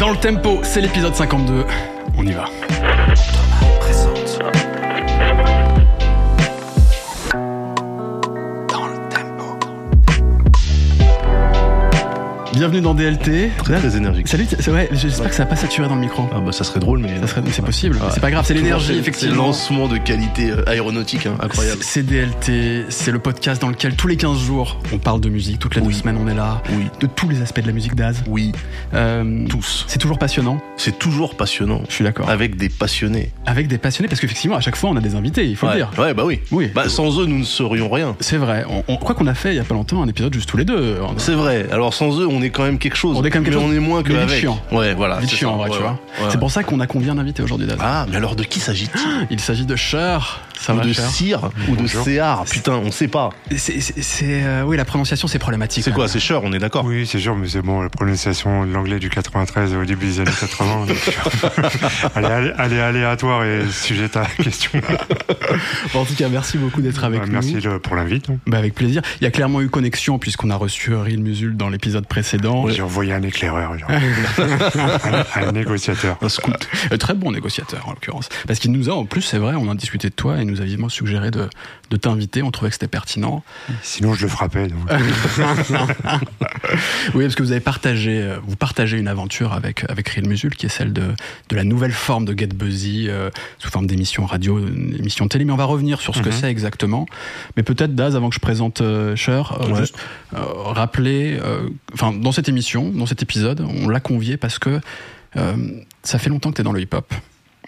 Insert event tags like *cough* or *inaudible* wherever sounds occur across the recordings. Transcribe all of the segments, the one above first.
Dans le tempo, c'est l'épisode 52. On y va. Bienvenue dans DLT. Très, très énergique. Salut, c'est vrai, j'espère que ça va pas saturer dans le micro. Ah bah ça serait drôle, mais Ça serait, c'est possible. Ouais. C'est pas grave, c'est l'énergie, C'est effectivement. lancement de qualité euh, aéronautique, hein, incroyable. C'est DLT, c'est le podcast dans lequel tous les 15 jours on parle de musique, toutes les deux Oui. semaines on est là, Oui, de tous les aspects de la musique d'Az. oui, Euh, tous. c'est toujours passionnant, C'est toujours passionnant. je suis d'accord. Avec des passionnés. Avec des passionnés, parce qu'effectivement à chaque fois on a des invités, il faut ouais. le dire. Ouais, bah oui. Oui. Bah sans eux, nous ne serions rien. C'est vrai. On, on croit qu'on a fait il y a pas longtemps un épisode juste tous les deux. A- C'est vrai. Alors sans eux, on est quand même quelque chose. On est quand même quelque mais chose, on est moins que mais vite avec. chiant. Ouais, voilà. Vite c'est chiant ça. en vrai, Ouais, tu vois. ouais. C'est pour ça qu'on a combien d'invités aujourd'hui, Daz? Ah, mais alors de qui s'agit-il? Il s'agit de Cher. Ça Ou va, de Cyr ou de. Céar Putain, on sait pas. C'est, euh, oui, la prononciation c'est problématique. C'est hein. quoi C'est Cher, on est d'accord Oui, c'est sûr, mais c'est bon, la prononciation de l'anglais du 93 au début des années 80. donc, elle, est, allé- elle est aléatoire et sujette à question. Bon, en tout cas, merci beaucoup d'être avec Bah, nous. merci le- pour l'invite. hein. Bah, avec plaisir. Il y a clairement eu connexion puisqu'on a reçu Ril Musul dans l'épisode précédent. J'ai envoyé un éclaireur, genre. *laughs* un, un négociateur. Un scout. Euh, Très bon négociateur en l'occurrence. Parce qu'il nous a, en plus, c'est vrai, on a discuté de toi et nous a vivement suggéré de, de t'inviter. On trouvait que c'était pertinent. Sinon, je le frappais. donc. *laughs* Oui, parce que vous avez partagé, euh, vous partagez une aventure avec avec Musul, qui est celle de de la nouvelle forme de Get Buzzy euh, sous forme d'émission radio, une émission télé. Mais on va revenir sur ce que Mhm. c'est exactement. Mais peut-être Daz, avant que je présente euh, Cher, euh, Ouais. juste rappeler, enfin dans cette émission, dans cet épisode, on l'a convié parce que ça fait longtemps que tu es dans le hip-hop.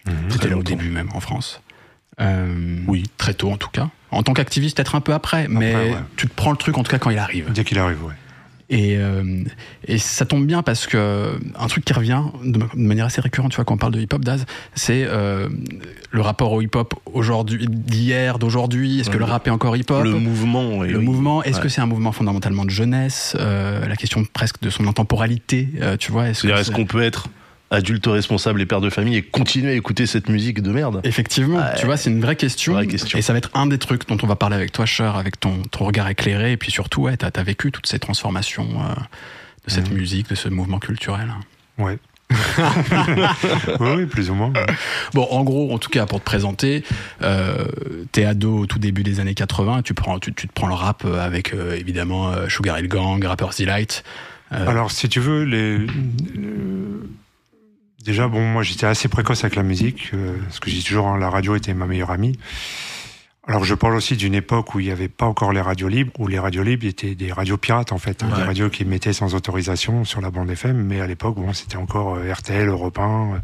Mhm. C'était au début même en France. Euh, Oui. Très tôt en tout cas. En tant qu'activiste, peut-être un peu après, mais ouais. tu te prends le truc en tout cas quand il arrive. Dès qu'il arrive, ouais. Et, euh, et ça tombe bien parce que un truc qui revient de, de manière assez récurrente, tu vois, quand on parle de hip-hop d'Az, c'est euh, le rapport au hip-hop aujourd'hui, d'hier, d'aujourd'hui. Est-ce que le rap est encore hip-hop? Le mouvement. Le mouvement, est-ce Ouais. que c'est un mouvement fondamentalement de jeunesse? Euh, La question presque de son intemporalité, euh, tu vois. Est-ce que C'est-à-dire, est-ce c'est- qu'on peut être adulte responsable et père de famille et continuer à écouter cette musique de merde Effectivement, Ouais. tu vois, c'est une vraie question, Vraie question. Et ça va être un des trucs dont on va parler avec toi, Cher, avec ton, ton regard éclairé. Et puis surtout, ouais, t'as as vécu toutes ces transformations euh, de cette Mhm. musique, de ce mouvement culturel. Ouais. *laughs* oui, oui, plus ou moins. Bon, en gros, en tout cas, pour te présenter, euh, t'es ado au tout début des années 80, tu, prends, tu, tu te prends le rap euh, avec euh, évidemment Sugar Hill Gang, Rappers Delight. Euh, Alors, si tu veux, les. Euh, Déjà, bon, moi j'étais assez précoce avec la musique, euh, parce que j'ai toujours, hein, la radio était ma meilleure amie. Alors, je parle aussi d'une époque où il n'y avait pas encore les radios libres, où les radios libres étaient des radios pirates, en fait, hein, Ouais. des radios qui mettaient sans autorisation sur la bande FM, mais à l'époque, bon, c'était encore euh, RTL, Europe 1. euh.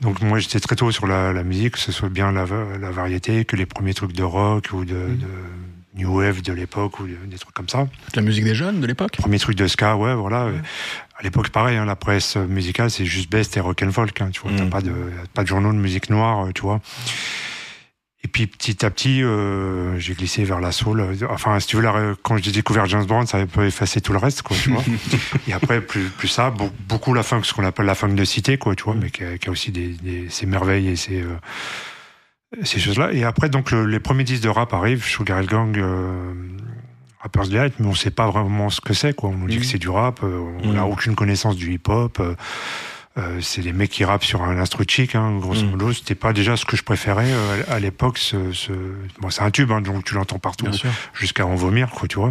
Donc, moi, j'étais très tôt sur la, la musique, que ce soit bien la, va- la variété, que les premiers trucs de rock ou de, de New Wave de l'époque, ou des trucs comme ça. la musique des jeunes de l'époque? Premier truc de ska, ouais, voilà. À l'époque, pareil, hein, la presse musicale, c'est juste best et rock and folk. Hein, tu vois, t'as Mm. pas de pas de journaux de musique noire, euh, tu vois. Et puis petit à petit, euh, j'ai glissé vers la soul. Enfin, si tu veux, quand j'ai découvert James Brown, ça a un peu effacé tout le reste, quoi, tu vois. *laughs* et après, plus, plus ça, beau- beaucoup la funk, ce qu'on appelle la funk de cité, quoi, tu vois, mais qui a, qui a aussi des, des- ses merveilles et ses, euh, ces choses-là. Et après, donc, le- les premiers disques de rap arrivent, Sugar Hill Gang, euh, Rappers Delight, mais on sait pas vraiment ce que c'est, quoi. On nous dit que c'est du rap, euh, on n'a aucune connaissance du hip-hop. euh, euh, c'est des mecs qui rappent sur un instru chic, hein, grosso Mhm. modo. C'était pas déjà ce que je préférais euh, à l'époque. Ce, ce... Bon, c'est un tube, hein, donc tu l'entends partout, jusqu'à en vomir, quoi, tu vois.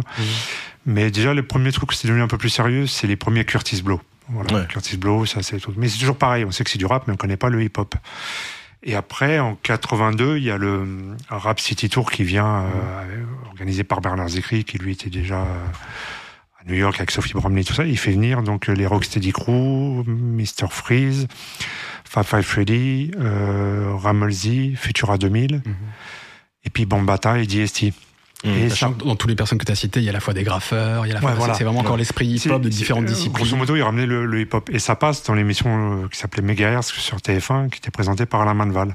Mais déjà, les premiers trucs qui c'est devenu un peu plus sérieux, c'est les premiers Curtis Blow. Voilà, Ouais. Curtis Blow, ça c'est tout. Mais c'est toujours pareil, on sait que c'est du rap, mais on connaît pas le hip-hop. Et après, en 82, il y a le Rap City Tour qui vient, euh, organisé par Bernard Zécry, qui lui était déjà euh, à New York avec Sophie Bromley, tout ça. Il fait venir donc les Rocksteady Crew, Mr. Freeze, Fab Five Freddy, euh, Ramelzy, Futura 2000, Mhm. et puis Bambata et DST. Mmh. Dans toutes les personnes que tu as citées, il y a à la fois des graffeurs, il y a à la fois. Ouais, voilà. C'est vraiment encore l'esprit hip-hop de différentes euh, disciplines. Grosso modo, il ramenait le, le hip-hop. Et ça passe dans l'émission euh, qui s'appelait Megahertz sur TF1, qui était présentée par Alain Manval.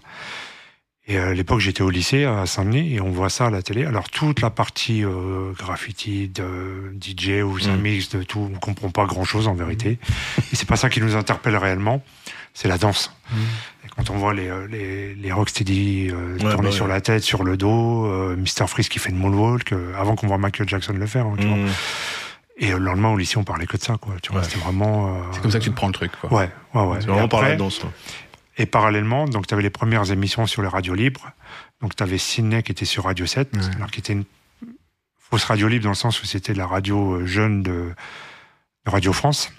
Et à l'époque, j'étais au lycée à Saint-Denis et on voit ça à la télé. Alors, toute la partie euh, graffiti, de DJ ou ça Mm. mix de tout, on comprend pas grand-chose en vérité. Et c'est pas ça qui nous interpelle réellement, c'est la danse. Mm. Et quand on voit les, euh, les, les rocksteady euh, Ouais, tourner bah sur ouais. la tête, sur le dos, euh, Mr. Freeze qui fait une moonwalk, euh, avant qu'on voit Michael Jackson le faire, hein, tu vois. Mmh. Et le lendemain, au lycée, on parlait que de ça, quoi. Tu vois, Ouais. c'était vraiment. euh, C'est comme ça que tu te prends le truc. Quoi. Ouais, ouais, ouais. C'est vraiment par après- la danse. toi. Et parallèlement, donc tu avais les premières émissions sur les radios libres. Donc tu avais Sydney qui était sur Radio 7, Ouais. alors qui était une fausse radio libre dans le sens où c'était la radio euh, jeune de, de Radio France.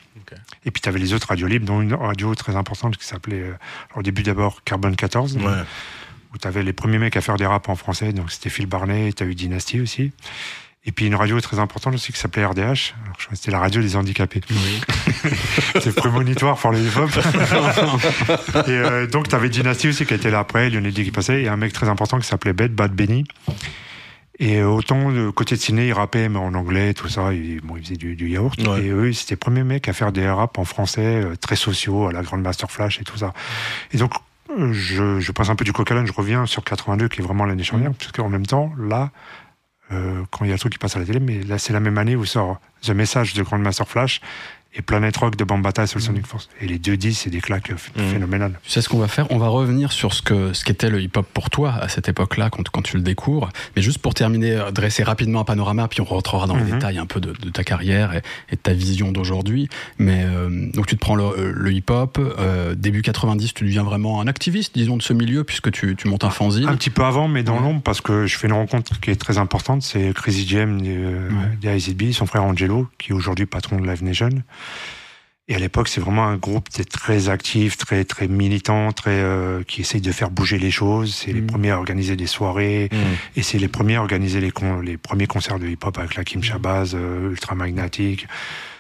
Et puis tu avais les autres radios libres, dont une radio très importante qui s'appelait, euh, au début d'abord Carbone 14, Ouais. où tu avais les premiers mecs à faire des raps en français, donc c'était Phil Barnet, tu as eu Dynasty aussi. Et puis une radio très importante aussi qui s'appelait RDH, alors, je crois que c'était la radio des handicapés. Oui. *laughs* C'est prémonitoire pour les hip-hop. *laughs* et euh, donc, tu avais Dynasty aussi qui était là après, Lionel D qui passait, et un mec très important qui s'appelait Bed Bad Benny. Et euh, autant de côté de ciné, il rappait, mais en anglais, tout ça, il, bon, il faisait du, du yaourt. Ouais. Et eux, c'était les premiers mecs à faire des raps en français, euh, très sociaux, à la Grande Master Flash et tout ça. Et donc, euh, je, je passe un peu du coq à l'âne, je reviens sur 82, qui est vraiment l'année charnière, parce qu'en même temps, là, euh, quand il y a le truc qui passe à la télé, mais là, c'est la même année où sort The Message de Grande Master Flash et Planet Rock de Bambata sur le Sonic Force. Et les deux disques, c'est des claques Mhm. phénoménales. Tu sais ce qu'on va faire? On va revenir sur ce que ce qu'était le hip-hop pour toi à cette époque-là, quand, quand tu le découvres. Mais juste pour terminer, euh, dresser rapidement un panorama, puis on rentrera dans les Mhm. détails un peu de, de ta carrière et, et de ta vision d'aujourd'hui. Mais euh, donc tu te prends le, euh, le hip-hop, euh, début 90, tu deviens vraiment un activiste, disons, de ce milieu, puisque tu, tu montes un fanzine. Un petit peu avant, mais dans Ouais. l'ombre, parce que je fais une rencontre qui est très importante, c'est Crazy Jam euh, Ouais. des IZB, son frère Angelo, qui est aujourd'hui patron de Live Nation. Et à l'époque, c'est vraiment un groupe qui est très actif, très très militant, très euh, qui essaye de faire bouger les choses. C'est les Mhm. premiers à organiser des soirées, Mmh. et c'est les premiers à organiser les, con- les premiers concerts de hip-hop avec la Kim Shabazz, euh, Ultra Magnetic.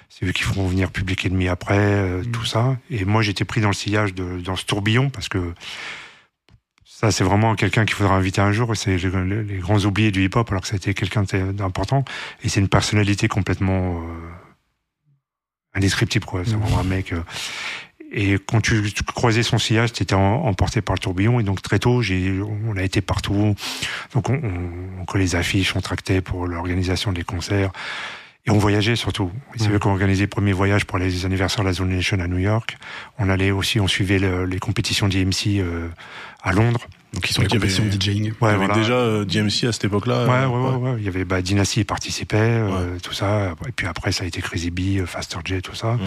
C'est eux qui font venir Public Enemy après, euh, tout ça. Et moi, j'étais pris dans le sillage de, dans ce tourbillon parce que ça, c'est vraiment quelqu'un qu'il faudra inviter un jour. C'est les, les- grands oubliés du hip-hop, alors que ça a été quelqu'un d'important. Et c'est une personnalité complètement euh, indescriptible, quoi. C'est vraiment un mec. euh, et quand tu, croisais son sillage, tu étais emporté par le tourbillon. Et donc très tôt, j'ai, on a été partout. Donc on, on, on collait les affiches, on tractait pour l'organisation des concerts. Et on voyageait surtout. C'est Ouais. eux qui ont organisé le premier voyage pour les anniversaires de la Zone Nation à New York. On allait aussi, on suivait le- les compétitions d'MC euh, à Londres. Donc ils sont avait- compétitions de DJing. Il y Ouais, avait voilà. déjà euh, DMC à cette époque-là. Ouais, euh, ouais, ouais, ouais. Il y avait bah, Dynasty, participait, euh, tout ça. Et puis après, ça a été Crazy B, euh, Faster J, tout ça.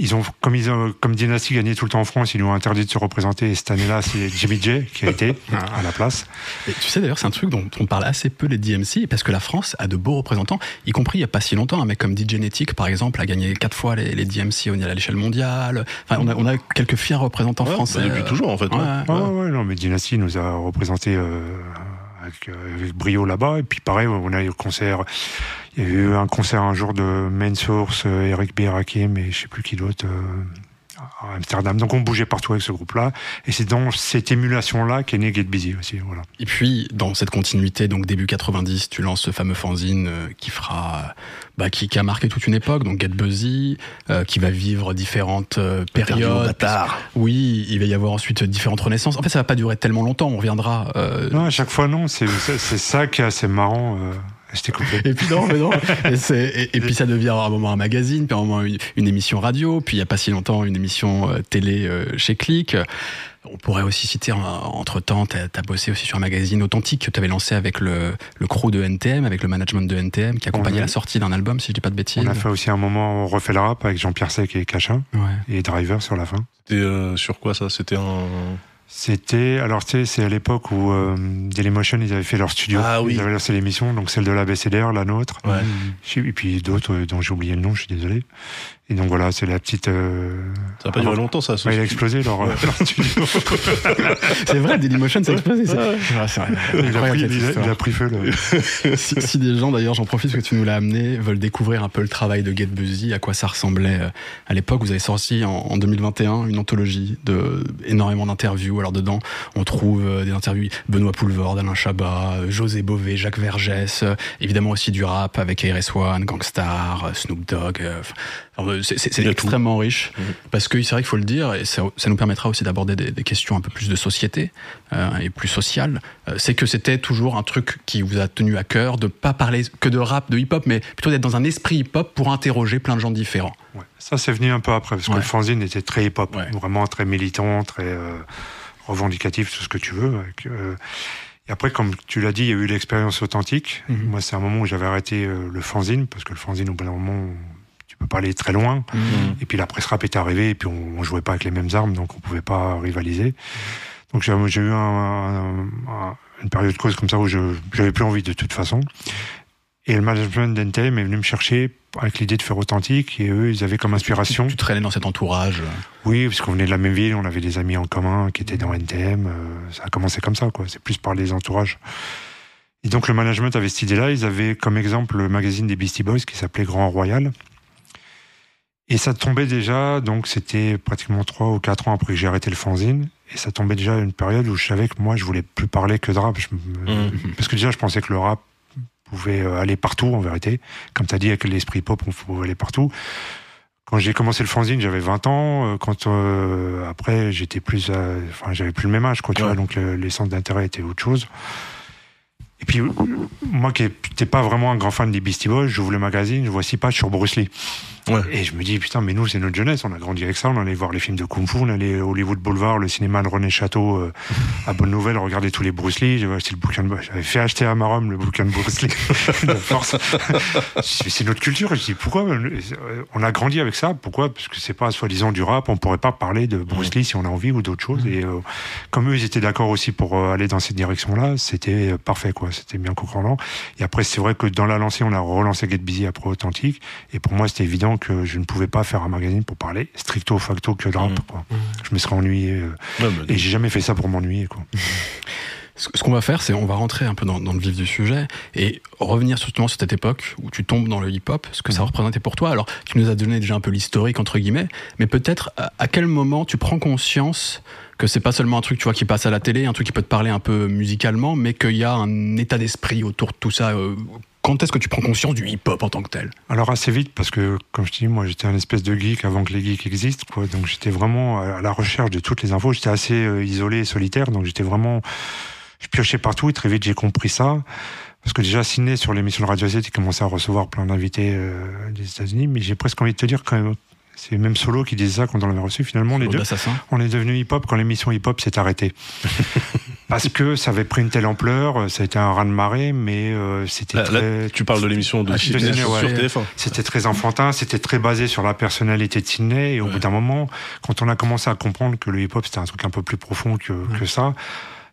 Ils ont, comme ils ont, comme Dynasty gagnait tout le temps en France, ils lui ont interdit de se représenter. Et cette année-là, c'est Jimmy J qui a été *laughs* à la place. Et tu sais d'ailleurs, c'est un truc dont on parle assez peu les DMC, parce que la France a de beaux représentants, y compris il n'y a pas si longtemps, un mec comme DJ Genetic, par exemple, a gagné quatre fois les, les DMC au- à l'échelle mondiale. Enfin, on a, on a quelques fiers représentants Ouais, français. bah, depuis toujours, en fait. Ouais, ouais. Ouais, ouais, ouais, non, mais Dynasty nous a représenté euh, avec, euh, brio là-bas. Et puis pareil, on a eu concert. Il y a eu un concert un jour de Main Source, euh, Eric B. Rakim et je sais plus qui d'autre. À Amsterdam. Donc on bougeait partout avec ce groupe-là. Et c'est dans cette émulation-là qu'est né Get Busy aussi. Voilà. Et puis, dans cette continuité, donc début 90, tu lances ce fameux fanzine euh, qui fera, bah, qui, qui a marqué toute une époque, donc Get Buzzy, euh, qui va vivre différentes euh, périodes. Oui, il va y avoir ensuite différentes renaissances. En fait, ça va pas durer tellement longtemps. On reviendra. euh, Non, à chaque fois, non. C'est ça qui est assez marrant. Euh, je t'ai coupé. Et puis non, mais non. *laughs* Et, c'est- et- et puis ça devient à un moment un magazine, puis à un moment une, une émission radio, puis il y a pas si longtemps une émission euh, télé euh, chez Click. On pourrait aussi citer entre temps, tu as, bossé aussi sur un magazine authentique que tu avais lancé avec le, le crew de NTM, avec le management de NTM, qui accompagnait a- la sortie d'un album, si je dis pas de bêtises. On a fait aussi un moment, on refait le rap avec Jean-Pierre Sec et Cachin Ouais. et Driver sur la fin. C'était euh, sur quoi ça? C'était un. C'était, alors tu sais, c'est à l'époque où euh, Dailymotion, ils avaient fait leur studio. Ah oui. Ils avaient lancé l'émission, donc celle de la BCDR, la nôtre. Ouais. Et puis d'autres euh, dont j'ai oublié le nom, je suis désolé. Et donc voilà, c'est la petite. euh, Ça n'a pas duré longtemps, ça. ce- ouais, il a explosé leur, leur *laughs* studio. *laughs* C'est vrai, Dailymotion, ça a explosé. c'est- Ouais. Ouais, c'est vrai. il, a pris, il, a, histoire. il a pris feu. Le... *laughs* si, si des gens, d'ailleurs, j'en profite parce que tu nous l'as amené, veulent découvrir un peu le travail de Get Busy, à quoi ça ressemblait euh, à l'époque, vous avez sorti en, en 2021 une anthologie de énormément d'interviews. Alors dedans, on trouve euh, des interviews Benoît Poulvord, Alain Chabat, euh, José Bové, Jacques Vergès, euh, évidemment aussi du rap avec ARS-One, Gangstar, euh, Snoop Dogg. euh, enfin, euh, c'est c'est- tout. extrêmement riche Mhm. parce que c'est vrai qu'il faut le dire et ça, ça nous permettra aussi d'aborder des, des questions un peu plus de société euh, et plus sociales. Euh, c'est que c'était toujours un truc qui vous a tenu à cœur de pas parler que de rap, de hip-hop, mais plutôt d'être dans un esprit hip-hop pour interroger plein de gens différents. Ouais. Ça, c'est venu un peu après, parce que le fanzine était très hip-hop, Ouais. vraiment très militant, très euh, revendicatif, tout ce que tu veux. avec, euh, Et après, comme tu l'as dit, il y a eu l'expérience authentique. Mhm. Moi, c'est un moment où j'avais arrêté euh, le fanzine, parce que le fanzine, au bout d'un moment, peux pas aller très loin. Mhm. Et puis la presse rap est arrivée, et puis on, on jouait pas avec les mêmes armes, donc on pouvait pas rivaliser. Donc j'ai eu un- un- un- une période cause comme ça où je j'avais plus envie de toute façon. Et le management d'NTM est venu me chercher avec l'idée de faire authentique, et eux, ils avaient comme inspiration. Tu traînais dans cet entourage. Oui, parce qu'on venait de la même ville, on avait des amis en commun qui étaient dans NTM. euh, ça a commencé comme ça, quoi. C'est plus par les entourages. Et donc le management avait cette idée-là. Ils avaient comme exemple le magazine des Beastie Boys qui s'appelait Grand Royal. Et ça tombait déjà, donc c'était pratiquement trois ou quatre ans après que j'ai arrêté le fanzine. Et ça tombait déjà à une période où je savais que moi, je voulais plus parler que de rap. Je Mhm. *laughs* Parce que déjà, je pensais que le rap pouvait euh, aller partout, en vérité. Comme tu as dit, avec l'esprit pop, on pouvait aller partout. Quand j'ai commencé le fanzine, j'avais 20 ans. Euh, Quand euh, après, j'étais plus, euh, enfin, j'avais plus le même âge, quoi. Tu Ouais. vois, donc le- les centres d'intérêt étaient autre chose. Et puis, moi qui n'étais pas vraiment un grand fan des Beastie Boys, j'ouvre le magazine, je vois six pages sur Bruce Lee. Ouais. Et je me dis, putain, mais nous, c'est notre jeunesse, on a grandi avec ça, on allait voir les films de Kung Fu, on allait Hollywood Boulevard, le cinéma de René Château, euh, à Bonne Nouvelle, regarder tous les Bruce Lee, j'avais acheté le bouquin de, j'avais fait acheter à Marom le bouquin de Bruce Lee, *laughs* de force. C'est notre culture, je dis, pourquoi, euh, on a grandi avec ça, pourquoi? Parce que c'est pas soi-disant du rap, on pourrait pas parler de Bruce Lee si on a envie ou d'autres choses, et euh, comme eux, ils étaient d'accord aussi pour aller dans cette direction-là, c'était parfait, quoi, c'était bien concordant. Et après, c'est vrai que dans la lancée, on a relancé Get Busy après Authentique. Et pour moi, c'était évident que je ne pouvais pas faire un magazine pour parler stricto facto que de rap. Quoi. Je me serais ennuyé. euh, bah, et j'ai jamais fait ça pour m'ennuyer. Quoi. Ce qu'on va faire, c'est on va rentrer un peu dans, dans le vif du sujet et revenir justement sur cette époque où tu tombes dans le hip-hop, ce que ça Mhm. représentait pour toi. Alors, tu nous as donné déjà un peu l'historique entre guillemets, mais peut-être à, à quel moment tu prends conscience que c'est pas seulement un truc tu vois qui passe à la télé, un truc qui peut te parler un peu musicalement, mais qu'il y a un état d'esprit autour de tout ça. euh, Quand est-ce que tu prends conscience du hip-hop en tant que tel? Alors assez vite, parce que comme je te dis, moi j'étais un espèce de geek avant que les geeks existent. Quoi. Donc j'étais vraiment à la recherche de toutes les infos. J'étais assez euh, isolé et solitaire. Donc j'étais vraiment... Je piochais partout et très vite j'ai compris ça. Parce que déjà, Sydney, sur l'émission de Radio Z, il commençait à recevoir plein d'invités euh, des États-Unis. Mais j'ai presque envie de te dire quand même... C'est même Solo qui disait ça quand on l'avait reçu. Finalement, les deux, L'assassin on est devenu hip-hop quand l'émission hip-hop s'est arrêtée. *laughs* Parce que ça avait pris une telle ampleur, ça a été un raz-de-marée, mais euh, c'était très... tu parles de l'émission de Ah, Sydney Sydney, sur ouais. TF1. C'était très enfantin, c'était très basé sur la personnalité de Sydney. Et au Ouais. bout d'un moment, quand on a commencé à comprendre que le hip-hop c'était un truc un peu plus profond que, que ça,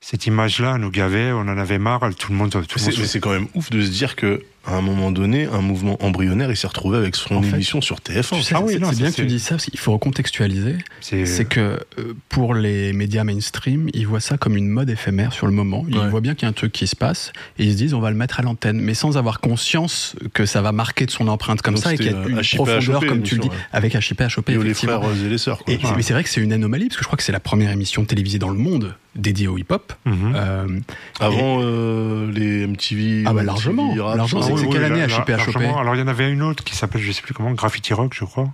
cette image-là nous gavait, on en avait marre, tout le monde. Tout C'est- Mais c'est quand même ouf de se dire que à un moment donné, un mouvement embryonnaire, il s'est retrouvé avec son En fait, émission sur TF1. Tu sais, Ah oui, c'est bien que tu dis ça parce qu'il faut recontextualiser. c'est- c'est que euh, pour les médias mainstream, ils voient ça comme une mode éphémère sur le moment. Ils Ouais. voient bien qu'il y a un truc qui se passe et ils se disent on va le mettre à l'antenne, mais sans avoir conscience que ça va marquer de son empreinte comme Donc ça et qu'il y a c'était, une euh, HIP, profondeur, HOP, comme tu le dis, ouais. avec HIP, HOP, Et les frères et les sœurs. Quoi. Et, mais c'est vrai que c'est une anomalie parce que je crois que c'est la première émission télévisée dans le monde dédiée au hip-hop. Mhm. Euh, Avant euh, les MTV. Ah bah, MTV largement, rap, largement, oui, c'est oui, quelle année, HIP, largement. Alors il y en avait une autre qui s'appelle, je sais plus comment, Graffiti Rock, je crois.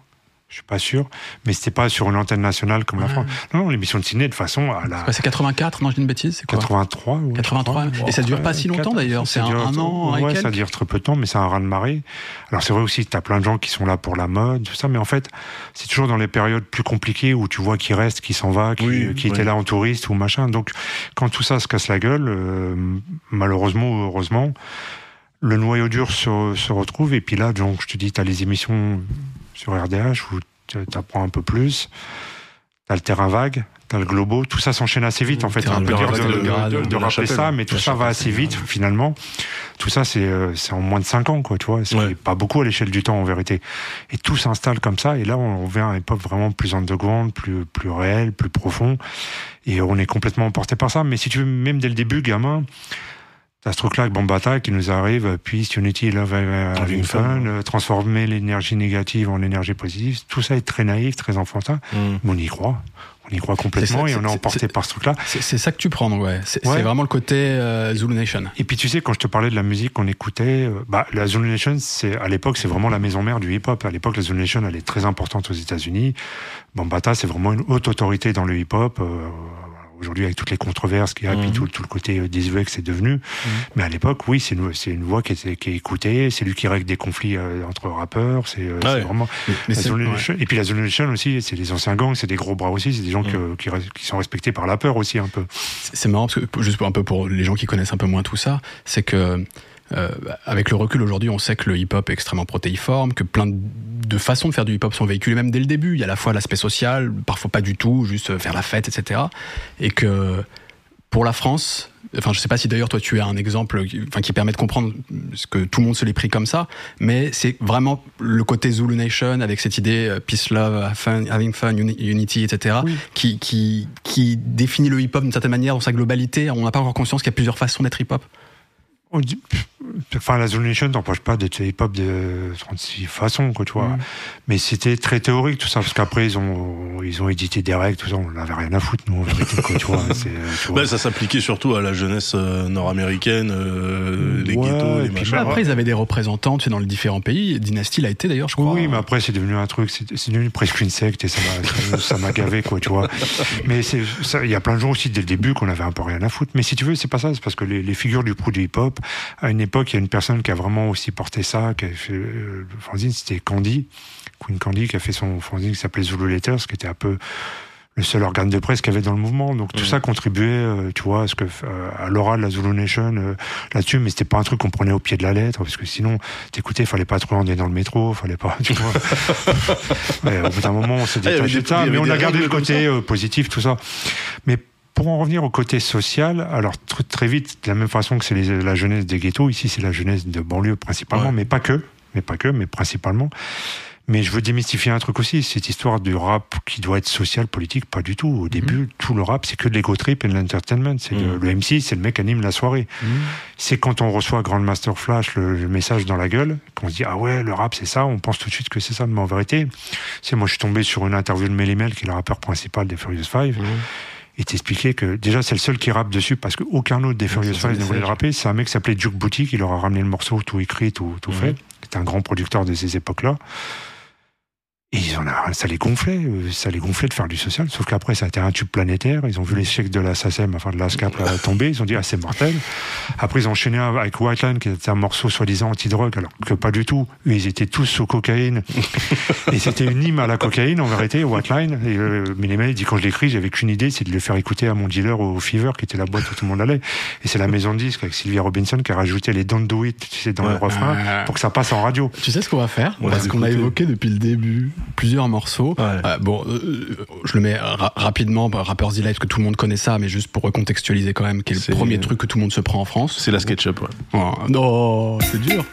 Je suis pas sûr, mais c'était pas sur une antenne nationale comme la. France. Non, non, l'émission de Sydney, de façon, à la c'est 84, non, dis une bêtise, c'est quoi 83. ouais, 83. je crois. Et ça dure pas si longtemps, d'ailleurs. C'est ça un- dure- un an, Ouais, ça dure très peu de temps, mais c'est un raz de marée. Alors c'est vrai aussi, tu as plein de gens qui sont là pour la mode, tout ça, mais en fait, c'est toujours dans les périodes plus compliquées où tu vois qui reste, qui s'en va, qui, Oui, qui oui. était là en touriste ou machin. Donc quand tout ça se casse la gueule, euh, malheureusement ou heureusement, le noyau dur se, se retrouve. Et puis là, donc, je te dis, tu as les émissions sur RDH où tu apprends un peu plus. Tu as le terrain vague, tu as le globo. Tout ça s'enchaîne assez vite, en fait. C'est Terrain un peu vague, dur le de, de- de rappeler Chapelle. ça, mais tout ça va assez vite, finalement. Tout ça, c'est euh, c'est en moins de 5 ans, quoi, tu vois. C'est Ouais. pas beaucoup à l'échelle du temps, en vérité. Et tout s'installe comme ça. Et là, on revient à un hip-hop vraiment plus underground, plus, plus réel, plus profond. Et on est complètement emporté par ça. Mais si tu veux, même dès le début, gamin, T'as ce truc-là avec Bambata qui nous arrive, Peace, Unity, Love, euh, Having fun, euh, transformer l'énergie négative en énergie positive. Tout ça est très naïf, très enfantin, Mm. mais on y croit. On y croit complètement ça, et on est emporté par ce truc-là. C'est ça que tu prends, ouais. C'est Ouais. vraiment le côté euh, Zulu Nation. Et puis tu sais, quand je te parlais de la musique qu'on écoutait, euh, bah, la Zulu Nation, c'est à l'époque, c'est vraiment la maison mère du hip-hop. À l'époque, la Zulu Nation, elle est très importante aux États-Unis. Bambata, c'est vraiment une haute autorité dans le hip-hop. euh, aujourd'hui avec toutes les controverses qu'il y a, puis Mhm. tout, tout le côté euh, désuet que c'est devenu. Mais à l'époque, oui, c'est une, c'est une voix qui est, qui est écoutée, c'est lui qui règle des conflits euh, entre rappeurs, c'est euh, Ah c'est ouais. vraiment... Mais, mais la c'est- Zulu ouais. Nation. Et puis la Zulu Nation aussi, c'est des anciens gangs, c'est des gros bras aussi, c'est des gens que- qui, qui sont respectés par la peur aussi un peu. C'est marrant parce que juste pour un peu pour les gens qui connaissent un peu moins tout ça, c'est que euh, avec le recul aujourd'hui, on sait que le hip-hop est extrêmement protéiforme, que plein de, de façons de faire du hip-hop sont véhiculées même dès le début. Il y a à la fois l'aspect social, parfois pas du tout, juste euh, faire la fête, etc. Et que pour la France, enfin je sais pas si d'ailleurs toi tu as un exemple qui, enfin, qui permet de comprendre ce que tout le monde se l'est pris comme ça, mais c'est vraiment le côté Zulu Nation avec cette idée euh, peace, love, fun, having fun, uni- unity, etc. Oui. qui, qui, qui définit le hip-hop d'une certaine manière dans sa globalité. On n'a pas encore conscience qu'il y a plusieurs façons d'être hip-hop. On dit- Enfin, la Zulu Nation n'empêche pas d'être hip-hop de 36 façons, quoi, tu vois. Mhm. Mais c'était très théorique, tout ça, parce qu'après, ils ont, ils ont édité des règles, tout ça, on n'avait rien à foutre, nous, en vérité, quoi, tu vois. *laughs* c'est, tu vois. Bah, ça s'appliquait surtout à la jeunesse euh, nord-américaine, euh, les Ouais, ghettos, et les puis machins. Après, ils avaient des représentants tu sais, dans les différents pays. Dynasty l'a été d'ailleurs, je crois. Oui, mais après, c'est devenu un truc, c'est c'est devenu presque une secte et ça m'a- ça m'a gavé, quoi, tu vois. *laughs* Mais c'est, il y a plein de gens aussi, dès le début, qu'on avait un peu rien à foutre. Mais si tu veux, c'est pas ça, c'est parce que les, les figures du pro du hip-hop, à une époque, il y a une personne qui a vraiment aussi porté ça, qui a fait euh, le fanzine, c'était Candy, Queen Candy, qui a fait son fanzine qui s'appelait Zulu Letters, qui était un peu le seul organe de presse qu'il y avait dans le mouvement. Donc tout Mhm. ça contribuait, euh, tu vois, à, ce que, euh, à de la Zulu Nation euh, là-dessus, mais c'était pas un truc qu'on prenait au pied de la lettre, parce que sinon, t'écoutais, fallait pas trop en aller dans le métro, fallait pas, tu vois. *laughs* Ouais, au bout d'un moment, on Ah, avait détaché des- de ça, mais on a gardé le côté euh, positif, tout ça. Mais pour en revenir au côté social, alors tr- très vite, de la même façon que c'est les- la jeunesse des ghettos, ici c'est la jeunesse de banlieue principalement, Ouais. mais pas que, mais pas que, mais principalement. Mais je veux démystifier un truc aussi, cette histoire du rap qui doit être social, politique, pas du tout. Au début, tout le rap, c'est que de l'ego trip et de l'entertainment. C'est le, Mhm. le MC, c'est le mec qui anime la soirée. C'est quand on reçoit Grandmaster Flash le, le message dans la gueule, qu'on se dit ah ouais, le rap c'est ça, on pense tout de suite que c'est ça, mais en vérité, c'est moi je suis tombé sur une interview de Melly Mel, qui est le rappeur principal des Furious Five. Et t'expliquait que déjà c'est le seul qui rappe dessus parce qu'aucun autre des Furious Five ne voulait le rapper. C'est un mec qui s'appelait Duke Boutique, qui leur a ramené le morceau tout écrit, tout, tout fait. C'était un grand producteur de ces époques-là. Et ils en a, ça les gonflait, euh, ça les gonflait de faire du social. Sauf qu'après, ça a été un tube planétaire. Ils ont vu les chèques de la SACEM, enfin de la SCAP là, tomber. Ils ont dit, ah, c'est mortel. Après, ils ont enchaîné avec White Line, qui était un morceau soi-disant anti-drogue, alors que pas du tout. Ils étaient tous sous cocaïne. et c'était une hymne à la cocaïne, en vérité, White Line. Et, euh, mais les mecs, dit, quand je l'écris, j'avais qu'une idée, c'est de le faire écouter à mon dealer au Fever, qui était la boîte où tout le monde allait. Et c'est la maison de disques avec Sylvia Robinson qui a rajouté les Don't Do It, tu sais, dans le Ouais. refrain, Ah. pour que ça passe en radio. Tu sais ce qu'on va faire? Parce qu'on a évoqué depuis le début plusieurs morceaux. Ouais. Euh, bon, euh, je le mets ra- rapidement, bah, Rapper's Delight, parce que tout le monde connaît ça, mais juste pour recontextualiser quand même, qui est le premier truc que tout le monde se prend en France. C'est la SketchUp, ouais. Oh, non, c'est dur.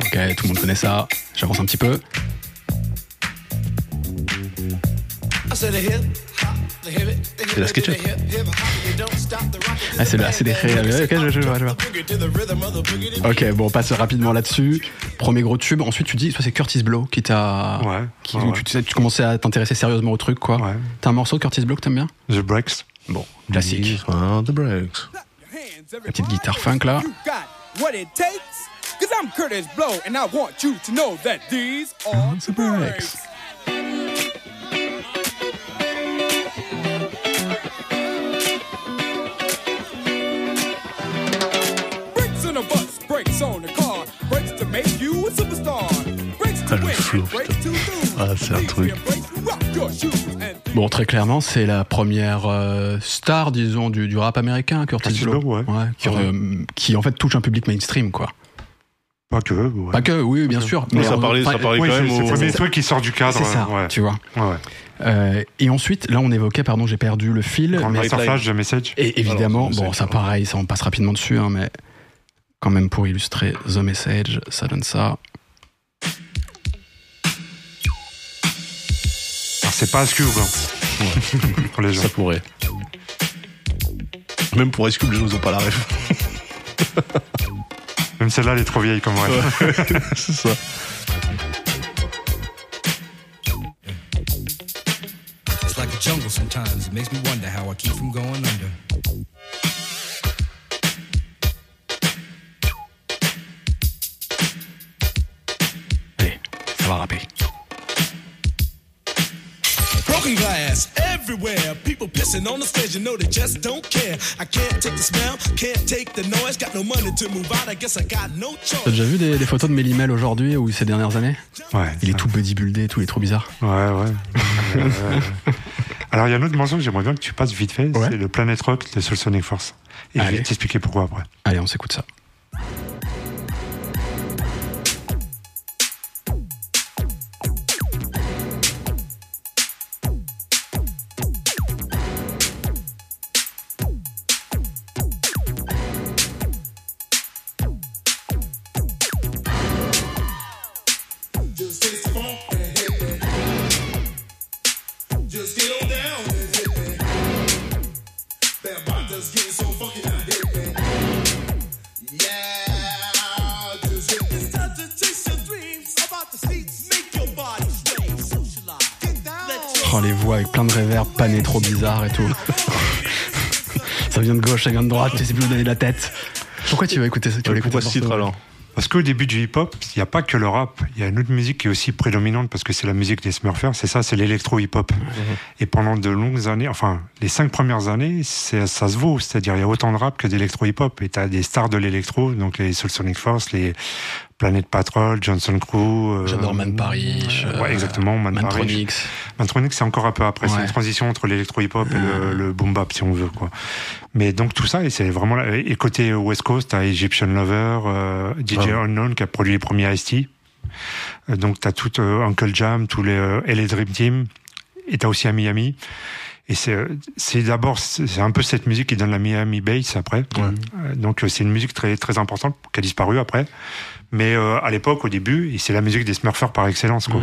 Ok, tout le monde connaît ça. J'avance un petit peu. C'est la SketchUp. Ah, c'est le- ah, c'est des ré- Ok, je, je vois, je vois. Ok, bon, on passe rapidement là-dessus. Premier gros tube. Ensuite, tu dis, soit c'est Curtis Blow qui t'a. Ouais. qui- ouais. Tu, tu sais, tu commençais à t'intéresser sérieusement au truc, quoi. Ouais. T'as un morceau de Curtis Blow que t'aimes bien? The Breaks. Bon, classique. Ah, the breaks. La petite guitare funk là. You got what it takes? Cause I'm Curtis Blow and I want you to know that these are the. Breaks Ah, le flow, lose. Ah, c'est un truc. Bon, très clairement, c'est la première euh, star, disons, du, du rap américain, Curtis, Curtis Blow. Blow, ouais. qui, Ouais. euh, qui, en fait touche un public mainstream, quoi. Pas que. Ouais. Pas que, oui, bien sûr. Mais ça parlait, ça parlait Oui, quand c'est même c'est le au... premier truc qui sort du cadre. C'est ça, Ouais. tu vois. Ouais, ouais. Euh, et ensuite, là, on évoquait, pardon, j'ai perdu le fil. Grand mais-. Flash, The Message. et évidemment, Alors, bon, Message, ça ouais. pareil, ça on passe rapidement dessus, hein, mais quand même pour illustrer The Message, ça donne ça. C'est pas Ascube. Hein. Pour les gens. Ça pourrait. Même pour Ice Cube, les gens ont pas la ref. *laughs* Même celle-là, elle est trop vieille comme rêve. *laughs* C'est ça. It's like a jungle sometimes. It makes me wonder how I keep from going under. Allez, ça va rapper. Glass everywhere. People pissing on the stage, you know they just don't care. I can't take the smell, can't take the noise. Got no money to move out, I guess I got no choice. T'as déjà vu des, des photos de Mélimel aujourd'hui ou ces dernières années Ouais. Il est tout bodybuildé, tout il est trop bizarre. Ouais, ouais. Euh, *laughs* Alors, il y a un autre morceau que j'aimerais bien que tu passes vite fait, Ouais. c'est le Planet Rock de Soul Sonic Force. Et je vais t'expliquer pourquoi après. Allez, on s'écoute ça. Trop bizarre et tout. *laughs* ça vient de gauche, ça vient de droite, tu sais plus où donner la tête. Pourquoi tu vas écouter ça? Tu vas Pourquoi ce titre alors? Parce qu'au début du hip-hop, il n'y a pas que le rap. Il y a une autre musique qui est aussi prédominante parce que c'est la musique des Smurfers. C'est ça, c'est l'électro-hip-hop. Et pendant de longues années, enfin, les cinq premières années, ça se vaut. C'est-à-dire, il y a autant de rap que d'électro-hip-hop. Et tu as des stars de l'électro, donc les Soul Sonic Force, les Planet Patrol, Johnson Crew. euh, J'adore Man Parish. Ouais, euh, exactement, Man Parish. Mantronic, c'est encore un peu après. C'est Ouais. une transition entre l'électro-hip-hop et le, le boom-bap, si on veut, quoi. Mais donc tout ça, et c'est vraiment là. Et côté West Coast, t'as Egyptian Lover, euh, DJ Ah. Unknown qui a produit les premiers Ice-T. Donc t'as tout euh, Uncle Jam, tous les euh, LA Dream Team. Et t'as aussi à Miami. Et c'est, c'est d'abord, c'est un peu cette musique qui donne la Miami Bass après. Euh, Donc c'est une musique très très importante qui a disparu après. Mais euh, à l'époque, au début, c'est la musique des Smurfers par excellence, quoi.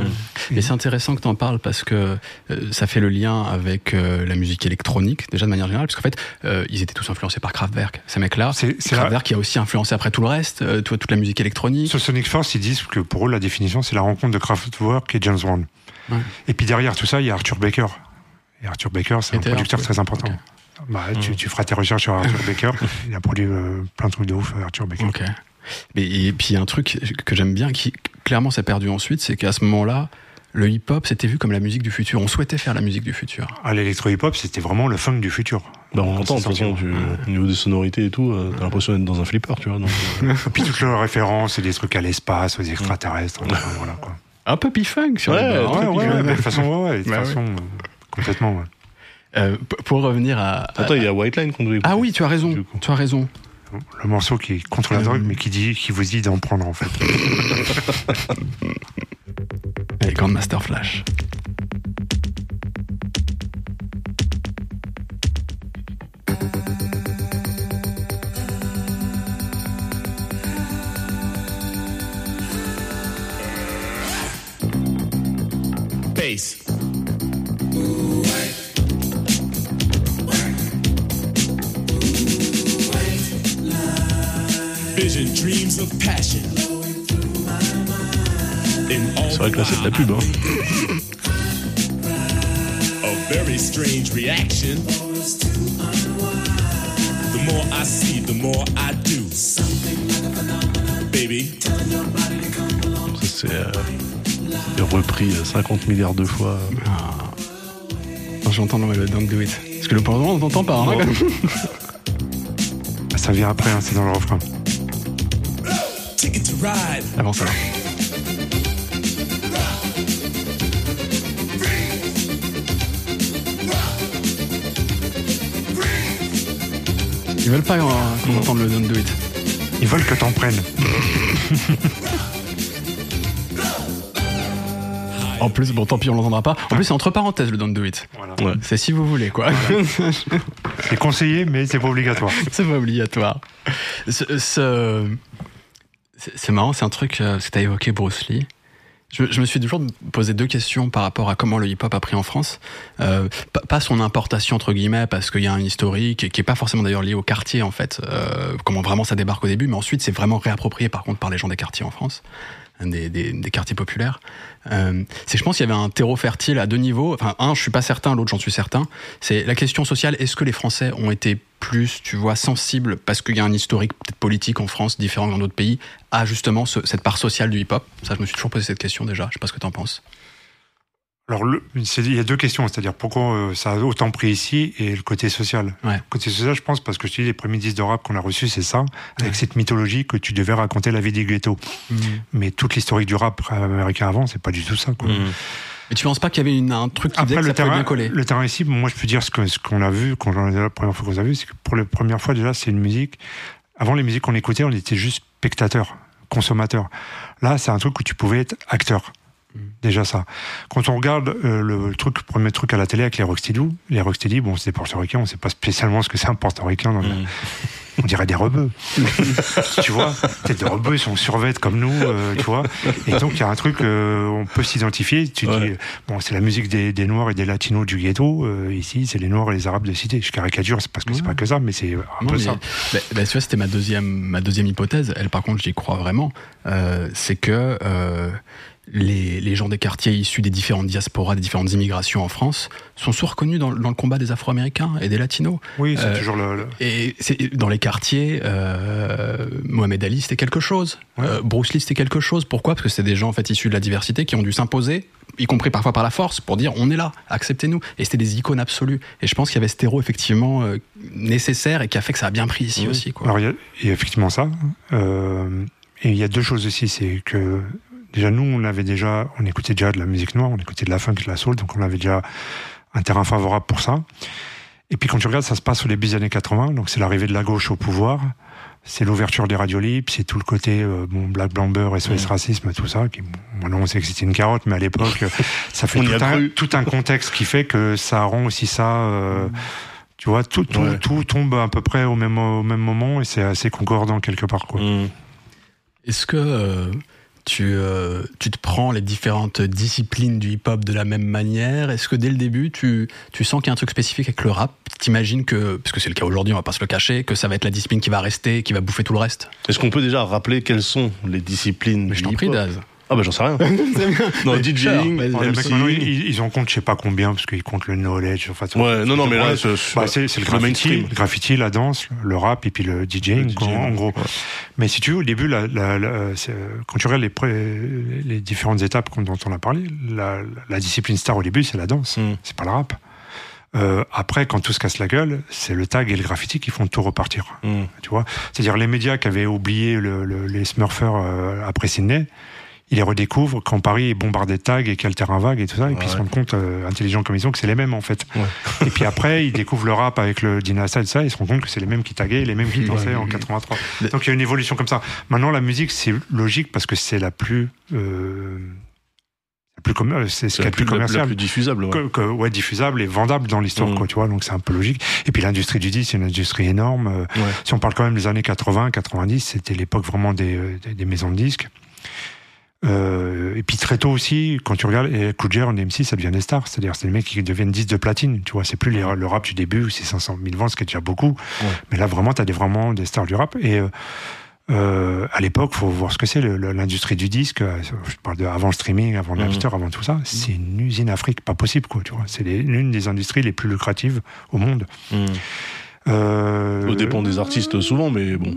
Mais c'est intéressant que tu en parles parce que euh, ça fait le lien avec euh, la musique électronique, déjà de manière générale, parce qu'en fait, euh, ils étaient tous influencés par Kraftwerk, ces mecs-là. C'est- Kraftwerk qui a aussi influencé après tout le reste, euh, tu vois, toute la musique électronique. Sur Sonic Force, ils disent que pour eux, la définition, c'est la rencontre de Kraftwerk et James Brown. Ouais. Et puis derrière tout ça, il y a Arthur Baker. Et Arthur Baker, c'est un producteur très important. Bah, tu, tu feras tes recherches sur Arthur *laughs* Baker. Il a produit euh, plein de trucs de ouf, Arthur Baker. Ok. Mais, et puis il y a un truc que j'aime bien, qui clairement s'est perdu ensuite, c'est qu'à ce moment-là, le hip-hop c'était vu comme la musique du futur. On souhaitait faire la musique du futur. Ah, l'électro-hip-hop, c'était vraiment le funk du futur. Bah, on Quand entend, de toute façon, tu- au niveau des sonorités et tout, euh, t'as l'impression d'être dans un flipper, tu vois. Donc, euh, *laughs* Et puis toutes leurs références, c'est des trucs à l'espace, aux extraterrestres. enfin, voilà, quoi. *laughs* Un peu p-funk sur Ouais, les Ouais, ouais, ouais, de toute façon, ouais, ouais, de toute Bah ouais. façon, euh, complètement. ouais. Euh, pour revenir à. Attends, il y a White Line qu'on devait écouter. Ah oui, tu as raison. Du. Tu as raison. Le morceau qui est contre la Euh, drogue, mais qui, dit, qui vous dit d'en prendre, en fait. *laughs* Allez, Grandmaster Flash. Bass. C'est vrai que là, c'est de la pub. Hein. a very strange reaction. The more I see, the more I do. Baby, Ça, C'est euh, repris euh, 50 milliards de fois. Attends, J'entends le Don't Do It. Parce que le pendant on n'entend pas. hein. *laughs* Ça vient après, hein, c'est dans le refrain. Ticket to ride. Avance alors. Ils veulent pas euh, qu'on entende le Don't Do It. Ils veulent que t'en prennes. *laughs* En plus, bon, tant pis, on l'entendra pas. En plus, c'est entre parenthèses le Don't Do It. Voilà. Ouais. C'est si vous voulez, quoi. *laughs* C'est conseillé, mais c'est pas obligatoire. c'est pas obligatoire. Ce- ce- C'est marrant, c'est un truc, euh, que t'as évoqué Bruce Lee. Je, me suis toujours posé deux questions par rapport à comment le hip-hop a pris en France. Euh, pas, son importation, entre guillemets, parce qu'il y a un historique qui est pas forcément d'ailleurs lié au quartier, en fait. Euh, comment vraiment ça débarque au début, mais ensuite c'est vraiment réapproprié, par contre, par les gens des quartiers en France. Des, quartiers populaires. Euh, c'est, je pense qu'il y avait un terreau fertile à deux niveaux. Enfin, un, je suis pas certain, l'autre, j'en suis certain. C'est la question sociale. Est-ce que les Français ont été plus, tu vois, sensibles parce qu'il y a un historique peut-être politique en France différent dans d'autres pays à justement ce- cette part sociale du hip-hop? Ça, je me suis toujours posé cette question déjà. Je sais pas ce que t'en penses. Alors, le- il y a deux questions, c'est-à-dire pourquoi euh, ça a autant pris ici et le côté social. Ouais. Le côté social, je pense, parce que je te dis, les premiers disques de rap qu'on a reçus, c'est ça, avec cette mythologie que tu devais raconter la vie du ghetto. Mhm. Mais toute l'historique du rap américain avant, c'est pas du tout ça. Quoi. Mm. Mais tu penses pas qu'il y avait une- un truc qui disait Après, que le ça terrain, bien coller? le terrain ici, moi, je peux dire ce que- ce qu'on a vu, quand on a la première fois qu'on a vu, c'est que pour la première fois, déjà, c'est une musique. Avant les musiques qu'on écoutait, on était juste spectateur, consommateur. Là, c'est un truc où tu pouvais être acteur. Déjà ça. Quand on regarde euh, le, truc, le premier truc à la télé avec les Rocksteady, les Rocksteady, bon, c'est des portoricains, on sait pas spécialement ce que c'est un portoricain. Dans le- Mm. On dirait des rebeux. *laughs* tu vois, peut-être des rebeux, ils sont survêtés comme nous, euh, tu vois. Et donc, il y a un truc, euh, on peut s'identifier. Tu Ouais. dis, bon, c'est la musique des, des Noirs et des Latinos du ghetto. ici, c'est les Noirs et les Arabes de cité. Je caricature, c'est parce que c'est Ouais. pas que ça, mais c'est un Non, peu mais- ça. bah, bah, tu vois, c'était ma deuxième, ma deuxième hypothèse. Elle, par contre, j'y crois vraiment. C'est que les, les gens des quartiers issus des différentes diasporas, des différentes immigrations en France, sont souvent reconnus dans, dans le combat des Afro-Américains et des Latinos. Oui, c'est Euh, toujours le. le- Et c'est- dans les quartiers, euh, Mohamed Ali, c'était quelque chose. Ouais. Euh, Bruce Lee, c'était quelque chose. Pourquoi? Parce que c'est des gens en fait issus de la diversité qui ont dû s'imposer, y compris parfois par la force, pour dire on est là, acceptez-nous. Et c'était des icônes absolues. Et je pense qu'il y avait ce terreau effectivement nécessaire et qui a fait que ça a bien pris ici Oui. aussi. Quoi. Alors, il y, a- il y a effectivement ça. Et il y a deux choses aussi. C'est que, déjà, nous, on avait déjà, on écoutait déjà de la musique noire, on écoutait de la funk et de la soul, donc on avait déjà un terrain favorable pour ça. Et puis, quand tu regardes, ça se passe au début des années 80, donc c'est l'arrivée de la gauche au pouvoir. C'est l'ouverture des radios libres, c'est tout le côté euh, bon, Black Blamber, SOS Mm. Racisme, tout ça. Qui, bon, maintenant, on sait que c'était une carotte, mais à l'époque, *laughs* ça fait tout a un, cru. tout un contexte qui fait que ça rend aussi ça. euh, tu vois, tout, tout, Ouais. tout tombe à peu près au même, au même moment et c'est assez concordant quelque part. Quoi. Mm. Est-ce que euh, tu, euh, tu te prends les différentes disciplines du hip-hop de la même manière. Est-ce que dès le début, tu, tu sens qu'il y a un truc spécifique avec le rap? T'imagines que, parce que c'est le cas aujourd'hui, on va pas se le cacher, que ça va être la discipline qui va rester, qui va bouffer tout le reste? Est-ce qu'on peut déjà rappeler quelles sont les disciplines Mais je du t'en prie, hip-hop? Daz. Ah bah j'en sais rien. *laughs* non, Mais DJing, maintenant, ils, ils en comptent je sais pas combien parce qu'ils comptent le knowledge. Enfin, Ouais, non, non, mais là, c'est Bah, c'est le graffiti, graffiti, la danse, le rap et puis le DJing, Le quoi, DJing, en gros. ouais. Mais si tu veux, au début, la, la- la- c'est, quand tu regardes les, pré- les différentes étapes dont on a parlé, la, la discipline star au début, c'est la danse, Mm. c'est pas le rap. Euh, après, quand tout se casse la gueule, c'est le tag et le graffiti qui font tout repartir. Mm. Tu vois, c'est-à-dire les médias qui avaient oublié le- le- les Smurfers euh, après Sydney, ils les redécouvrent quand Paris est bombardé de tags et qu'il y a le terrain vague et tout ça, et puis ils se rendent compte, euh, intelligents comme ils sont, que c'est les mêmes en fait. Ouais. Et puis après, ils découvrent le rap avec le Dinasa et tout ça, ils se rendent compte que c'est les mêmes qui taguaient et les mêmes qui dansaient en 83. Le- Donc il y a une évolution comme ça. Maintenant, la musique, c'est logique parce que c'est la plus. Euh, la plus commun- c'est ce qui est plus plus, la, commercial plus diffusable. ouais. que- que- ouais, diffusable et vendable dans l'histoire, Mm. quoi, tu vois, donc c'est un peu logique. Et puis l'industrie du disque, c'est une industrie énorme. Euh, Ouais. Si on parle quand même des années 80, 90, c'était l'époque vraiment des, euh, des, des maisons de disques. Euh, et puis très tôt aussi, quand tu regardes, et J, en MC, ça devient des stars. C'est-à-dire, c'est des mecs qui deviennent disques de platine. Tu vois, c'est plus les- le rap du début où c'est 500 000 ventes, ce qui est déjà beaucoup. Ouais. Mais là, vraiment, t'as des, vraiment des stars du rap. Et euh, euh, à l'époque, faut voir ce que c'est l'industrie du disque. Je parle de avant le streaming, avant Mhm. Napster, avant tout ça. C'est une usine Afrique, pas possible, quoi. Tu vois, c'est les- l'une des industries les plus lucratives au monde. Mm. Euh, Au dépend des artistes souvent, mais bon.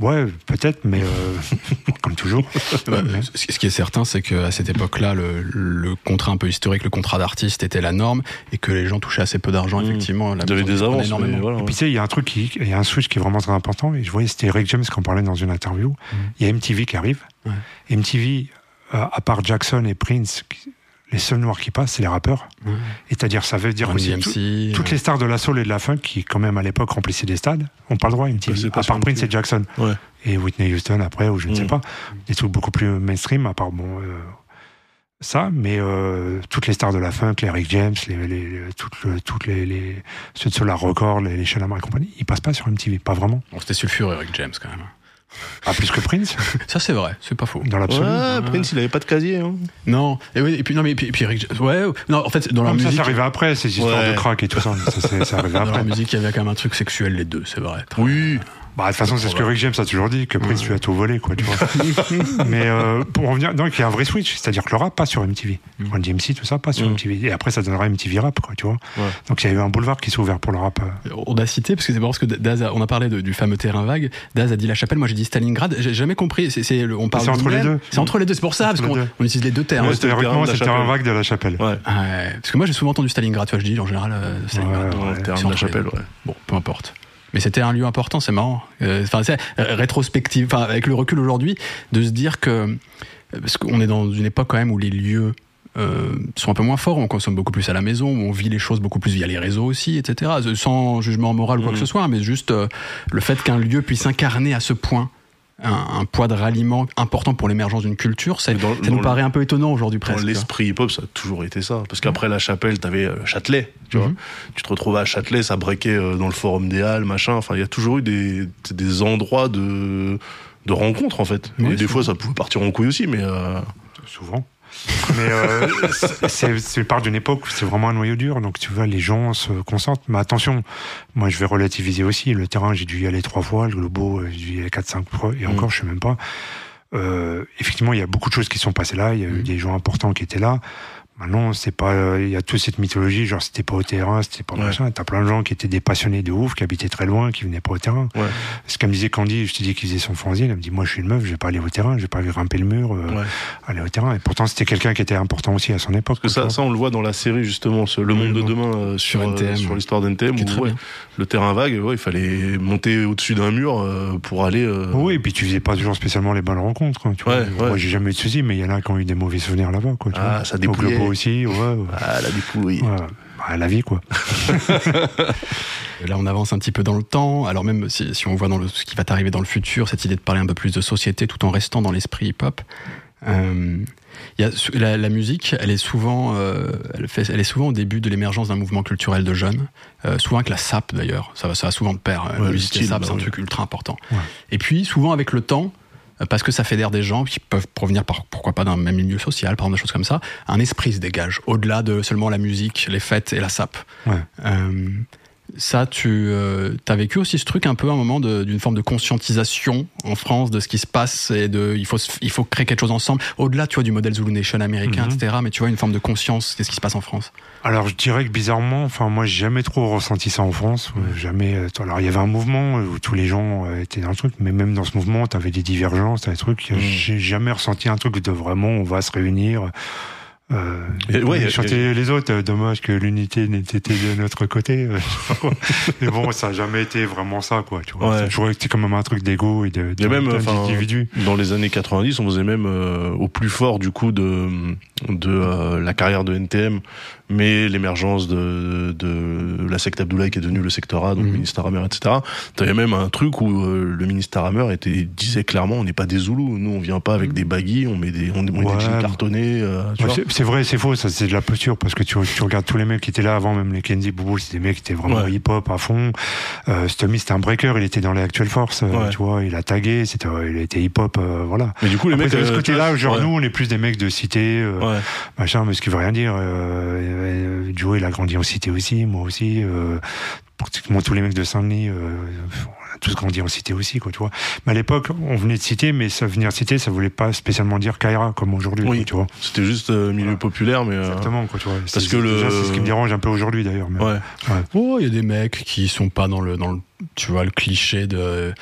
Ouais, peut-être, mais euh, *laughs* comme toujours. Bah, Ouais. ce ce qui est certain, c'est qu'à cette époque-là, le, le contrat un peu historique, le contrat d'artiste était la norme et que les gens touchaient assez peu d'argent, Mmh. effectivement. La maison des avances, énormément. voilà. Et ouais. puis tu sais, il y a un truc il y a un switch qui est vraiment très important. Et je voyais, c'était Rick James qui en parlait dans une interview. Il y a MTV qui arrive. Ouais. MTV, euh, à part Jackson et Prince, qui- les seuls noirs qui passent, c'est les rappeurs. Et c'est-à-dire, ça veut dire Run aussi tout- toutes euh, les stars de la soul et de la funk qui, quand même, à l'époque, remplissaient des stades, ont pas le droit à c'est pas à part Prince et Jackson. Ouais. Et Whitney Houston après, ou je ne sais Mm. pas. Des trucs beaucoup plus mainstream, à part, bon, euh, ça, mais euh, toutes les stars de la funk, les Rick James, les, les, les- toutes, le- toutes les, les, ceux de Solar Record, les, les Shalamar et compagnie, ils passent pas sur MTV, pas vraiment. Bon, c'était sulfureux, Eric James, quand même. Pas plus que Prince, Ça, c'est vrai, c'est pas faux. dans l'absolu. Ouais, Prince, il avait pas de casier. Hein. Non, et, oui, et puis, non, mais, et puis, et puis Eric ouais, non, en fait, dans leur Comme ça, musique. c'est arrivé après, ces histoires Ouais. de crack et tout ça. Ça, c'est c'est arrivé Dans leur après. musique, il y avait quand même un truc sexuel, les deux, c'est vrai. Oui. Bah, de toute façon, c'est ce que Rick James a toujours dit, que Prince lui a tout volé, quoi, tu vois. *laughs* Mais euh, pour revenir, donc il y a un vrai switch, c'est-à-dire que le rap passe sur MTV. Run DMC, tout ça passe sur Mm. MTV. Et après, ça donnera MTV Rap, quoi, tu vois. Ouais. Donc il y a eu un boulevard qui s'est ouvert pour le rap. On a cité, parce que c'est marrant, parce que Daz, a- on a parlé de- du fameux terrain vague. Daz a dit la chapelle, moi j'ai dit Stalingrad. J'ai jamais compris. C'est, on parle C'est entre les deux. C'est entre les deux. C'est pour ça, parce qu'on on utilise les deux termes. Ouais, c'est le terrain vague de la chapelle. Ouais. Ouais, parce que moi j'ai souvent entendu Stalingrad, tu vois, je dis en général euh, Stalingrad. Terrain c'est de la chapelle, ouais. Bon, peu importe. Mais c'était un lieu important, c'est marrant. Euh, Enfin, c'est euh, rétrospective. Enfin, avec le recul aujourd'hui, de se dire que parce qu'on est dans une époque quand même où les lieux euh, sont un peu moins forts, on consomme beaucoup plus à la maison, on vit les choses beaucoup plus via les réseaux aussi, etc. Sans jugement moral ou quoi que ce soit, mais juste euh, le fait qu'un lieu puisse incarner à ce point un, un poids de ralliement important pour l'émergence d'une culture, ça, dans- ça dans nous le- paraît un peu étonnant aujourd'hui Dans presque. l'esprit hip-hop, ça a toujours été ça. Parce qu'après la chapelle, t'avais euh, Châtelet, tu vois. Mhm. Tu te retrouvais à Châtelet, ça breakait euh, dans le forum des Halles, machin. Enfin, il y a toujours eu des, des endroits de, de rencontres, en fait. Oui, Et des fois, ça pouvait partir en couille aussi, mais... euh, Souvent. Mais euh, c'est- part d'une époque où c'est vraiment un noyau dur, donc tu vois, les gens se concentrent. Mais attention, moi je vais relativiser aussi. Le terrain, j'ai dû y aller trois fois, le globo, euh, j'ai dû y aller quatre, cinq fois, et Mm. encore, je sais même pas. Euh, effectivement, il y a beaucoup de choses qui sont passées là, il y a eu Mm. des gens importants qui étaient là. Maintenant, c'est pas, euh, il y a toute cette mythologie, genre c'était pas au terrain, c'était pas Ouais. machin. T'as plein de gens qui étaient des passionnés de ouf, qui habitaient très loin, qui venaient pas au terrain. Ouais. Ce qu'elle me disait Candy, je te dis qu'il faisait son fanzine, elle me dit, moi je suis une meuf, je vais pas aller au terrain, je vais pas grimper le mur, euh, Ouais. aller au terrain. Et pourtant, c'était quelqu'un qui était important aussi à son époque. Parce que ça, ça, on le voit dans la série, justement, ce- Le Monde de demain euh, sur, euh, NTM, sur l'histoire d'NTM, où le terrain vague, il fallait monter au-dessus d'un mur euh, pour aller... euh, Oui, et puis tu faisais pas toujours spécialement les bonnes rencontres. hein, tu vois. Ouais, Moi, j'ai jamais eu de soucis, mais il y en a qui ont eu des mauvais souvenirs là-bas. Quoi, tu Ah, vois. ça dépouillait. Aussi, ouais. la dépouille. Ouais, bah, la vie, quoi. *laughs* Là, on avance un petit peu dans le temps. Alors même si, si on voit dans le, ce qui va t'arriver dans le futur, cette idée de parler un peu plus de société tout en restant dans l'esprit hip-hop. Euh, y a, la, la musique, elle est souvent, euh, elle, fait, elle est souvent au début de l'émergence d'un mouvement culturel de jeunes. Euh, souvent avec la SAP d'ailleurs, ça, va- ça va souvent de pair. Ouais, le musique et style, SAP, bah c'est un oui. truc ultra important. Ouais. Et puis souvent avec le temps, parce que ça fédère des gens qui peuvent provenir par, pourquoi pas d'un même milieu social, par exemple des choses comme ça, un esprit se dégage, au-delà de seulement la musique, les fêtes et la SAP. Ouais. Euh, ça, tu as vécu aussi ce truc un peu à un moment d'une forme de conscientisation en France de ce qui se passe et de il faut il faut créer quelque chose ensemble au-delà tu vois du modèle Zulu Nation américain Mhm. etc mais tu vois une forme de conscience de ce qui se passe en France? Alors, je dirais que bizarrement, enfin, moi, j'ai jamais trop ressenti ça en France. euh, Jamais. euh, Alors, il y avait un mouvement euh, où tous les gens euh, étaient dans le truc, mais même dans ce mouvement, t'avais des divergences, t'avais des trucs. Mm. J'ai jamais ressenti un truc de vraiment, on va se réunir. Euh, ouais, chanter les autres, euh, dommage que l'unité n'était de notre côté. euh, *laughs* mais bon, ça a jamais été vraiment ça, quoi. Tu vois, Ouais. toujours été quand même un truc d'ego et de, Il y a même, de- enfin, d'individu. Dans les années 90, on faisait même euh, au plus fort du coup de de euh, la carrière de NTM, mais l'émergence de, de la secte Abdoulaye qui est devenue le secteur A, donc Mhm. ministre Hammer, etc. T'avais même un truc où euh, le ministre Hammer était disait clairement, on n'est pas des Zoulous, nous on vient pas avec des baguilles, on met des on, met Ouais. des jeans cartonnés. euh, Ouais, c'est- vrai, c'est faux, ça c'est de la posture parce que tu, tu regardes tous les mecs qui étaient là avant, même les Kenzie Boubou, c'est des mecs qui étaient vraiment Ouais. hip-hop à fond. Euh, Stommy c'était un breaker, il était dans les Actual Force, euh, tu vois, il a tagué, c'était, il était hip-hop, euh, voilà. Mais du coup les Après, mecs de ce euh, côté-là, genre nous, on est plus des mecs de cité, euh, machin, mais ce qui veut rien dire. Euh, Joe, il a grandi en cité aussi, moi aussi. Euh, pratiquement tous les mecs de Saint-Denis, euh, on a tous grandi en cité aussi, quoi, tu vois. Mais à l'époque, on venait de cité, mais ça venir de cité, ça voulait pas spécialement dire Kaira comme aujourd'hui, Oui. quoi, tu vois. C'était juste euh, milieu Voilà. populaire, mais euh, Exactement, quoi, tu vois. parce C'est- que le- c'est ce qui me dérange un peu aujourd'hui, d'ailleurs. mais- ouais. oh il y a des mecs qui sont pas dans le dans le tu vois le cliché de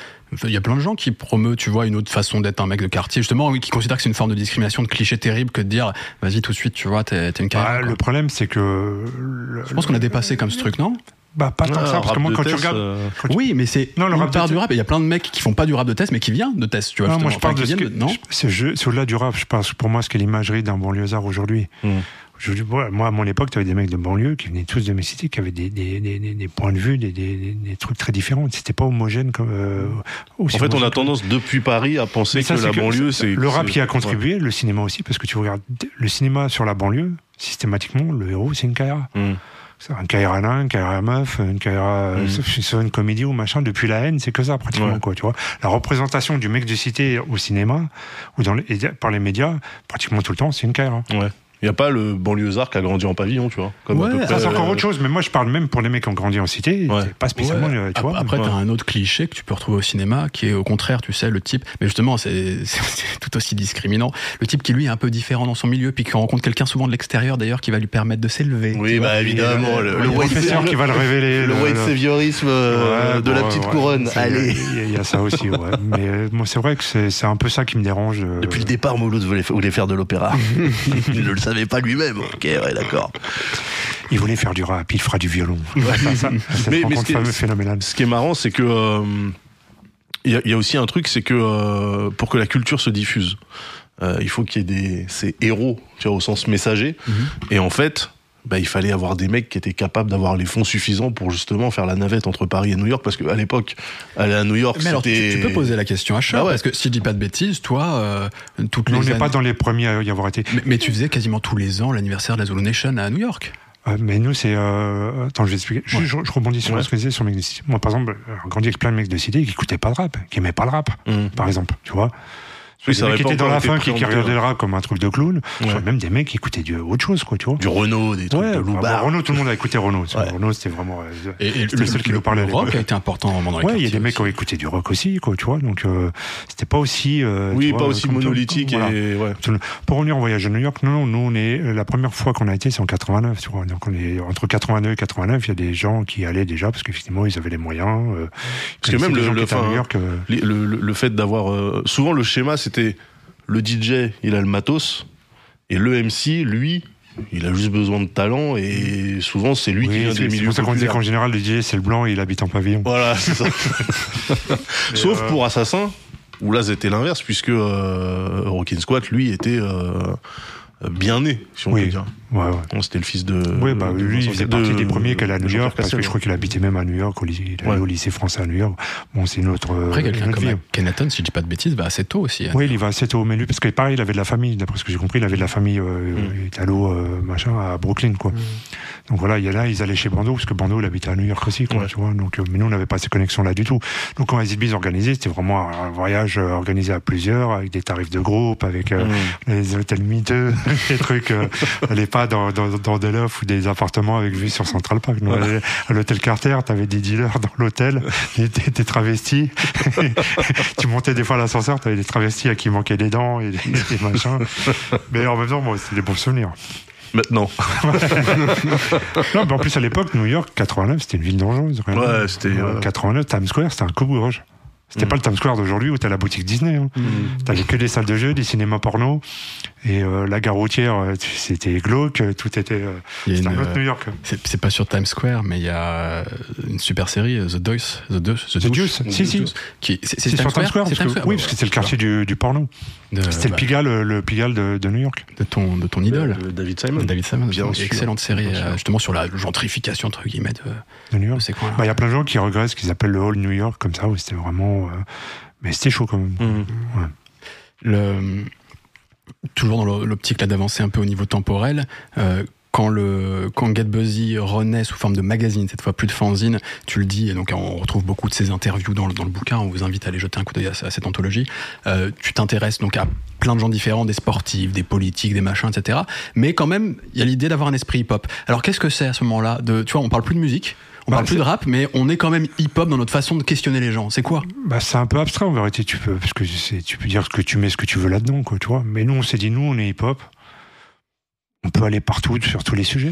il y a plein de gens qui promeuvent, tu vois, une autre façon d'être un mec de quartier, justement, qui considèrent que c'est une forme de discrimination, de cliché terrible que de dire, vas-y, tout de suite, tu vois, t'es une Bah, carrière. le problème, c'est que. le- Je pense qu'on a dépassé comme ce truc, non? Bah, pas tant que ça, parce que moi, quand tu regardes. euh, Oui, mais c'est Non, le rap part du rap. et Il y a plein de mecs qui font pas du rap de test, mais qui viennent de test, tu vois. Non, moi, je parle de Non? C'est jeu- c'est au-delà du rap, je pense. Pour moi, ce qu'est l'imagerie d'un banlieusard aujourd'hui. Je- moi, à mon époque, tu avais des mecs de banlieue qui venaient tous de mes cités, qui avaient des, des, des, des- des points de vue, des, des, des- des trucs très différents. C'était pas homogène comme. euh, aussi En fait, on a que- tendance depuis Paris à penser ça, que la banlieue, c'est Le rap y a contribué, le cinéma aussi, parce que tu regardes le cinéma sur la banlieue, systématiquement, le héros, c'est une Kaira. Ouais. Mm. C'est un Kaira nain, une Kaira meuf, une Kaira, sauf si c'est une comédie ou machin, depuis la haine, c'est que ça, pratiquement, Ouais. quoi, tu vois. La représentation du mec de cité au cinéma, ou dans les, par les médias, pratiquement tout le temps, c'est une Kaira. Ouais. Il n'y a pas le banlieusard qui a grandi en pavillon, tu vois. Comme à Ouais, peu près, Ça, c'est encore euh, autre chose, mais moi je parle même pour les mecs qui ont grandi en cité, Ouais. c'est pas spécialement, Ouais. euh, tu vois. Après, ouais. t'as un autre cliché que tu peux retrouver au cinéma, qui est au contraire, tu sais, le type. Mais justement, c'est c'est tout aussi discriminant. Le type qui lui est un peu différent dans son milieu, puis qui rencontre quelqu'un souvent de l'extérieur d'ailleurs, qui va lui permettre de s'élever. Oui, bah évidemment, le, a le le white professeur qui va le révéler. le white saviorisme euh, Ouais, de la petite ouais, couronne. Allez. Il y a- il y, a ça aussi, ouais. *laughs* Mais euh, moi, c'est vrai que c'est c'est un peu ça qui me dérange. euh, Depuis le départ, Mouloud voulait, voulait faire de l'opéra. *laughs* il le savait pas lui-même. Ok, ouais, d'accord. Il voulait faire du rap, il fera du violon. ça, ça, cette Mais- ce qui est- fameuse phénoménale. Ce qui est marrant, c'est que euh, il y, a, il y a aussi un truc, c'est que euh, pour que la culture se diffuse, euh, il faut qu'il y ait des ces héros, tu vois, au sens messager. Mhm. Et en fait, bah, il fallait avoir des mecs qui étaient capables d'avoir les fonds suffisants pour justement faire la navette entre Paris et New York, parce qu'à l'époque, aller à New York, Mais alors, tu, c'était. tu peux poser la question à Charles, Bah ouais. parce que si je dis pas de bêtises, toi, euh, toutes Mais on les n'est pas années- dans les premiers à y avoir été. mais, mais tu faisais quasiment tous les ans l'anniversaire de la Zulu Nation à New York. Euh, mais nous, c'est. Euh... Attends, je vais expliquer. Je, Ouais. je- je rebondis sur Ouais. ce que disais sur les mecs de cité. Moi, par exemple, j'ai grandi avec plein de mecs de cité qui écoutaient pas de rap, qui aimaient pas le rap, Hum. par exemple. Tu vois Oui, ça qui pas étaient dans la fin, qui, qui le rap comme un truc de clown. Ouais. Soit même des mecs qui écoutaient du, autre chose, quoi, tu vois. Du Renault, des trucs Ouais, de Loubard. Renault, tout le monde a écouté Renault. Ouais. Renault, c'était vraiment euh, Et, et le seul qui nous parlait. Le rock a été important dans les Ouais, il y a des mecs qui ont écouté du rock aussi, quoi, tu vois. Donc, euh, c'était pas aussi. euh, Oui, pas aussi monolithique voilà. et ouais. Pour revenir en voyage à New York, non, non, nous, on est, la première fois qu'on a été, c'est en 89, tu vois. Donc, on est, entre 82 et 89, il y a des gens qui allaient déjà, parce qu'effectivement, ils avaient les moyens. euh, Parce que même le- euh, fait d'avoir euh, souvent le schéma c'était le DJ il a le matos et le MC lui il a juste besoin de talent et souvent c'est lui qui vient c'est des c'est milieux pour ça qu'on disait populaires. qu'en général, le DJ, c'est le blanc et il habite en pavillon. voilà c'est ça *laughs* *laughs* sauf euh, pour Assassin où là c'était l'inverse puisque euh, Rockin' Squat lui était euh, bien né si on Oui. peut dire Ouais, ouais. Non, c'était le fils de Oui, bah, de lui, il faisait de- partie des premiers qu'elle à New York, parce que je crois qu'il habitait même à New York, au lycée, il allait Ouais. au lycée français à New York. Bon, c'est une autre. Après, quelqu'un comme. Kenaton, si je dis pas de bêtises, va assez tôt aussi. hein. Oui, il y va assez tôt, mais lui, parce que pareil, il avait de la famille, d'après ce que j'ai compris, il avait de la famille euh, Mm. italo, euh, machin, à Brooklyn, quoi. Donc voilà, il y a là, ils allaient chez Bando, parce que Bando, il habitait à New York aussi, quoi, Ouais. tu vois. Donc, euh, mais nous, on n'avait pas ces connexions-là du tout. Donc, quand les Bees organisé, c'était vraiment un, voyage euh, organisé à plusieurs, avec des tarifs de groupe, avec euh, Mm. les hôtels miteux, *laughs* des trucs, euh, allez pas dans, dans, dans des lofts ou des appartements avec vue sur Central Park. Nous, à l'hôtel Carter, t'avais des dealers dans l'hôtel, des, travestis. *laughs* tu montais des fois à l'ascenseur, t'avais des travestis à qui manquaient des dents et des, des machins. Mais en même temps, bon, c'était des bons souvenirs. maintenant *laughs* Non, mais en plus, à l'époque, New York, 89, c'était une ville dangereuse. Ouais, c'était, Euh, euh, 89, Times Square, c'était un coupe-gorge. C'était Mm. pas le Times Square d'aujourd'hui où t'as la boutique Disney. Hein. T'avais que des salles de jeux, des cinémas porno. Et euh, la gare routière, euh, c'était glauque, tout était. euh, c'était un autre euh, New York. C'est c'est pas sur Times Square, mais il y a une super série, The Deuce. The Deuce. The Deuce, si, si. Qui, c'est C'est sur Times Square, C'est parce Times que- Square oui, parce que c'est le quartier du, du porno. de, C'était bah, le Pigalle, le Pigalle de, de New York. de ton, de ton idole. de David Simon David Simon, Bien une sûr. excellente série, Bien sûr. justement sur la gentrification entre guillemets de, De New York. Bah, Il y a plein de gens qui regrettent ce qu'ils appellent le Hall New York, comme ça, où c'était vraiment. Euh, Mais c'était chaud quand même. Mhm. le, toujours dans l'o- l'optique là d'avancer un peu au niveau temporel, euh, quand le quand Get Busy renaît sous forme de magazine, cette fois plus de fanzine, tu le dis, et donc on retrouve beaucoup de ces interviews dans le, dans le bouquin, on vous invite à aller jeter un coup d'œil à, à cette anthologie. Euh, tu t'intéresses donc à plein de gens différents, des sportifs, des politiques, des machins, etc. Mais quand même, il y a l'idée d'avoir un esprit hip-hop. Alors qu'est-ce que c'est à ce moment-là de, Tu vois, on parle plus de musique, on Bah, parle plus de rap, mais on est quand même hip-hop dans notre façon de questionner les gens. C'est quoi? Bah, c'est un peu abstrait en vérité, tu peux, parce que tu peux dire ce que tu mets, ce que tu veux là-dedans, quoi, tu vois. Mais nous, on s'est dit, nous, on est hip-hop. On peut aller partout sur tous les sujets,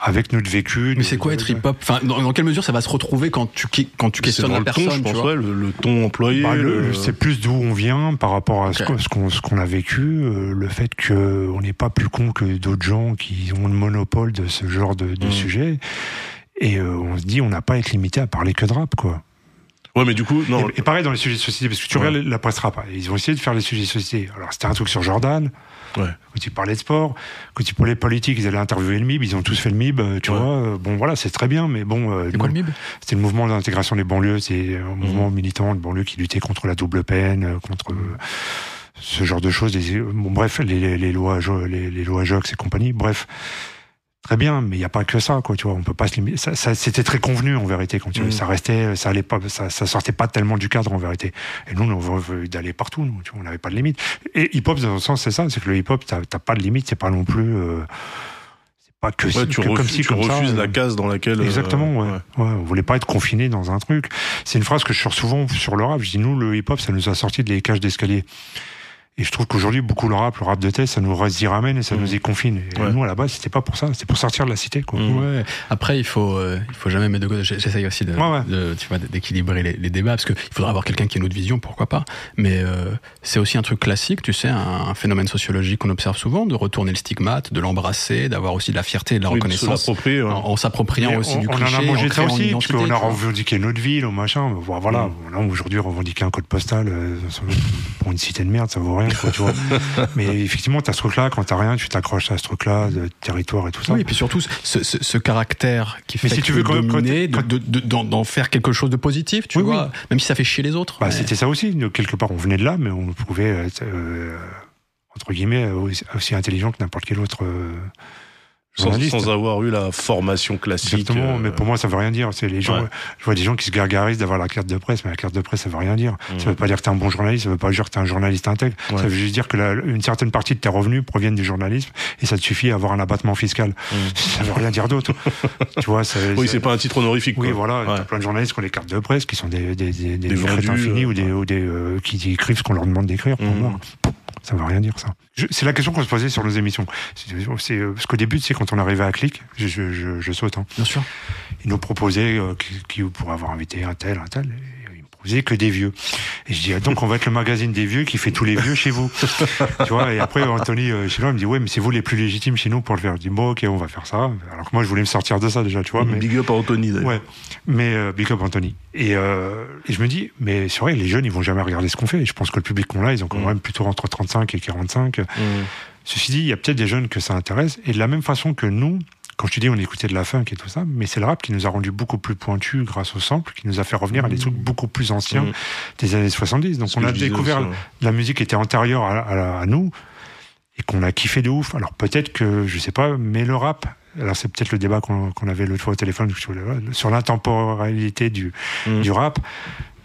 avec notre vécu. Mais c'est quoi être hip-hop? Enfin, dans, dans quelle mesure ça va se retrouver quand tu quand tu questionnes dans la le ton, personne je tu pense, vois? ouais, le, le ton employé. Bah, le- C'est plus d'où on vient par rapport à ce qu'on- ce a vécu, euh, le fait qu'on n'est pas plus con que d'autres gens qui ont le monopole de ce genre de, de Mm. sujet. Et euh, on se dit, on n'a pas à être limité à parler que de rap, quoi. Ouais, mais du coup, non. Et, et pareil dans les sujets de société, parce que tu Ouais. regardes la presse rap, ils ont essayé de faire les sujets de société. Alors c'était un truc sur Jordan, Ouais. quand ils parlaient de sport, quand ils parlaient politique, ils allaient interviewer le MIB, ils ont tous fait le MIB, euh, tu Ouais. vois. euh, Bon voilà, c'est très bien, mais bon. euh, C'est quoi nous, le MIB C'était le mouvement d'intégration des banlieues, c'est un mouvement militant de banlieue qui luttait contre la double peine, euh, contre euh, ce genre de choses. bon, bref, les, les, les lois, les, les lois Jox et compagnie. Bref, très bien, mais il n'y a pas que ça, quoi, tu vois. On peut pas se limiter. Ça, ça- c'était très convenu, en vérité, quand tu Mm. ça restait, ça allait pas, ça, ça sortait pas tellement du cadre, en vérité. Et nous, on veut d'aller partout, nous, tu vois, on n'avait pas de limite. Et hip-hop, dans un sens, c'est ça, c'est que le hip-hop, t'as t'as pas de limite, c'est pas non plus, euh, c'est pas que, si- Ouais, tu que comme si, tu comme ça. refuses euh, la case dans laquelle. euh, Exactement, ouais. ouais. On voulait pas être confiné dans un truc. C'est une phrase que je sors souvent sur le rap. Je dis, nous, le hip-hop, ça nous a sorti de les cages d'escalier. Et je trouve qu'aujourd'hui, beaucoup le rap, le rap de tête, ça nous y ramène et ça Mhm. nous y confine. Et Ouais. nous, à la base, c'était pas pour ça. C'était pour sortir de la cité, quoi. Ouais. Après, il faut, euh, il faut jamais mettre de côté. J'essaye aussi de, Ouais, ouais. de- tu vois, d'équilibrer les, les débats parce qu'il faudra avoir quelqu'un qui a une autre vision, pourquoi pas. Mais euh, c'est aussi un truc classique, tu sais, un, un phénomène sociologique qu'on observe souvent, de retourner le stigmate, de l'embrasser, d'avoir aussi de la fierté et de la Oui, reconnaissance en, en s'appropriant aussi on, du on cliché. en a mangé ça créant une aussi, parce identité, qu'on a revendiqué notre ville, au machin. Voilà, Mm. Là, aujourd'hui, revendiquer un code postal euh, pour une cité de merde, ça vaut rien, quoi, tu vois. *laughs* Mais effectivement, t'as ce truc-là, quand t'as rien, tu t'accroches à ce truc-là, de territoire et tout ça. Oui, et puis surtout ce, ce, ce caractère qui fait Mais si que tu veux, quand- quand dominer, t'es- de- de- de- d'en faire quelque chose de positif, tu Oui, vois, même si ça fait chier les autres. Bah, mais- C'était ça aussi. Quelque part, on venait de là, mais on pouvait être, euh, entre guillemets, aussi, aussi intelligent que n'importe quel autre euh, Sans, avoir eu la formation classique. Exactement, euh, mais pour moi, ça veut rien dire. C'est les gens. Ouais. Je vois des gens qui se gargarisent d'avoir la carte de presse, mais la carte de presse, ça veut rien dire. Mhm. Ça veut pas dire que t'es un bon journaliste, ça veut pas dire que t'es un journaliste intègre. Ouais. Ça veut juste dire que la- une certaine partie de tes revenus proviennent du journalisme et ça te suffit à avoir un abattement fiscal. Mhm. Ça veut rien dire d'autre. *laughs* tu vois, ça, Oui, c'est pas un titre honorifique. Oui, quoi. voilà, Ouais. t'as plein de journalistes qui ont des cartes de presse, qui sont des, des, des, des, Des crétins vendus, finis euh, ou des, ou des euh, qui écrivent ce qu'on leur demande d'écrire. pour Mhm. moi. Ça veut rien dire, ça. C'est la question qu'on se posait sur nos émissions. C'est, c'est, euh, parce qu'au début, tu sais, quand on arrivait à Click, je, je, je, je saute, hein, Bien sûr. ils nous proposaient euh, qui, qui pourrait avoir invité un tel, un tel. Et me proposaient que des vieux. Et je dis, ah, donc on va être le magazine des vieux qui fait tous les vieux chez vous. *laughs* tu vois, et après, Anthony, euh, chez nous, il me dit, ouais, mais c'est vous les plus légitimes chez nous pour le faire. Je dis, bon, ok, on va faire ça. Alors que moi, je voulais me sortir de ça déjà, tu vois. mais... Big up Anthony d'ailleurs. Ouais, mais euh, Big Up Anthony. Et, euh, et je me dis, mais c'est vrai, les jeunes, ils vont jamais regarder ce qu'on fait. Et je pense que le public qu'on a, ils ont quand Mm. même plutôt entre 35 et 45. Mhm. Ceci dit, il y a peut-être des jeunes que ça intéresse. Et de la même façon que nous, quand je te dis, on écoutait de la funk et tout ça, mais c'est le rap qui nous a rendu beaucoup plus pointus grâce au sample, qui nous a fait revenir à des trucs beaucoup plus anciens Mm. des années 70. Donc on a découvert aussi, ouais. la musique qui était antérieure à, à- à nous et qu'on a kiffé de ouf. Alors peut-être que, je sais pas, mais le rap, alors c'est peut-être le débat qu'on avait l'autre fois au téléphone sur, l'intemporalité du, Mm. du rap.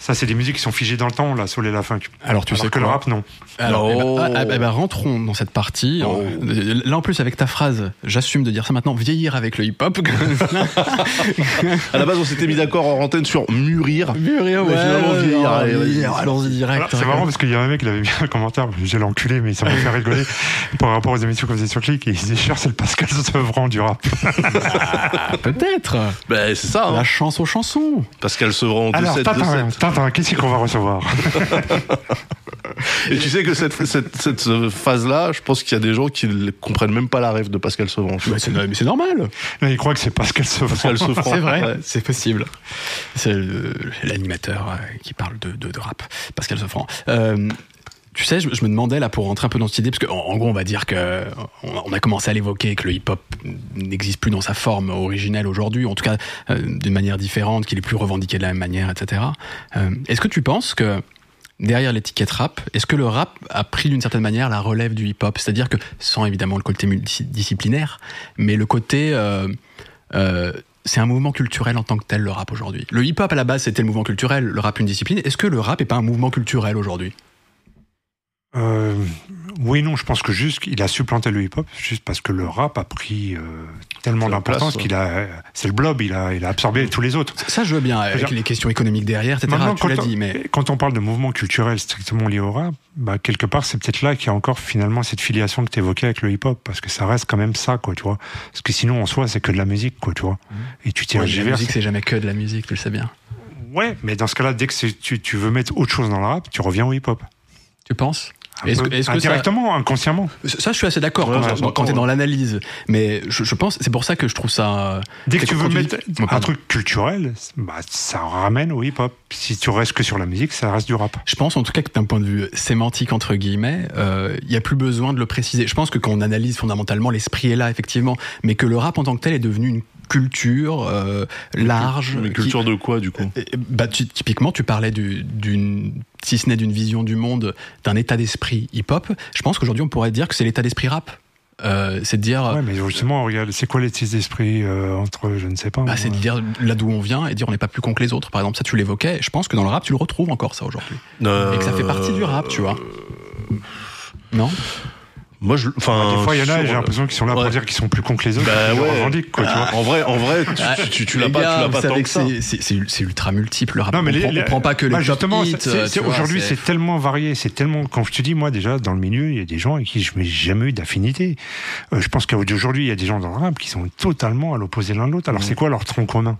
Ça, c'est des musiques qui sont figées dans le temps, la soul et la funk. Alors tu Alors sais que quoi le rap, non. Alors, eh ben, ah, ah, eh ben, rentrons dans cette partie. Oh. Euh, Là, en plus, avec ta phrase, j'assume de dire ça maintenant, vieillir avec le hip-hop. *laughs* À la base, on s'était mis d'accord en antenne sur mûrir. Mûrir, allez, vas-y. vieillir, Allons-y direct. C'est marrant parce qu'il y a un mec, il avait mis un commentaire, j'ai l'enculé, mais ça m'a fait rigoler *laughs* par rapport aux émissions qu'on faisait sur Click. Et il disait, cher, c'est le Pascal Sevran du rap. Ah, Peut-être. Ben, c'est ça, hein. La chance aux chansons. Pascal Sevran, 2-7, Alors, Tintin, 2-7. Tintin, qu'est-ce qu'on va recevoir? Et tu sais que cette, cette, cette euh, phase-là, je pense qu'il y a des gens qui ne comprennent même pas la rêve de Pascal Sevran. Bah, c'est mais c'est normal. Là, il croit que c'est Pascal Sevran. Pascal Sevran. C'est vrai, Ouais. c'est possible. C'est le- l'animateur euh, qui parle de, de, de rap, Pascal Sofran. Euh, tu sais, je, me demandais là pour rentrer un peu dans cette idée, parce qu'en en gros, on va dire que on, a commencé à l'évoquer que le hip-hop n'existe plus dans sa forme originelle aujourd'hui, en tout cas euh, d'une manière différente, qu'il est plus revendiqué de la même manière, etc. Euh, Est-ce que tu penses que derrière l'étiquette rap, est-ce que le rap a pris d'une certaine manière la relève du hip-hop? C'est-à-dire que, sans évidemment le côté multidisciplinaire, mais le côté... euh, c'est un mouvement culturel en tant que tel, le rap aujourd'hui. Le hip-hop, à la base, c'était le mouvement culturel, le rap une discipline. Est-ce que le rap est pas un mouvement culturel aujourd'hui? Euh, oui, non, je pense que juste qu'il a supplanté le hip-hop, juste parce que le rap a pris euh, tellement d'importance qu'il a. C'est le blob, il a, il a absorbé tous les autres. Ça, je veux bien, avec dire- les questions économiques derrière, etc. Maintenant, tu quand, l'as on, dit, mais quand on parle de mouvement culturel strictement lié au rap, bah, quelque part, c'est peut-être là qu'il y a encore finalement cette filiation que tu évoquais avec le hip-hop, parce que ça reste quand même ça, quoi, tu vois. Parce que sinon, en soi, c'est que de la musique, quoi, tu vois. Et tu Ouais, la musique, c'est jamais que de la musique, tu le sais bien. Ouais, mais dans ce cas-là, dès que tu, tu veux mettre autre chose dans le rap, tu reviens au hip-hop. Tu penses? Est-ce que- que ça- inconsciemment. Ça, je suis assez d'accord Ouais, quand, quand- t'es ouais. dans l'analyse. Mais je, je pense, c'est pour ça que je trouve ça. Dès que tu veux tu mettre un truc culturel, bah, ça ramène au hip-hop. Si tu restes que sur la musique, ça reste du rap. Je pense en tout cas que d'un point de vue sémantique entre guillemets, euh, il y a plus besoin de le préciser. Je pense que quand on analyse fondamentalement, l'esprit est là effectivement, mais que le rap en tant que tel est devenu une culture euh, large. Mais qui- culture de quoi, du coup Et, bah, tu- typiquement, tu parlais du- d'une, si ce n'est d'une vision du monde, d'un état d'esprit hip-hop. Je pense qu'aujourd'hui, on pourrait dire que c'est l'état d'esprit rap. Euh, c'est de dire, Ouais, mais justement, regarde, c'est quoi l'état d'esprit euh, entre, je ne sais pas. bah, c'est de dire là d'où on vient et dire on n'est pas plus con que les autres. Par exemple, ça tu l'évoquais. Je pense que dans le rap, tu le retrouves encore ça aujourd'hui. Euh, Et que ça fait partie du rap, tu vois. Non? Moi, je, enfin, Des fois, il y en a, j'ai l'impression qu'ils sont là ouais. pour dire qu'ils sont plus cons que les autres. Bah ouais. revendiquent, quoi, tu vois. En vrai, en vrai, tu, tu, tu l'as pas, tu l'as pas tant que ça. c'est- ultra multiple le rap. Non, mais on, les- prend, les- on prend pas que les bah, top justement, euh, aujourd'hui, c'est- tellement varié, c'est tellement. Quand je te dis, moi, déjà, dans le milieu, il y a des gens avec qui je n'ai jamais eu d'affinité. Euh, je pense qu'aujourd'hui, il y a des gens dans le rap qui sont totalement à l'opposé l'un de l'autre. Alors, Mhm. c'est quoi leur tronc commun?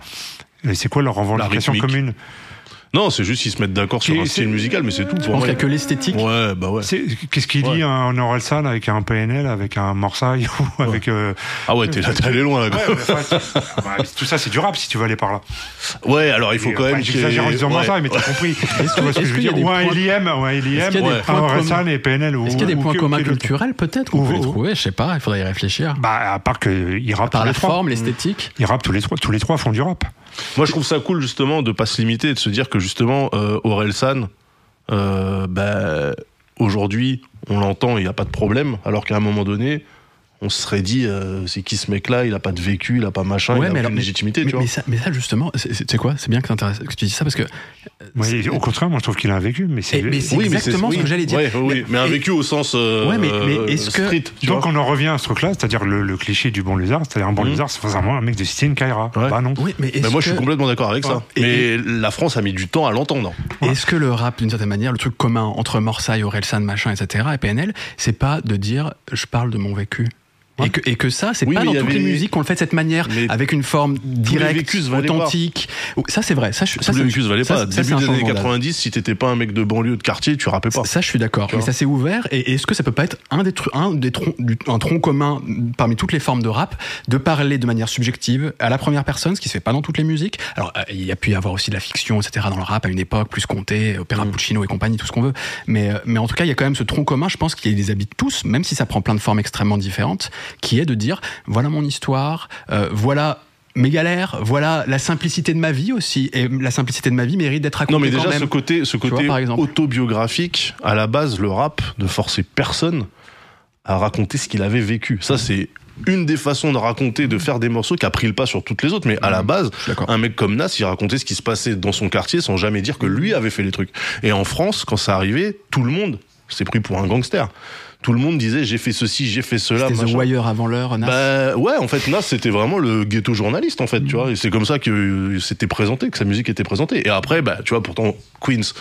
C'est quoi leur revendication commune? Non, c'est juste qu'ils se mettent d'accord sur un style musical, mais c'est tout. Je Pour pense qu'il y a que l'esthétique. Ouais, bah ouais. Qu'est-ce qu'il Ouais. dit un Orelsan avec un PNL, avec un Morsaille *laughs* ou avec. euh, Ah ouais, t'es là, t'es allé loin là. Bah, tout ça, c'est du rap si tu veux aller par là. Ouais, alors il faut Et, quand même. J'exagère en disant ouais. Morsaille, mais t'as compris. tu vois ce que je veux dire des Ou un LIM, ou un LIM, un communs et PNL. ou- Est-ce qu'il y a des points communs culturels peut-être qu'on ou- peut trouver Je sais pas, il faudrait y réfléchir. Bah, à part qu'ils rappent Par tous la les trois. forme, l'esthétique. Ils rappent tous les trois. Tous les trois font du rap. Moi, je trouve ça cool justement de pas se limiter et de se dire que justement euh, Aurel San, euh, bah, aujourd'hui, on l'entend, il n'y a pas de problème, alors qu'à un moment donné, on se serait dit, euh, c'est qui ce mec-là? Il a pas de vécu, il a pas machin, il a aucune légitimité, mais, tu vois. mais ça, mais ça, justement, c'est- quoi? C'est bien que, tu dis ça parce que. C'est- au contraire, moi, je trouve qu'il a un vécu, mais c'est. Et- mais c'est mais exactement ce que j'allais dire. ouais, oui, mais un Et- vécu au sens euh, Ouais, mais- mais est-ce que- Donc on en revient à ce truc-là, c'est-à-dire le, le cliché du bon lézard, c'est-à-dire un bon Mhm. lézard, c'est forcément un mec de citer une Kaira. Ouais. Bah non. Oui, mais Mais moi, que, je suis complètement d'accord avec ça. Et- mais la France a mis du temps à l'entendre. est-ce que le rap, d'une certaine manière, le truc commun entre Morsay, Orelsan, machin, etc., et PNL, c'est pas de dire je parle de mon vécu? Ouais. Et, que, et que ça, c'est Oui, pas dans toutes avait- les musiques qu'on le fait de cette manière, Mais avec une forme directe, authentique. Ça, c'est vrai. Ça, je, ça, vécus valaient ça, pas. ça, Début des années changement d'âge. 90, si t'étais pas un mec de banlieue de quartier, tu rappais pas. Ça, je suis d'accord. Mais ça s'est ouvert. Et est-ce que ça peut pas être un des, un des troncs, un tronc commun parmi toutes les formes de rap, de parler de manière subjective à la première personne, ce qui se fait pas dans toutes les musiques? Alors, euh, il y a pu y avoir aussi de la fiction, etc. dans le rap à une époque, plus compté, opéra Mm. Puccino et compagnie, tout ce qu'on veut. Mais, euh, mais en tout cas, il y a quand même ce tronc commun. Je pense qu'il les habite tous, même si ça prend plein de formes extrêmement différentes, qui est de dire voilà mon histoire, euh, voilà. Mes galères, voilà la simplicité de ma vie aussi, et la simplicité de ma vie mérite d'être racontée Non, mais quand déjà, même. ce côté, ce vois, côté par autobiographique, à la base, le rap ne forçait personne à raconter ce qu'il avait vécu. Ça, c'est une des façons de raconter, de faire des morceaux qui a pris le pas sur toutes les autres. Mais à la base, suis d'accord. un mec comme Nas, il racontait ce qui se passait dans son quartier sans jamais dire que lui avait fait les trucs. Et en France, quand ça arrivait, tout le monde s'est pris pour un gangster. Tout le monde disait j'ai fait ceci, j'ai fait cela. C'était The. Wire avant l'heure, Nas. Bah ouais, en fait, Nas c'était vraiment le ghetto journaliste en fait, Mm. tu vois, et c'est comme ça que euh, c'était présenté, que sa musique était présentée. Et après, bah tu vois, pourtant Queens,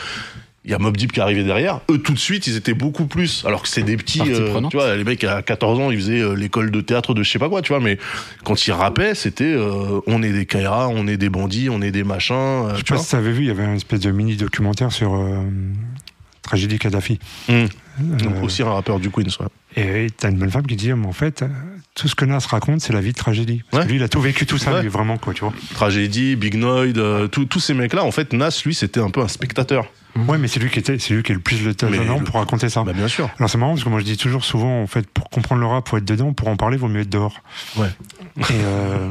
il y a Mob Deep qui est arrivé derrière. Eux tout de suite, ils étaient beaucoup plus, alors que c'est des petits, euh, tu vois, les mecs à 14 ans, ils faisaient euh, l'école de théâtre de je sais pas quoi, tu vois, mais quand ils rappaient, c'était euh, on est des Kaira, on est des bandits, on est des machins, Je sais tu pas vois. si tu avais vu, il y avait un espèce de mini documentaire sur euh, tragédie Kadhafi. Hum. Euh, Donc aussi un rappeur du Queens, ouais. Et t'as une bonne femme qui dit, mais en fait, tout ce que Nas raconte, c'est la vie de tragédie. Parce Ouais. que lui, il a tout vécu, tout ça, Ouais. lui, vraiment, quoi, tu vois. Tragédie, Big Noid, euh, tous ces mecs-là, en fait, Nas, lui, c'était un peu un spectateur. Ouais, mais c'est lui qui était, c'est lui qui est le plus le talent le- pour raconter ça. Bah bien sûr. Alors c'est marrant parce que moi je dis toujours souvent en fait pour comprendre le rap faut être dedans pour en parler vaut mieux être dehors. Ouais. Et, euh,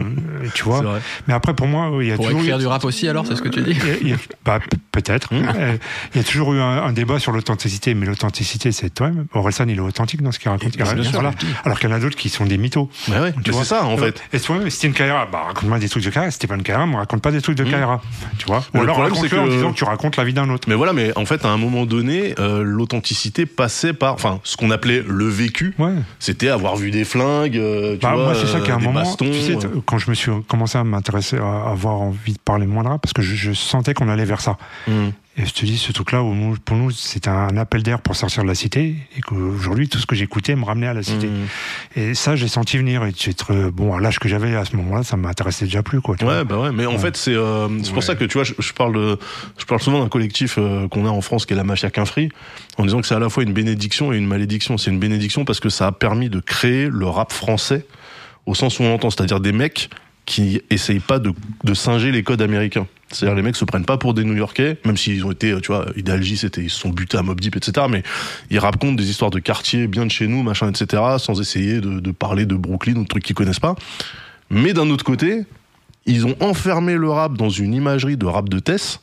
tu vois. C'est vrai. Mais après pour moi il y a Pour toujours écrire eu- du rap aussi, alors, c'est ce que tu dis a- bah, peut-être. Mmh. Euh, Il y a toujours eu un, un débat sur l'authenticité, mais l'authenticité, c'est toi-même. Orelsan, il est authentique dans ce qu'il raconte. Bien sûr, dis. Alors qu'il y en a d'autres qui sont des mythos. Bah ouais, Tu vois. c'est ça, en fait. Et toi-même, Stephen Kaira, bah, raconte-moi des trucs de Kaira. Stephen Kaira, me raconte pas des trucs de Kaira. Tu vois. Ou alors c'est en disant que tu racontes la vie d'un autre. Mais voilà, mais en fait, à un moment donné, euh, l'authenticité passait par, enfin, ce qu'on appelait le vécu. Ouais. C'était avoir vu des flingues, euh, tu Bah, vois, moi, c'est ça euh, qu'à un moment, bastons. tu sais, t- quand je me suis commencé à m'intéresser, à avoir envie de parler moins de rap, parce que je, je sentais qu'on allait vers ça. Hum. Et je te dis, ce truc-là, pour nous, c'était un appel d'air pour sortir de la cité, et qu'aujourd'hui, tout ce que j'écoutais me ramenait à la cité. Hum. Et ça, j'ai senti venir. Et être, bon, à l'âge que j'avais à ce moment-là, ça m'intéressait déjà plus, quoi. tu vois. Ouais, bah ouais, mais en Ouais. fait, c'est euh, c'est pour Ouais. ça que tu vois, je, je parle de, je parle souvent d'un collectif euh, qu'on a en France qui est la Mafia Quinfri, en disant que c'est à la fois une bénédiction et une malédiction. C'est une bénédiction parce que ça a permis de créer le rap français au sens où on l'entend, c'est-à-dire des mecs qui essayent pas de, de singer les codes américains. C'est-à-dire les mecs se prennent pas pour des New-Yorkais, même s'ils ont été, tu vois, J, c'était, ils se sont butés à Mob Deep, etc. Mais ils racontent des histoires de quartier bien de chez nous, machin, etc. Sans essayer de, de parler de Brooklyn ou de trucs qu'ils connaissent pas. Mais d'un autre côté, ils ont enfermé le rap dans une imagerie de rap de Tess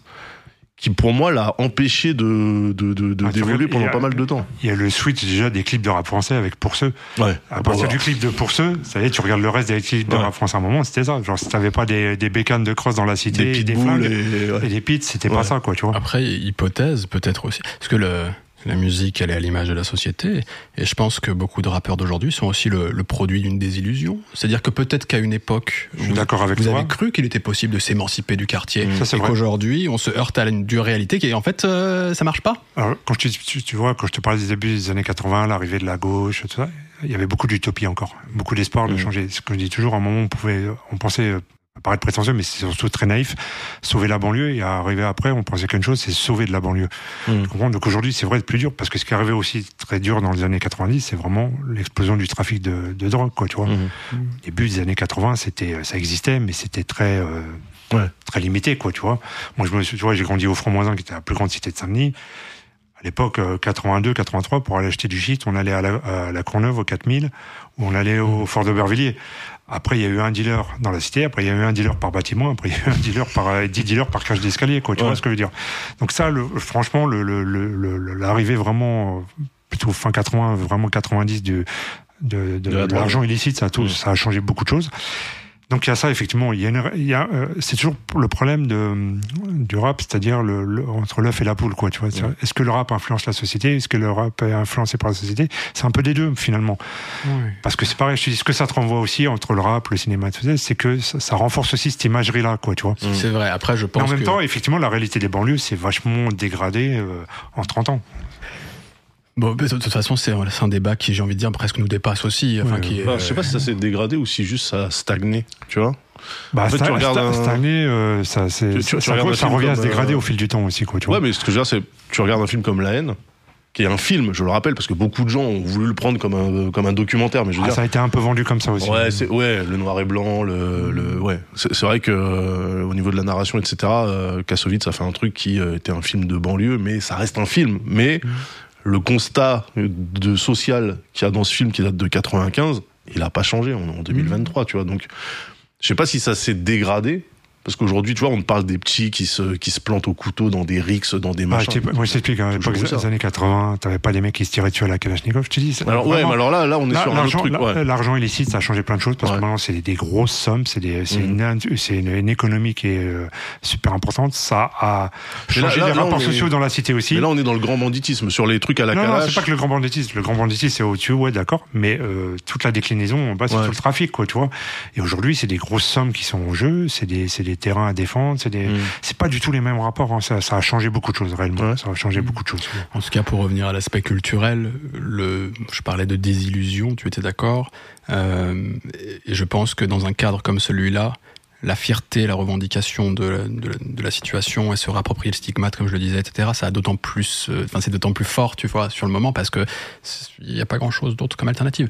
qui pour moi l'a empêché de de- de- de- Ah, d'évoluer vois, pendant il y a- pas mal de temps. Il y a le switch déjà des clips de rap français avec Pour ceux. Ouais. À partir du clip de Pour ceux, ça y est, tu regardes le reste des clips de rap français à un moment, c'était ça. Genre, si t'avais pas des, des bécanes de cross dans la cité, des des, flingues et, ouais. et des pits, c'était Ouais. pas ça, quoi, tu vois. Après, hypothèse peut-être aussi. Parce que le, la musique, elle est à l'image de la société. Et je pense que beaucoup de rappeurs d'aujourd'hui sont aussi le, le produit d'une désillusion. C'est-à-dire que peut-être qu'à une époque, Je suis vous, avec vous toi. avez cru qu'il était possible de s'émanciper du quartier. Ça, c'est et qu'aujourd'hui, on se heurte à une dure réalité qui en fait, euh, ça marche pas. Alors, quand je, te- tu, tu vois, quand je te parlais des débuts des années 80, l'arrivée de la gauche, tout ça, il y avait beaucoup d'utopie encore, beaucoup d'espoir de Mhm. changer. Ce que je dis toujours, à un moment, on pouvait, on pensait, euh, paraître prétentieux, mais c'est surtout très naïf, sauver la banlieue, et arriver après, on pensait qu'une chose, c'est sauver de la banlieue. Tu comprends Donc aujourd'hui, c'est vrai, plus dur, parce que ce qui est arrivé aussi très dur dans les années 90, c'est vraiment l'explosion du trafic de, de drogue, quoi, tu vois. Mhm. Début des années 80, c'était, ça existait, mais c'était très, euh, Ouais. très limité, quoi, tu vois. Moi, je me suis, tu vois, j'ai grandi au Franc-Moisin, qui était la plus grande cité de Saint-Denis. À l'époque, euh, 82, 83, pour aller acheter du shit, on allait à la, à la Courneuve, au 4000, ou on allait au Fort d'Aubervilliers. Après, il y a eu un dealer dans la cité, après, il y a eu un dealer par bâtiment, après, il y a eu un dealer par, euh, 10 dealers par cage d'escalier, quoi. Tu Ouais. vois ce que je veux dire? Donc ça, le, franchement, le, le, le, l'arrivée vraiment, euh, plutôt fin 80, vraiment 90 du, de, de, De l'argent illicite, ça a tout, ça a changé beaucoup de choses. Donc il y a ça effectivement. Il y a, une- il y a euh, c'est toujours le problème de du rap, c'est-à-dire le, le- entre l'œuf et la poule, quoi. Tu vois. Est-ce que le rap influence la société? Est-ce que le rap est influencé par la société? C'est un peu des deux finalement. Parce que c'est pareil. Je te dis ce que ça te renvoie aussi entre le rap, le cinéma, c'est que ça, ça renforce aussi cette imagerie-là, quoi. Tu vois. C'est vrai. Après, je Mais pense en même que temps, effectivement, la réalité des banlieues, c'est vachement dégradé euh, en 30 ans. Bon, de toute façon, c'est c'est un débat qui, j'ai envie de dire, presque nous dépasse aussi. Enfin, Ouais, qui est, Bah, je sais pas si ça s'est dégradé ou si juste ça a stagné, tu vois. Bah, En fait, tu regardes un- année, euh, ça, c'est- Tu- tu- tu ça, revient à se dégrader euh, au fil du temps aussi, quoi. Tu vois. Ouais, mais ce que je veux dire, c'est tu regardes un film comme La haine, qui est un film, je le rappelle, parce que beaucoup de gens ont voulu le prendre comme un, comme un documentaire, mais je veux Ah, dire. ça a été un peu vendu comme ça aussi. Ouais, c'est ouais, le noir et blanc, le, le ouais. C'est c'est vrai que euh, au niveau de la narration, etc. Euh, Kassovitz a fait un truc qui euh, était un film de banlieue, mais ça reste un film. Mais le constat de social qu'il y a dans ce film qui date de 95, il a pas changé. Est en 2023, tu vois. Donc, je sais pas si ça s'est dégradé. Parce qu'aujourd'hui, tu vois, on te parle des petits qui se, qui se plantent au couteau dans des rixes, dans des Ah, machins. moi, je t'explique, à Toujours l'époque des années 80, t'avais pas des mecs qui se tiraient dessus à la Kalachnikov, je te dis. alors, ouais, mais alors là, là, on est Là, sur un autre L'argent truc. ouais. l'argent illicite, ça a changé plein de choses parce Ouais. que maintenant, c'est des grosses sommes, c'est des- c'est Mhm. une, une, une économie qui est euh, super importante. Ça a Mais là- changé là- les rapports on est- sociaux dans la cité aussi. Mais là, on est dans le grand banditisme, sur les trucs à la non, non, calache. c'est pas que le grand banditisme. Le grand banditisme, c'est au-dessus, ouais, d'accord. Mais euh, toute la déclinaison, en bas, c'est sur le trafic, quoi, tu vois. Et aujourd'hui, c'est des grosses sommes qui sont en jeu, c'est des, c'est des terrains à défendre, c'est des, Mm. c'est pas du tout les mêmes rapports. hein. Ça, ça a changé beaucoup de choses réellement. Ouais. Ça a changé beaucoup de choses. En tout cas, pour revenir à l'aspect culturel, le, je parlais de désillusion, tu étais d'accord. Euh, et je pense que dans un cadre comme celui-là, la fierté, la revendication de, la- de, la- de la situation et se rapproprier le stigmate, comme je le disais, etc., ça a d'autant plus, euh, enfin, c'est d'autant plus fort, tu vois, sur le moment, parce que il n'y a pas grand-chose d'autre comme alternative.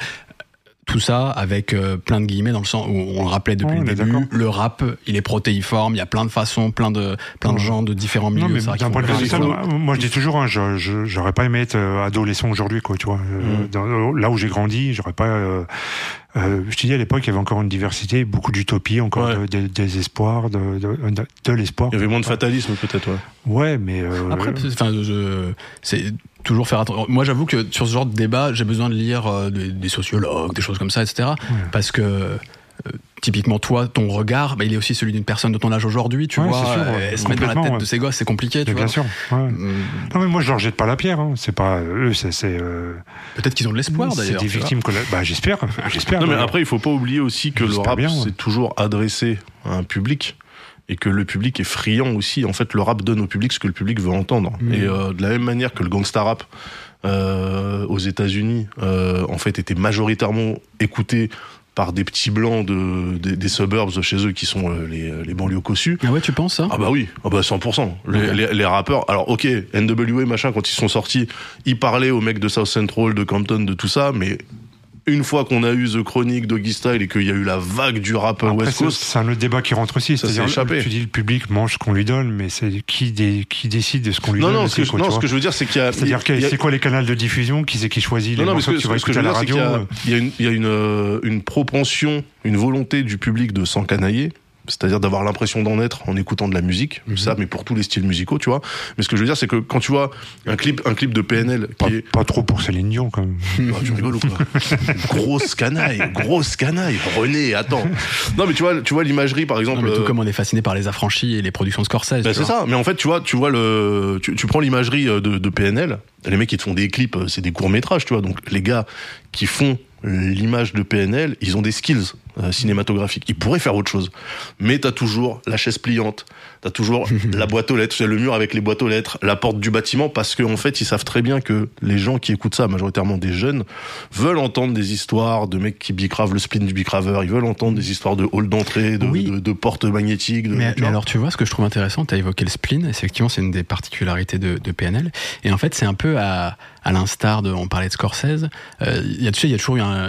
Tout ça avec euh, plein de guillemets dans le sens où on le rappelait depuis le début, le rap, il est protéiforme, il y a plein de façons, plein de, plein de gens de différents milieux. Non, mais d'un point de vue social, moi, je dis toujours, hein, je- je- j'aurais pas aimé être euh, adolescent aujourd'hui, quoi, tu vois. Euh, Mm. dans- là où j'ai grandi, j'aurais pas. euh, euh, je te dis à l'époque, il y avait encore une diversité, beaucoup d'utopie, encore Ouais. de- de- des espoirs, de, de, de- de l'espoir. Il y avait moins de fatalisme, peut-être, ouais. Ouais, mais euh, Après, c'est- toujours faire attention. Moi, j'avoue que sur ce genre de débat, j'ai besoin de lire euh, des, des sociologues, des choses comme ça, etc. Parce que euh, typiquement, toi, ton regard, bah, il est aussi celui d'une personne de ton âge aujourd'hui, tu Ouais, vois. c'est sûr, euh, ouais. se mettre dans la tête ouais. de ces gosses, c'est compliqué, tu mais vois. bien sûr. ouais. Hum, Non, mais moi, je leur jette pas la pierre. Hein. C'est pas eux, c'est c'est. euh, Peut-être qu'ils ont de l'espoir c'est d'ailleurs. des tu vois. victimes. colla- Bah, j'espère, j'espère. Non, mais après, il faut pas oublier aussi que le rap, c'est toujours adressé à un public. Et que le public est friand aussi. En fait, le rap donne au public ce que le public veut entendre. Mhm. Et euh, de la même manière que le gangsta rap euh, aux États-Unis, euh, en fait, était majoritairement écouté par des petits blancs de, des, des suburbs chez eux qui sont euh, les, les banlieues cossues. Ah ouais, tu penses ça Ah bah oui, ah bah 100%. Les, Ok. les, les rappeurs, alors ok, NWA machin, quand ils sont sortis, ils parlaient aux mecs de South Central, de Compton, de tout ça, mais une fois qu'on a eu The Chronic, Doggy Style et qu'il y a eu la vague du rap Après, West c'est Coast, c'est un autre débat qui rentre aussi. C'est-à-dire, échappé. tu dis le public mange ce qu'on lui donne, mais c'est qui, dé- qui décide de ce qu'on lui non donne non, ce que, quoi, non, ce que je veux dire c'est qu'il y a, C'est-à-dire a- c'est quoi les canaux de diffusion Qui c'est qui choisit les non, non, mais morceaux ce que tu vas écouter à la radio a- il y a une, il y a une, euh, une propension, une volonté du public de s'encanailler, c'est-à-dire d'avoir l'impression d'en être en écoutant de la musique, Mhm. ça, mais pour tous les styles musicaux, tu vois. Mais ce que je veux dire, c'est que quand tu vois un clip, un clip de PNL Pas, qui est pas trop pour Céline Dion, quand même. *laughs* Ah, tu rigoles ou quoi *laughs* Grosse canaille, grosse canaille. René, attends. Non, mais tu vois, tu vois l'imagerie, par exemple. Non, mais tout euh, comme on est fasciné par les affranchis et les productions Scorsese. tu c'est ça. Mais en fait, tu vois, tu vois le, tu, tu prends l'imagerie euh, de, de PNL. Les mecs qui te font des clips, euh, c'est des courts métrages, tu vois. Donc les gars qui font l'image de PNL, ils ont des skills euh, cinématographiques. Ils pourraient faire autre chose. Mais t'as toujours la chaise pliante, t'as toujours *laughs* la boîte aux lettres, sais, le mur avec les boîtes aux lettres, la porte du bâtiment, parce qu'en fait, ils savent très bien que les gens qui écoutent ça, majoritairement des jeunes, veulent entendre des histoires de mecs qui bicravent le spleen du bicraveur, ils veulent entendre des histoires de hall d'entrée, de, Oui. de, de portes magnétiques. De, Mais, alors tu vois, ce que je trouve intéressant, tu as évoqué le spleen, effectivement c'est une des particularités de, PNL, et en fait c'est un peu à, à l'instar de, on parlait de Scorsese, euh, il y a, tu sais, il y a toujours eu un,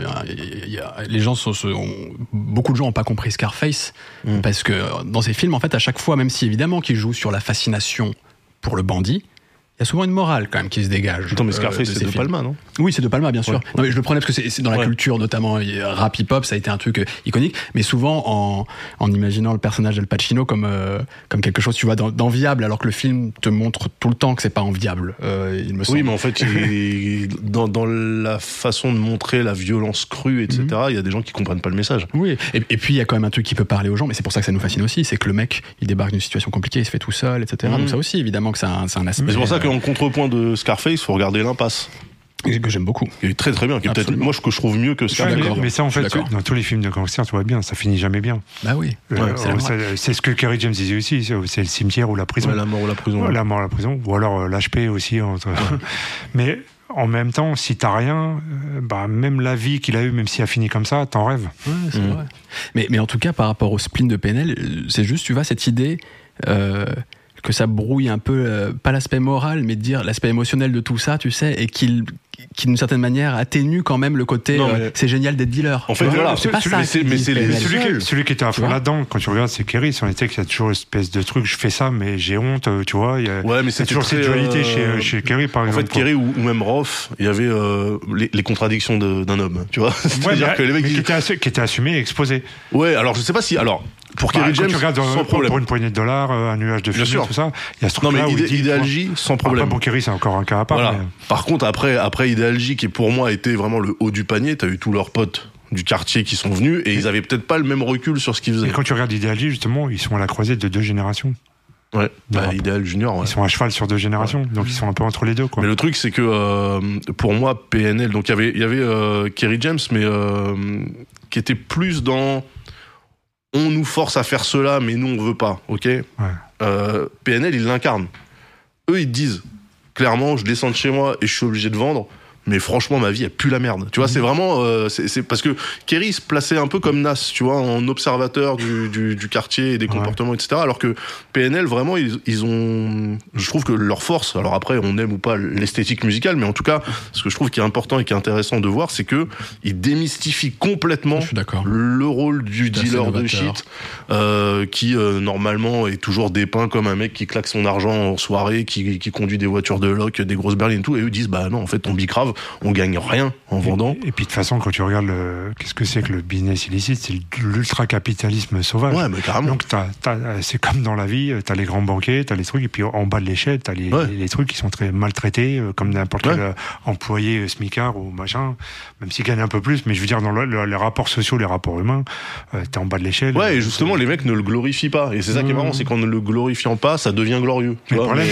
y a- les gens sont, beaucoup de gens n'ont pas compris Scarface, Mm. parce que dans ces films, en fait à chaque fois, même si évidemment qu'ils jouent sur la fascination pour le bandit, il y a souvent une morale quand même qui se dégage. Attends, mais euh, Scarface, de c'est ces de. Palma, non? Oui, c'est de Palma, bien sûr. Ouais. Non, mais je le prenais parce que c'est dans la Ouais. culture, notamment euh, rap hip-hop, ça a été un truc euh, iconique. Mais souvent en, en imaginant le personnage d'Al Pacino comme, euh, comme quelque chose, tu vois, d'en- d'enviable, alors que le film te montre tout le temps que c'est pas enviable, euh, il me semble. Oui, mais en fait, il- *laughs* dans, dans la façon de montrer la violence crue, etc., Mhm. il y a des gens qui comprennent pas le message. Oui, et, et puis il y a quand même un truc qui peut parler aux gens, mais c'est pour ça que ça nous fascine aussi, c'est que le mec, il débarque d'une situation compliquée, il se fait tout seul, etc. Mhm. Donc ça aussi, évidemment, que c'est un, un aspect c'est pour ça euh, qu'en contrepoint de Scarface, faut regarder l'impasse. que j'aime beaucoup. Est très très bien, qui est peut-être, moi, je- que je trouve mieux que suis Scarface. mais, mais ça, en fait, dans tous les films de gangsters, tu vois bien, ça finit jamais bien. Bah oui. Euh, Ouais, c'est ce que Kerry James disait aussi, c'est le cimetière ou la prison. Ouais, la mort ou la prison. Ouais, La mort à la prison, ou alors euh, l'HP aussi. entre- *laughs* Mais en même temps, si t'as rien, euh, bah, même la vie qu'il a eue, même si elle finit comme ça, t'en rêves. Ouais, c'est vrai. Mais, mais en tout cas, par rapport au spleen de PNL, euh, c'est juste, tu vois, cette idée euh, que ça brouille un peu, euh, pas l'aspect moral, mais de dire l'aspect émotionnel de tout ça, tu sais, et qu'il qui d'une certaine manière atténue quand même le côté Non, euh, c'est génial d'être dealer. En fait, voilà, c'est pas celui- ça. mais c'est-. Celui qui, celui qui était à fond là-dedans, quand tu regardes, c'est Kerry. On était qu'il y a toujours une espèce de truc, je fais ça, mais j'ai honte, euh, tu vois. Il y a, Ouais, mais c'est toujours cette dualité euh, chez, chez Kerry, par En exemple. fait, Kerry ou, ou même Roth, il y avait euh, les, les contradictions d'un homme, tu vois. *laughs* C'est-à-dire que les mecs qui disent- était, assu- qui était assumé et exposé. Ouais, alors je sais pas si. Alors, pour Bah, Kerry quand James, tu regardes sans pour, problème. pour une poignée de dollars, euh, un nuage de fumée, tout ça, il y a ce Non, truc-là mais où il idé, J, sans Après, problème. bon, Kerry, c'est encore un cas à part. Voilà. mais- Par contre, après, après Ideal J, qui pour moi était vraiment le haut du panier, t'as eu tous leurs potes du quartier qui sont venus et ils avaient peut-être pas le même recul sur ce qu'ils Et faisaient. quand tu regardes Ideal J, justement, ils sont à la croisée de deux générations. Ouais, bah. Ideal Junior, ouais. Ils sont à cheval sur deux générations, donc ils sont un peu entre les deux, quoi. Mais le truc, c'est que euh, pour moi, PNL, donc il y avait, y avait euh, Kerry James, mais euh, qui était plus dans on nous force à faire cela, mais nous on veut pas, ok Euh, PNL, il l'incarne. Eux, ils disent clairement, je descends de chez moi et je suis obligé de vendre. Mais franchement, ma vie, elle pue la merde. Tu vois, c'est vraiment. euh, c'est parce que Kerry se plaçait un peu comme Nas, tu vois, en observateur du, du, du quartier et des Ouais. comportements, etc. Alors que PNL, vraiment, ils, ils ont. Je trouve que leur force, alors après, on aime ou pas l'esthétique musicale, mais en tout cas, ce que je trouve qui est important et qui est intéressant de voir, c'est que ils démystifient complètement le rôle du dealer de shit euh, qui euh, normalement est toujours dépeint comme un mec qui claque son argent en soirée qui, qui conduit des voitures de loc des grosses berlines et tout et eux disent bah non en fait on bicrave on gagne rien en vendant Et, et puis de toute façon, quand tu regardes le- qu'est-ce que c'est que le business illicite, c'est l'ultra-capitalisme sauvage. ouais mais carrément Donc c'est comme dans la vie, euh, t'as les grands banquiers, t'as les trucs, et puis en bas de l'échelle, t'as les, Ouais. les trucs qui sont très maltraités, euh, comme n'importe Ouais. quel euh, employé euh, smicard ou machin, même s'ils gagnent un peu plus, mais je veux dire, dans le- le- les rapports sociaux, les rapports humains, euh, t'es en bas de l'échelle. ouais et justement les mecs ne le glorifient pas et c'est ça qui est marrant c'est qu'en ne le glorifiant pas ça devient glorieux tu le problème,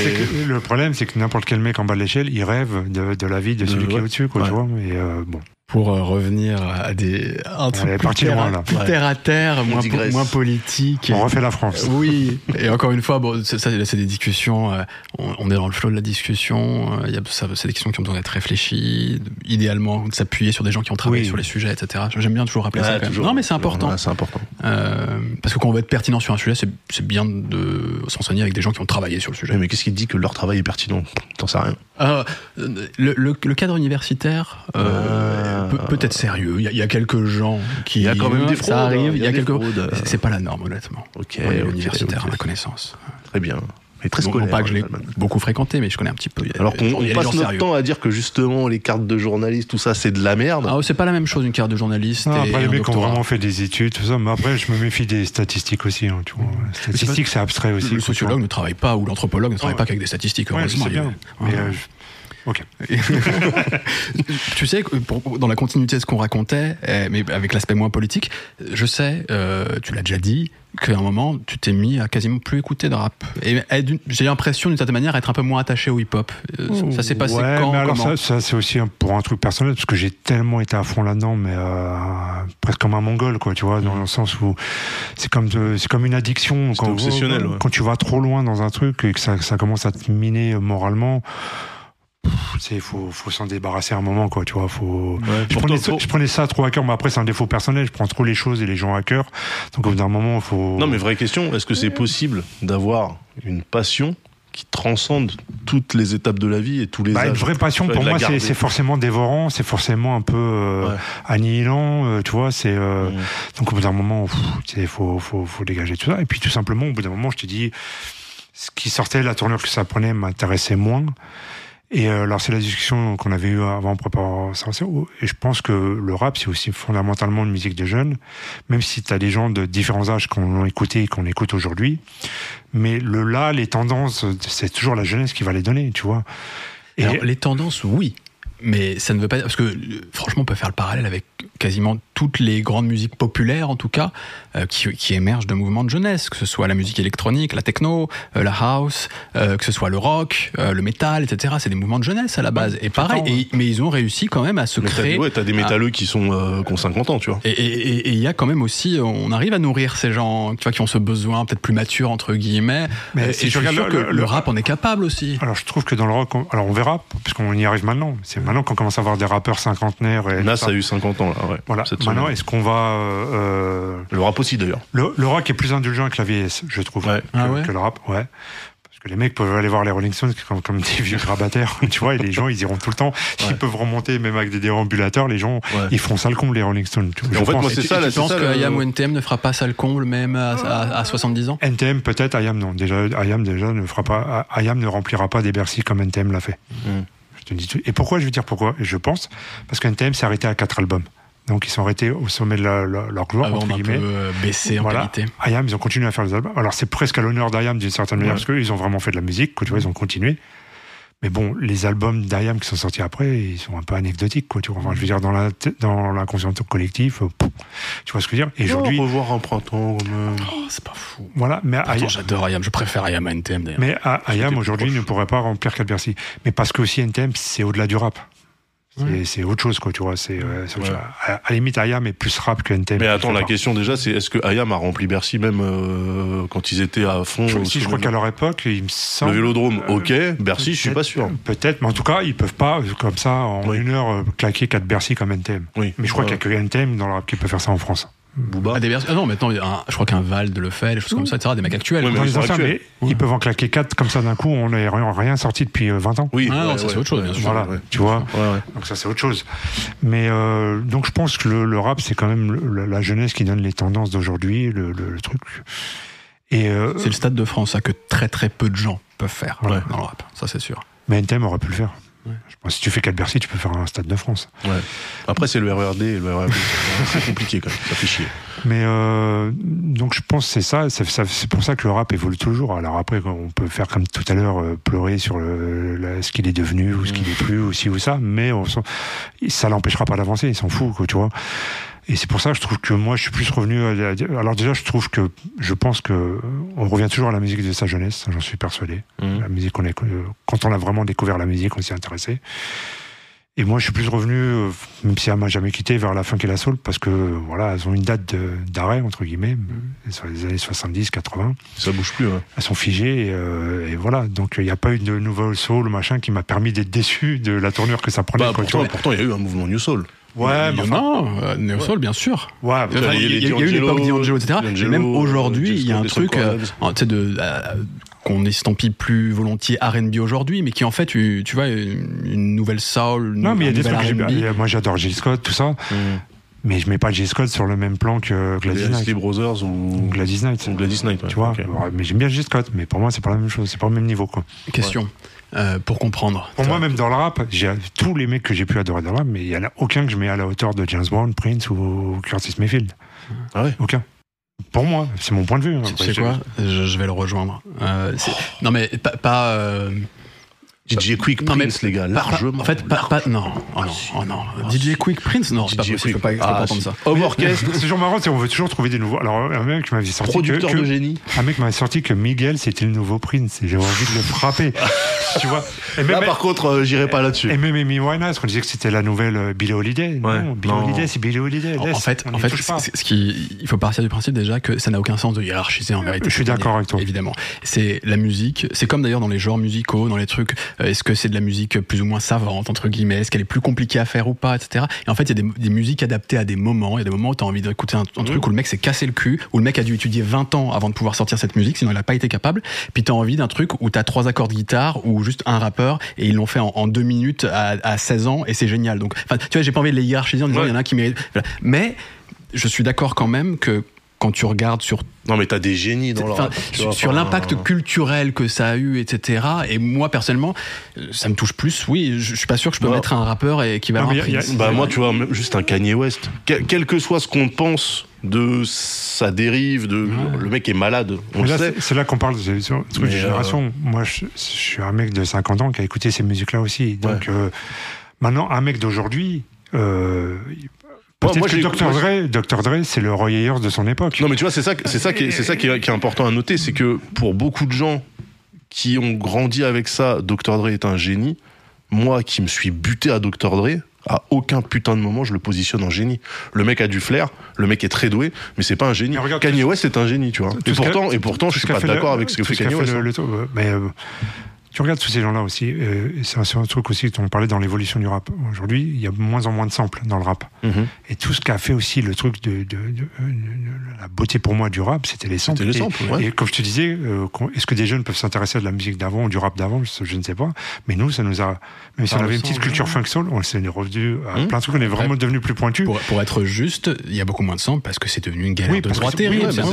mais- c'est que, n'importe quel mec en bas de l'échelle, il rêve de, de la vie de De- celui qui ouais. au-dessus, quoi, Ouais. tu vois. Et euh, bon. Pour euh, revenir à des un truc plus terre, loin, à- là. plus Ouais. terre à terre, moins, moins politique. On refait la France. Oui, et encore une fois, bon, c'est- ça, c'est des discussions. euh, on, on est dans le flot de la discussion. euh, Il y a ça, c'est des questions qui ont besoin d'être réfléchies. idéalement, de s'appuyer sur des gens qui ont travaillé Oui. sur les sujets, etc. J'aime bien toujours rappeler Ouais, ça. Quand même. toujours. Non, mais c'est important. Ouais, c'est important Euh, parce que quand on veut être pertinent sur un sujet, c'est c'est bien de s'enseigner avec des gens qui ont travaillé sur le sujet. mais, mais qu'est-ce qui te dit que leur travail est pertinent? T'en sais rien Euh, le, le- le cadre universitaire euh, Ah. Peut, peut être sérieux. Il y, a, il y a quelques gens qui. il y a quand même des fraudes Ça arrive. hein, Il y a, des quelques. fraudes. C'est- C'est pas la norme, honnêtement. ok, universitaire, à ma connaissance. très bien est très Non, non scolaire. pas que je l'ai Altman. beaucoup fréquenté, mais je connais un petit peu. Il y a- Alors qu'on on passe notre sérieux. temps à dire que justement les cartes de journaliste, tout ça, c'est de la merde. Ah, c'est pas la même chose une carte de journaliste Non, et après, les mecs ont doctorat. vraiment fait des études, tout ça. Mais après, je me méfie des statistiques aussi. Hein, tu vois. Statistiques, c'est abstrait aussi. Le sociologue ne travaille pas ou l'anthropologue ne travaille Ouais. pas qu'avec des statistiques. Ouais, je heureusement, il. Mais, Ouais. euh, je- Ok. *laughs* tu sais, pour- dans la continuité de ce qu'on racontait, eh, mais avec l'aspect moins politique, je sais, euh, tu l'as déjà dit, qu'à un moment, tu t'es mis à quasiment plus écouter de rap. Et, j'ai l'impression, d'une certaine manière, être un peu moins attaché au hip-hop. Euh, ça s'est passé ouais, quand mais alors comment ça, ça, c'est aussi pour un truc personnel parce que j'ai tellement été à fond là-dedans, mais euh, presque comme un mongol, quoi, tu vois, dans le sens où c'est comme de- c'est comme une addiction. C'était obsessionnel, quand, ouais. quand tu vas trop loin dans un truc et que ça, ça commence à te miner moralement. Il faut, faut s'en débarrasser à un moment, quoi, tu vois. Faut... je, prenais toi, ça, faut- je prenais ça trop à cœur, mais après, c'est un défaut personnel. Je prends trop les choses et les gens à cœur. Donc, au bout d'un moment, il faut. Non, mais vraie question, est-ce que c'est possible d'avoir une passion qui transcende toutes les étapes de la vie et tous les Bah, âges? une vraie passion, pour moi, c'est c'est forcément dévorant, c'est forcément un peu euh, Ouais. annihilant, euh, tu vois. C'est euh, Mm. donc au bout d'un moment, il faut, faut, faut dégager tout ça. Et puis tout simplement, au bout d'un moment, je te dis, ce qui sortait, la tournure que ça prenait, m'intéressait moins. Et euh, alors c'est la discussion qu'on avait eue avant préparant ça. Et je pense que le rap, c'est aussi fondamentalement une musique de jeunes, même si tu as des gens de différents âges qu'on l'a écouté et qu'on écoute aujourd'hui. Mais le là, les tendances, c'est toujours la jeunesse qui va les donner, tu vois. Et Alors, les tendances, oui. Mais ça ne veut pas dire. Parce que, euh, franchement, on peut faire le parallèle avec quasiment toutes les grandes musiques populaires, en tout cas, euh, qui, qui émergent de mouvements de jeunesse, que ce soit la musique électronique, la techno, euh, la house, euh, que ce soit le rock, euh, le métal, etc. C'est des mouvements de jeunesse à la base. et pareil, temps, et- mais ils ont réussi quand même à se Mais t'as créer. des, ouais, t'as des métalleux qui sont euh, qui ont 50 ans, tu vois. Et et- et- et il y a quand même aussi, on arrive à nourrir ces gens, tu vois, qui ont ce besoin peut-être plus mature entre guillemets. Mais si et je suis regardes sûr le- que le- le rap en est capable aussi. Alors je trouve que dans le rock, on- alors on verra, parce qu'on y arrive maintenant. C'est maintenant qu'on commence à avoir des rappeurs cinquantenaires. Et Nas a eu 50 ans, là, ouais. Voilà. Maintenant, est-ce qu'on va euh, euh, Le rap aussi, d'ailleurs. le, le rock est plus indulgent avec la vieillesse, je trouve, Ouais. que, Ah ouais que le rap. Ouais. Parce que les mecs peuvent aller voir les Rolling Stones comme, comme des vieux grabataires, *laughs* tu vois, et les gens, ils iront tout le temps. Ils Ouais. peuvent remonter, même avec des déambulateurs, les gens, Ouais. ils feront ça le comble, les Rolling Stones. tu vois. Et Je en fait, pense. moi, c'est ça, c'est penses ça, que le- IAM ou NTM ne fera pas ça le comble même à, à- à 70 ans? NTM peut-être, IAM non. Déjà, IAM déjà ne fera pas, IAM ne remplira pas des Bercy comme NTM l'a fait. Mm. Je te dis tout. Et pourquoi Je vais dire pourquoi? Je pense parce que NTM s'est arrêté à quatre albums. Donc ils sont arrêtés au sommet de la- la- leur gloire Avant entre d'un peu guillemets. euh, baisser en Voilà. qualité. IAM, ils ont continué à faire des albums. Alors c'est presque à l'honneur d'IAM d'une certaine manière Ouais. parce qu'ils ont vraiment fait de la musique. quoi, Tu vois, ils ont continué. Mais bon, les albums d'IAM qui sont sortis après, ils sont un peu anecdotiques, quoi. Tu vois, enfin, je veux dire, dans la dans l'inconscient collectif, euh, pff, tu vois ce que je veux dire. Et aujourd'hui, revoir un printemps, quand même. Oh, c'est pas fou. voilà. Mais IAM- j'adore IAM, je préfère IAM à NTM d'ailleurs. Mais IAM aujourd'hui ne pourrait pas remplir Cal Bercy. Mais parce que aussi NTM, c'est au-delà du rap. C'est- autre chose, quoi, tu vois. C'est, euh, Ouais. À, à la limite, IAM est plus rap que NTM. Mais attends, la part. question déjà, c'est est-ce que Ayam a rempli Bercy même euh, quand ils étaient à fond Je, au si je crois qu'à leur époque, il me semble. Le Vélodrome, euh, ok. Bercy, je suis pas sûr. Peut-être, mais en tout cas, ils peuvent pas, euh, comme ça, en Oui. une heure, euh, claquer 4 Bercy comme NTM. Oui. Mais je crois qu'il y a que NTM dans le rap qui peut faire ça en France. Booba. Ah, des ah non, maintenant, il y a un- je crois qu'un Vald le fait, des choses comme ça, etc. Des mecs actuels. Ouais, quoi. Dans ils les sont anciens, actuels. mais ils peuvent en claquer 4 comme ça d'un coup, on n'a rien, rien sorti depuis euh, 20 ans. Oui. Ah non, ça, ouais, c'est autre chose, bien sûr. Voilà, ouais. tu vois. Ouais, ouais. Donc ça c'est autre chose. Mais euh, donc je pense que le, le rap c'est quand même le- la jeunesse qui donne les tendances d'aujourd'hui, le, le- le truc. Et euh, C'est le stade de France, ça, que très très peu de gens peuvent faire Ouais. dans le rap. Ça, c'est sûr. mais NTM aurait pu le faire. Ouais. Je pense que si tu fais 4 Bercy, tu peux faire un stade de France. Ouais. Après, c'est le RERD et le RERD. c'est compliqué quand même. Ça fait chier. Mais euh, donc je pense que c'est ça, c'est pour ça que le rap évolue toujours. Alors après, on peut faire comme tout à l'heure euh, pleurer sur le, la- ce qu'il est devenu ou ce qu'il est plus ou ci ou ça, mais on ça l'empêchera pas d'avancer. Il s'en fout, quoi, tu vois. Et c'est pour ça que je trouve que moi, je suis plus revenu. À, alors déjà, je trouve que je pense que on revient toujours à la musique de sa jeunesse. J'en suis persuadé. Mhm. La musique, on est, euh, quand on a vraiment découvert la musique, on s'y est intéressé. Et moi, je suis plus revenu, euh, même si elle m'a jamais quitté, vers la funk et la soul, parce que voilà, elles ont une date d'arrêt entre guillemets, sur les années 70, 80. Ça bouge plus. hein. Elles sont figées et, euh, et voilà. Donc il n'y a pas eu de nouvelle soul machin qui m'a permis d'être déçu de la tournure que ça prenait. Bah, pourtant, il y a eu un mouvement New Soul. Ouais, mais enfin, non, euh, Soul, bien sûr. ouais, Enfin, il y a il y, a- les il y a eu l'époque d'Angelo, etc. Et même aujourd'hui, il y a un truc euh, de euh, qu'on estampille plus volontiers R&B aujourd'hui, mais qui en fait, tu, tu vois, une, nouvelle soul, non, mais il y a des trucs que j'ai Moi, j'adore Gilles Scott, tout ça. Mhm. mais je mets pas J. Scott sur le même plan que Gladys Les Knight. Isley Brothers ou Gladys Knight. ou Gladys Knight. ouais. Tu vois. Ouais, mais j'aime bien J. Scott, mais pour moi, c'est pas la même chose, c'est pas le même niveau, quoi. Question. Euh, pour comprendre. Pour moi, même dans le rap, j'ai tous les mecs que j'ai pu adorer dans le rap, mais il y en a aucun que je mets à la hauteur de James Brown, Prince ou Curtis Mayfield. Ah ouais Aucun. Pour moi, c'est mon point de vue. hein. Tu sais quoi? Je, je vais le rejoindre. Euh, non mais pas. pas, euh, DJ Quick non, mais Prince, les gars, largement. en fait, pas, pas- non, oh non, oh non. DJ Quick Prince, non, c'est pas DJ possible. Je peux pas, je peux Ah, pas entendre si. ça. Homme orchestre, *laughs* C'est toujours marrant, c'est on veut toujours trouver des nouveaux. Alors, un mec m'avait sorti que, producteur que- de génie. un mec m'avait sorti que Miguel c'était le nouveau Prince et j'avais envie de le frapper. *laughs* tu vois et même, Là, par contre, euh, j'irai pas là-dessus. et même Amy Winehouse, on disait que c'était la nouvelle euh, Billie Holiday. Ouais. Non, Billie. Holiday, c'est Billie Holiday. En, Laisse, en fait, en fait, ce qui, il faut partir du principe déjà que ça n'a aucun sens de hiérarchiser en vérité. Je suis d'accord avec toi. Évidemment, c'est la musique. C'est comme d'ailleurs dans les genres musicaux, dans les trucs. Euh, Est-ce que c'est de la musique plus ou moins savante entre guillemets? Est-ce qu'elle est plus compliquée à faire ou pas, etc. Et en fait, il y a des, des musiques adaptées à des moments. Il y a des moments où tu as envie d'écouter un, un truc où le mec s'est cassé le cul, où le mec a dû étudier 20 ans avant de pouvoir sortir cette musique, sinon il n'a pas été capable. Puis tu as envie d'un truc où tu as trois accords de guitare ou juste un rappeur et ils l'ont fait en, en deux minutes à, à 16 ans et c'est génial. Donc, tu vois, j'ai pas envie de les hiérarchiser en disant il Ouais. y en a un qui mérite. Voilà. Mais je suis d'accord quand même que quand tu regardes sur Non, mais t'as des génies dans le Enfin, rap. tu sur, sur l'impact euh, culturel que ça a eu, etc. Et moi personnellement, ça me touche plus. Oui, je, je suis pas sûr que je peux mettre un rappeur équivalent Non, mais à il y a- Prince. Bah moi tu vois juste un Kanye West quel, quel que soit ce qu'on pense de sa dérive de le mec est malade on Mais le là, sait c'est là qu'on parle de, de trucs de Mais, euh, génération. Moi, je, je suis un mec de 50 ans qui a écouté ces musiques-là aussi. Donc, euh, maintenant, un mec d'aujourd'hui, euh, moi, que Dr. Dre, Dr. Dre, c'est le Roy Ayers de son époque. non mais tu vois c'est ça c'est ça qui est, c'est ça qui est, qui est important à noter c'est que pour beaucoup de gens qui ont grandi avec ça Dr Dre est un génie moi qui me suis buté à Dr Dre à aucun putain de moment je le positionne en génie le mec a du flair le mec est très doué mais c'est pas un génie regarde, Kanye West c'est un génie tu vois et pourtant et pourtant je suis pas d'accord avec ce que fait Kanye West hein. mais euh, tu regardes tous ces gens-là aussi, euh, c'est un, truc aussi dont on parlait dans l'évolution du rap. Aujourd'hui, il y a de moins en moins de samples dans le rap. Mhm. Et tout ce qu'a fait aussi le truc de, de- de- de- de la beauté pour moi du rap, c'était les samples. Et- samples, ouais. Et, comme je te disais, euh, est-ce que des jeunes peuvent s'intéresser à de la musique d'avant ou du rap d'avant? Je, je ne sais pas. Mais nous, ça nous a. Même si on avait une petite culture ouais. funk soul, on s'est revenu à Hum. plein de trucs, on est vraiment devenu plus pointu. Pour, pour être juste, il y a beaucoup moins de sang parce que c'est devenu une galère Oui, de droit que- terrible. ouais, c'est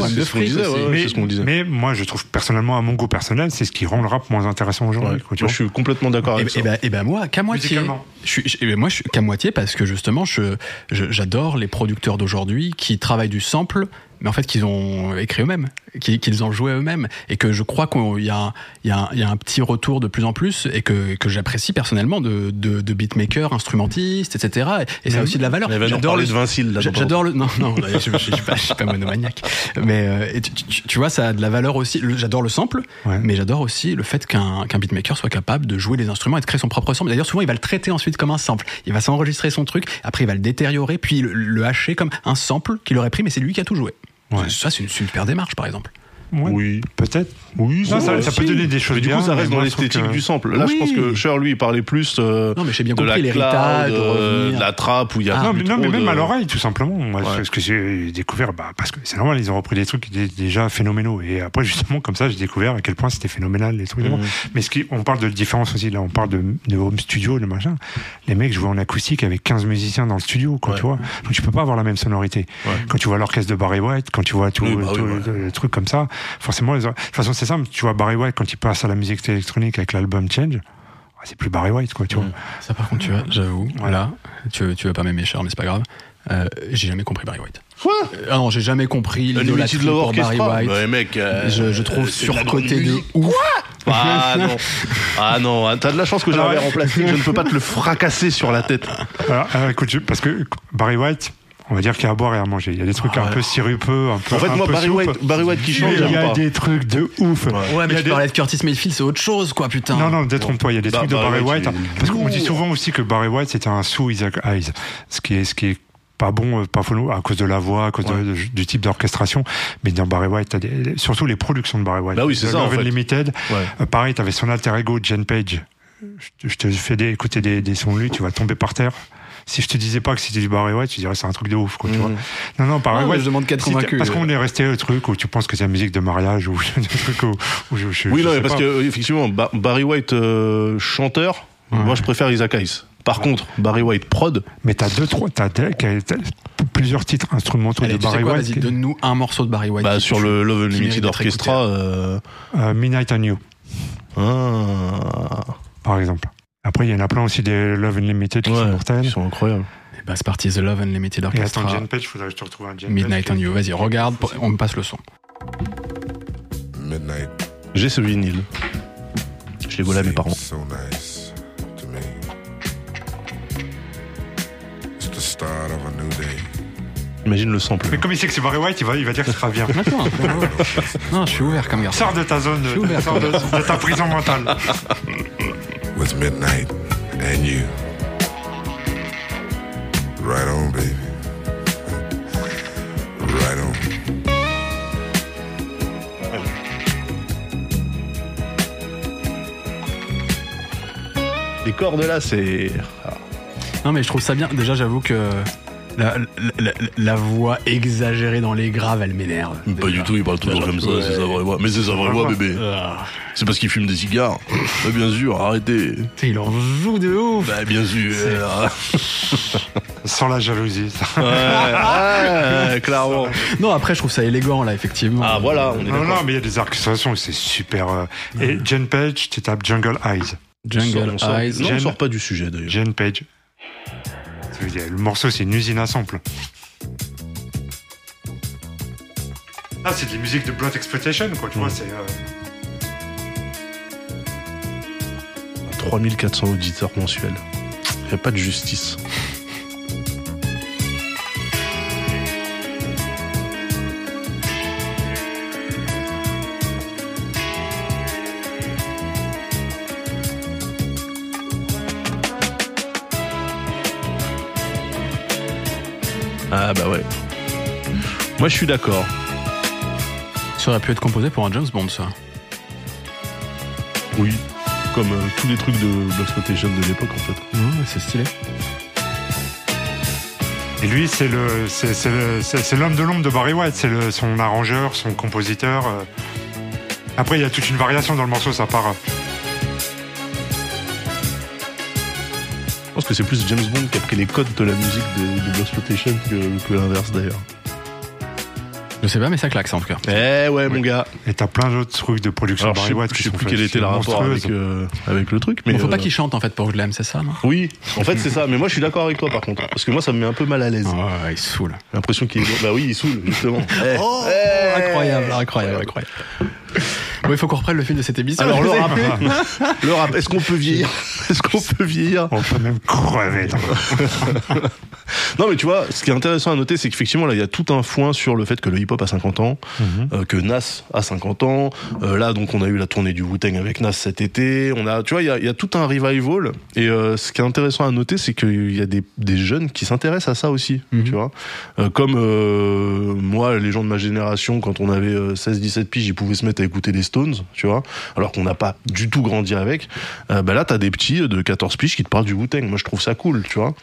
ce qu'on disait. mais moi, je trouve personnellement, à mon goût personnel, c'est ce qui rend le rap moins intéressant aujourd'hui. Ouais. je suis complètement d'accord Et, avec ça et ben, et ben moi, qu'à moitié. Je suis, je- eh ben moi, je suis qu'à moitié parce que justement, je, je- j'adore les producteurs d'aujourd'hui qui travaillent du sample, mais en fait qu'ils ont écrit eux-mêmes, qui- qu'ils ont joué eux-mêmes, et que je crois qu'il y a, un- y, y a petit retour de plus en plus, et que, que j'apprécie personnellement de, de, de beatmakers, instrumentistes, etc. Et, et ça a aussi de la valeur. J'adore le, de Vincile J'adore le. Non, non, je, je, je suis pas, suis pas monomaniaque. Mais euh, et tu, tu- tu vois, ça a de la valeur aussi. J'adore le sample, Ouais. mais j'adore aussi le fait qu'un beatmaker soit capable de jouer les instruments et de créer son propre sample. D'ailleurs, souvent, il va le traiter ensuite comme un sample. Il va s'enregistrer son truc, après, il va le détériorer, puis le, le hacher comme un sample qu'il aurait pris, mais c'est lui qui a tout joué. Ça, c'est une super démarche, par exemple. Ouais, Oui. Peut-être. Oui, Non, ça, ça peut donner des choses Mais du bien, coup, ça reste dans l'esthétique que- du sample. Là, je pense que Cher, lui, il parlait plus euh, Non, mais j'ai bien de la compris l'héritage, de cloud, euh, de la trappe, où il y a non, mais, non, mais trop même de- à l'oreille, tout simplement. Moi, Ouais. ce que j'ai découvert, bah, parce que c'est normal, ils ont repris des trucs qui étaient déjà phénoménaux. Et après, justement, comme ça, j'ai découvert à quel point c'était phénoménal, les trucs. Mhm. Mais ce qui, on parle de différence aussi, là, on parle de, de home studio, de machin. Les mecs jouaient en acoustique avec 15 musiciens dans le studio, quoi, Ouais. tu vois. Donc, tu peux pas avoir la même sonorité. Ouais. Quand tu vois l'orchestre de Barry White, quand tu vois tout, bah le, le truc comme ça, forcément, les, de toute façon, c'est simple. Tu vois Barry White, quand il passe à la musique électronique avec l'album Change, ah, c'est plus Barry White, quoi, tu vois. Mhm. Ça, par contre, tu vois, j'avoue, voilà, tu, veux- tu veux pas m'aimer, cher, mais c'est pas grave. Euh, j'ai jamais compris Barry White. Quoi Euh, ah non, j'ai jamais compris l'idolâtrie Love pour Barry White. Ouais, mec. euh, je, je trouve euh, de surcoté de musique. ouf. Ah non. *laughs* Ah non, t'as de la chance que j'ai un Alors, verre en *laughs* plastique, je ne peux pas te le fracasser sur la tête. Alors, alors, écoute, parce que Barry White, on va dire qu'il y a à boire et à manger. Il y a des trucs Ah un peu sirupeux, un peu. En fait, un moi, peu Barry soupe. White, Barry White qui chante, Mais il y a pas. des trucs de ouf. Ouais. Mais a tu des- parlais de Curtis Mayfield, c'est autre chose, quoi, putain. Non, non, détrompe-toi, il y a des Bah, trucs de Barry Barry White, Parce qu'on dit souvent aussi que Barry White, c'était un sous Isaac Hayes. Ce qui est, ce qui est pas bon, euh, pas faux, à cause de la voix, à cause de- Ouais. de- du type d'orchestration. Mais dans Barry White, t'as des- surtout les productions de Barry White. Bah oui, c'est ça, en fait. Ouais. Euh, pareil, t'avais son alter ego, Jen Page. Je te, je te fais des, écouter des, des sons de lui, tu vas tomber par terre. Si je te disais pas que c'était du Barry White, tu dirais c'est un truc de ouf, quoi, tu Mhm. vois. Non, non, Barry Non, mais White. je demande si. Parce qu'on est resté au truc où tu penses que c'est la musique de mariage ou *laughs* des trucs où, où je, je- Oui, je non, sais mais parce pas. que, effectivement, Ba- Barry White, euh, chanteur, moi, je préfère Isaac Hayes. Par contre, Barry White prod, Mais t'as deux, trois, t'as, plusieurs titres instrumentaux Allez, de tu Barry quoi, White. donne-nous un morceau de Barry White. bah, sur le Love Unlimited Orchestra, euh, euh, Midnight on You, ah, par exemple. Après, il y en a plein aussi des Love Unlimited qui sont ouais, mortels. ils sont incroyables. Eh ben, c'est parti, The Love Unlimited Et Orchestra. attends, Jen Page, faudrait que je te retrouve un Jen Midnight on You. Vas-y, regarde, pour- on me passe le son. Midnight. J'ai ce vinyle. Je l'ai volé à mes parents. So nice to me. It's the start of a new day. Imagine le sample. Mais comme il sait que c'est Barry White, il va, il va dire que ce sera bien. *laughs* Attends, non, je suis ouvert comme garçon. Sors de ta zone, ouvert. sors de, de ta prison mentale. *laughs* With midnight and you. Right on, baby. Right on. Les cordes là, c'est. Non, mais je trouve ça bien. Déjà, j'avoue que la, la- la- la voix exagérée dans les graves, elle m'énerve. Pas du tout, il parle toujours comme ça, c'est sa vraie voix. Mais c'est sa vraie voix, bébé. Ah. C'est parce qu'il fume des cigares. *laughs* Bah, bien sûr, arrêtez. Il en joue de ouf. Bah, bien sûr. *laughs* Sans la jalousie. ça. Ouais, *laughs* ouais, clairement. Non, après, je trouve ça élégant, là, effectivement. Ah, voilà, on est Non, non, mais il y a des orchestrations, c'est super. euh. Et Jen Page, tu tapes Jungle Eyes. Jungle On sort- Eyes. Non, on Jen- sort pas du sujet d'ailleurs. Jen Page. Le morceau, c'est une usine à sample. Ah, c'est des musiques de Blood Exploitation, quoi, tu vois, c'est. euh, 3400 auditeurs mensuels. Il n'y a pas de justice. Ah bah ouais. Moi je suis d'accord. Ça aurait pu être composé pour un James Bond, ça. Oui. Comme euh, tous les trucs de Blaxploitation de l'époque en fait. Ouais, c'est stylé. Et lui, c'est le, c'est, c'est le- c'est- c'est l'homme de l'ombre de Barry White. C'est le, son arrangeur, son compositeur. euh. Après, il y a toute une variation dans le morceau, ça part. Je pense que c'est plus James Bond qui a pris les codes de la musique de, de Blaxploitation que, que l'inverse d'ailleurs. Je sais pas, mais ça claque, ça, en tout cas. Eh ouais mon gars. Et t'as plein d'autres trucs de production Alors Barry sais, White je qui sais sont plus quel était le rapport avec, euh, avec le truc. Mais Bon, faut pas euh, qu'il chante, en fait, pour que je l'aime, c'est ça, non? Oui, en fait c'est ça. Mais moi je suis d'accord avec toi par contre. Parce que moi ça me met un peu mal à l'aise. Ah ouais, il saoule. J'ai l'impression qu'il est... Bah oui, il saoule justement. *laughs* Eh. Oh, Eh. incroyable, incroyable, incroyable. Bon, il faut qu'on reprenne le fil de cette émission. Alors le rap, le rap, est-ce qu'on peut vieillir *laughs* Est-ce qu'on peut vieillir On peut même crever. *laughs* Non mais tu vois, ce qui est intéressant à noter, c'est qu'effectivement là, il y a tout un foin sur le fait que le hip-hop a 50 ans, Mhm. euh, que Nas a 50 ans. Euh, là, donc, on a eu la tournée du Wu-Tang avec Nas cet été. On a, tu vois, il y a, il y a tout un revival. Et euh, ce qui est intéressant à noter, c'est qu'il y a des, des jeunes qui s'intéressent à ça aussi, Mhm. tu vois. Euh, comme euh, moi, les gens de ma génération, quand on avait 16-17 piges, ils pouvaient se mettre à écouter les Stones, tu vois, alors qu'on n'a pas du tout grandi avec. Euh, bah là, t'as des petits de 14 piges qui te parlent du Wu-Tang. Moi, je trouve ça cool, tu vois.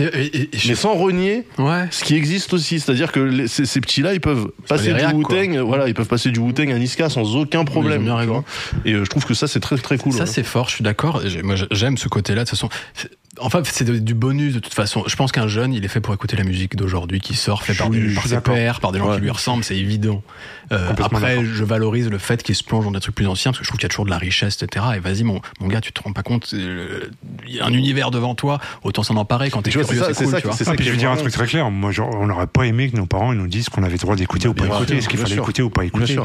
Et- et- Mais sans renier Ouais. ce qui existe aussi, c'est-à-dire que les- ces, ces petits-là, ils peuvent passer des du Wu-Tang, voilà, ils peuvent passer du Wu-Tang à Niska sans aucun problème. Bien. Et euh, je trouve que ça, c'est très très cool. Ça, ouais. c'est fort, je suis d'accord. Moi, j'aime ce côté-là. De toute façon, enfin, c'est du bonus de toute façon. Je pense qu'un jeune, il est fait pour écouter la musique d'aujourd'hui qui sort, fait par, des, par ses pairs, par des gens Ouais. qui lui ressemblent, c'est évident. Euh, après, je valorise le fait qu'il se plonge dans des trucs plus anciens parce que je trouve qu'il y a toujours de la richesse, etc. Et vas-y, mon, mon gars, tu te rends pas compte, euh, il y a un univers devant toi, autant s'en emparer quand t'es curieux, c'est ça, cool, ça tu vois. c'est Ah, ça puis je vais dire un truc très clair. Moi, genre, on n'aurait pas aimé que nos parents ils nous disent qu'on avait le droit d'écouter ou pas Bien écouter, ce qu'il fallait sûr. écouter ou pas écouter.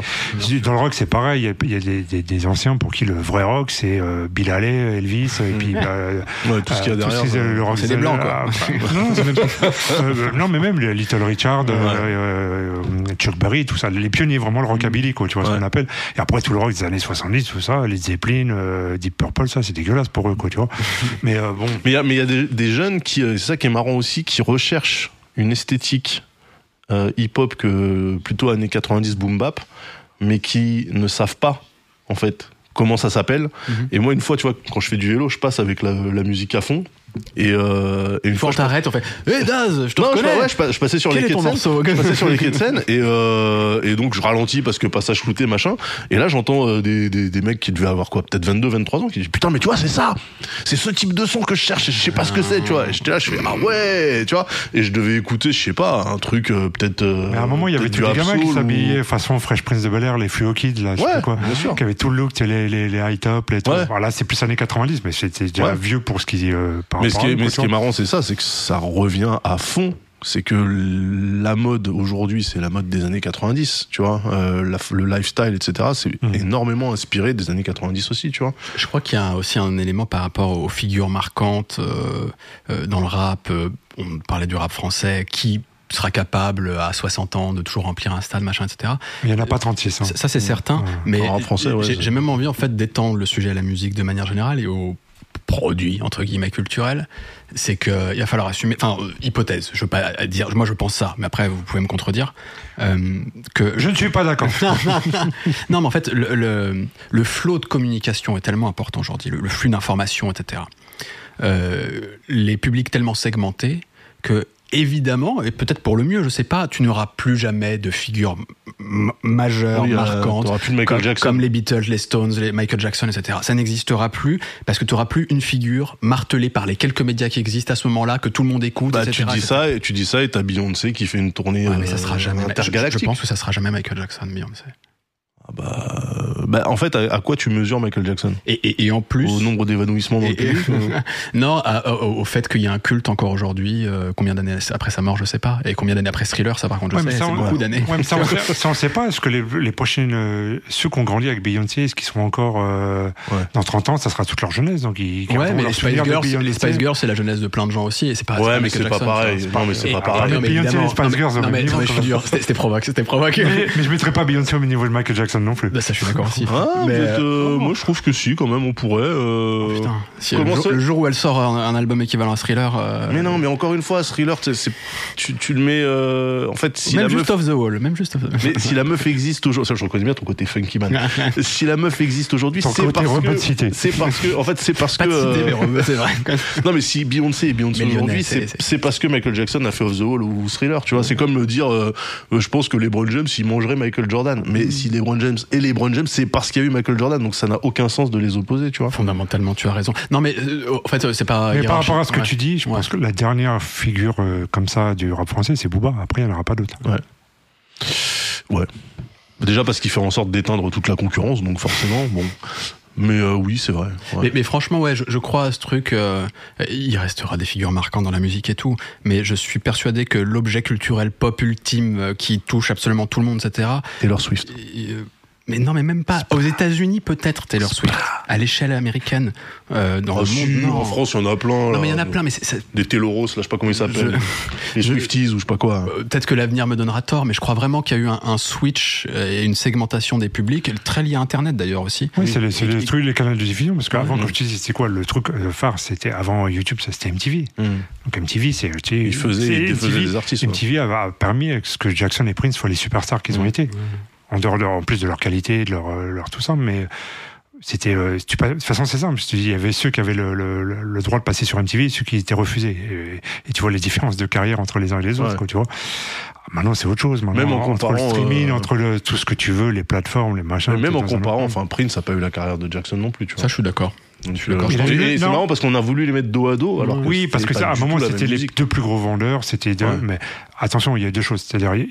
Dans le rock, c'est pareil. Il y a, des, anciens pour qui le vrai rock, c'est euh, Bill Haley, Elvis, et puis *laughs* bah, tout ce qu'il y a euh, euh, c'est des blancs, quoi. *laughs* *laughs* Non, même pas- euh, non, mais même le Little Richard, euh, euh, Chuck Berry, tout ça, les pionniers, vraiment le rockabilly, quoi, tu vois ce qu'on appelle. Et après tout le rock des années 70, tout ça, les Zeppelin, euh, Deep Purple, ça, c'est dégueulasse pour eux, quoi, tu vois. *laughs* Mais euh, bon, Mais il y a, des, des jeunes qui, euh, c'est ça qui est marrant aussi, qui recherchent une esthétique euh, hip-hop que plutôt années 90 boom bap, mais qui ne savent pas en fait comment ça s'appelle. Mhm. Et moi, une fois, tu vois, quand je fais du vélo, je passe avec la, la musique à fond. Et, euh, et une fois, on je t'arrête, on fait Hé Daz, je te non, je, reconnais ouais, je, pa- je passais sur Quel les quais de scène. Je passais sur les quais de *laughs* scène et, euh, et donc je ralentis parce que passage flouté machin. Et là j'entends euh, des, des, des mecs qui devaient avoir quoi, peut-être 22, 23 ans, qui disent putain mais tu vois c'est ça, c'est ce type de son que je cherche. Je sais pas ce que c'est, tu vois. Et j'étais là, je fais ah ouais, tu vois. Et je devais écouter, je sais pas, un truc euh, peut-être. euh, Mais à un moment, il y avait tous les du gamins qui Absol ou- s'habillaient façon Fresh Prince de Bel-Air, les Fluo Kids, là, je Ouais, quoi. bien sûr. Qui avaient tout le look, tu sais, les, les, les high top, les trucs. Ouais. Alors là, c'est plus années 90, mais c'était déjà Ouais. vieux pour ce qui euh, par Mais ce qui est, mais ce qui marrant, c'est ça, c'est que ça revient à fond. C'est que la mode aujourd'hui, c'est la mode des années 90, tu vois. Euh, la- le lifestyle, etc. C'est Mhm. énormément inspiré des années 90 aussi, tu vois. Je crois qu'il y a aussi un élément par rapport aux figures marquantes euh, euh, dans le rap. euh, on parlait du rap français. Qui sera capable à 60 ans de toujours remplir un stade, machin, etc. Il y en a pas 36. hein. Ça, ça, c'est certain. Ouais. Mais En rap français, ouais, j'ai même envie en fait d'étendre le sujet à la musique de manière générale et aux produits entre guillemets culturels. C'est que il va falloir assumer. Enfin, euh, hypothèse. Je veux pas dire. Moi, je pense ça. Mais après, vous pouvez me contredire. Euh, que Je ne suis pas d'accord. *laughs* non, mais en fait, le, le, le flot de communication est tellement important aujourd'hui, le, le flux d'informations, etc. Euh, les publics tellement segmentés que, évidemment, et peut-être pour le mieux, je sais pas, tu n'auras plus jamais de figures m- majeures, Oui, euh, marquantes, t'auras plus de Michael comme, Jackson. comme les Beatles, les Stones, les Michael Jackson, etc. Ça n'existera plus parce que tu n'auras plus une figure martelée par les quelques médias qui existent à ce moment-là, que tout le monde écoute, Bah, etc. tu dis etc. ça et tu dis ça et t'as Beyoncé qui fait une tournée Ouais, mais ça sera euh, jamais. Je, je intergalactique. pense que ça sera jamais Michael Jackson, Beyoncé. Ah bah, euh, bah, en fait, à, à quoi tu mesures Michael Jackson? Et, et, et en plus. Au nombre d'évanouissements dans le Et- euh, *laughs* non, à- au, au fait qu'il y a un culte encore aujourd'hui, euh, combien d'années après sa mort, je sais pas. Et combien d'années après Thriller, ça par contre, je Ouais, mais sais, ça, c'est beaucoup d'années. Ouais, mais ça, on *laughs* sait, ça, on sait pas. Est-ce que les, les prochaines, euh, ceux qui ont grandi avec Beyoncé, est-ce qu'ils seront encore euh, Ouais. dans 30 ans Ça sera toute leur jeunesse. Donc ils Ouais, mais leur les Spice Girls, Beyoncé. les Spice Girls, c'est la jeunesse de plein de gens aussi, et c'est pas. Ouais, pas mais c'est pas pareil. Non, mais c'est pas pareil. Beyoncé les Spice Non, mais- Girls. C'était c'était provoque, c'était provoque. mais, je mettrai pas Beyoncé au niveau de Michael Jackson non plus. Bah, ça, je suis d'accord aussi. Ah, mais, euh, oh, moi je trouve que si, quand même, on pourrait. euh, Putain, si le, jour, ça- le jour où elle sort un, un album équivalent à Thriller. euh, Mais non, mais encore une fois, Thriller, tu, tu le mets. euh, en fait, si même la juste meuf. off the wall, même juste off the Mais si la meuf existe aujourd'hui, ça je reconnais bien ton côté funky man. *laughs* si la meuf existe aujourd'hui, c'est parce que c'est parce que en fait c'est parce Pas que euh, c'est vrai. *laughs* non mais si Beyoncé est Beyoncé aujourd'hui, c'est- parce que Michael Jackson a fait Off the Wall ou Thriller, tu vois. C'est comme me dire, euh, euh, je pense que LeBron James il mangerait Michael Jordan, mais si LeBron James et LeBron James, c'est parce qu'il y a eu Michael Jordan, donc ça n'a aucun sens de les opposer, tu vois. Fondamentalement, tu as raison. Non, mais euh, en fait, euh, c'est pas. Mais par rapport à ce que Ouais. tu dis, je Ouais. pense que la dernière figure euh, comme ça du rap français, c'est Booba. Après, il n'y en aura pas d'autres. Ouais. Déjà parce qu'il fait en sorte d'éteindre toute la concurrence, donc forcément, bon. Mais euh, oui, c'est vrai. ouais. Mais, mais franchement, ouais, je, je crois à ce truc. euh, il restera des figures marquantes dans la musique et tout, mais je suis persuadé que l'objet culturel pop ultime euh, qui touche absolument tout le monde, etc. Taylor Swift. Mais non, mais même pas. Aux États-Unis, peut-être Taylor Swift. À l'échelle américaine, euh, dans Ah, le si, monde, non. en France, il y en a plein. Non, mais il y en a plein, mais Des Teloros, là, je sais pas comment ils s'appellent. Les je- Swifties ou je sais pas quoi. Euh, Peut-être que l'avenir me donnera tort, mais je crois vraiment qu'il y a eu un, un switch euh, et une segmentation des publics, très lié à Internet d'ailleurs aussi. Oui, c'est les, c'est Et- les les canaux de diffusion. Parce qu'avant, Mhm. comme je te dis, c'est quoi le truc phare C'était avant YouTube, ça c'était MTV. Donc MTV, c'est. tu sais, Ils faisaient, ils MTV, des artistes. MTV a, a permis à ce que Jackson et Prince soient les superstars qu'ils ont été. En dehors de, en plus de leur qualité, de leur, euh, leur tout ça, mais c'était, euh, tu pas- de toute façon, c'est simple. Je te dis, il y avait ceux qui avaient le, le, le- le droit de passer sur MTV et ceux qui étaient refusés. Et, et tu vois les différences de carrière entre les uns et les autres, Ouais. quoi, tu vois. Maintenant, c'est autre chose. Maintenant, Même en entre le comparant, streaming, euh, entre le, tout ce que tu veux, les plateformes, les machins. Mais même en comparant, enfin, Prince n'a pas eu la carrière de Jackson non plus, tu vois. Ça, je suis d'accord. Donc, euh, et c'est marrant parce qu'on a voulu les mettre dos à dos, alors oui, parce que ça, à un moment, c'était les deux plus gros vendeurs. C'était deux, Ouais. mais attention, il y a deux choses. C'est-à-dire, euh,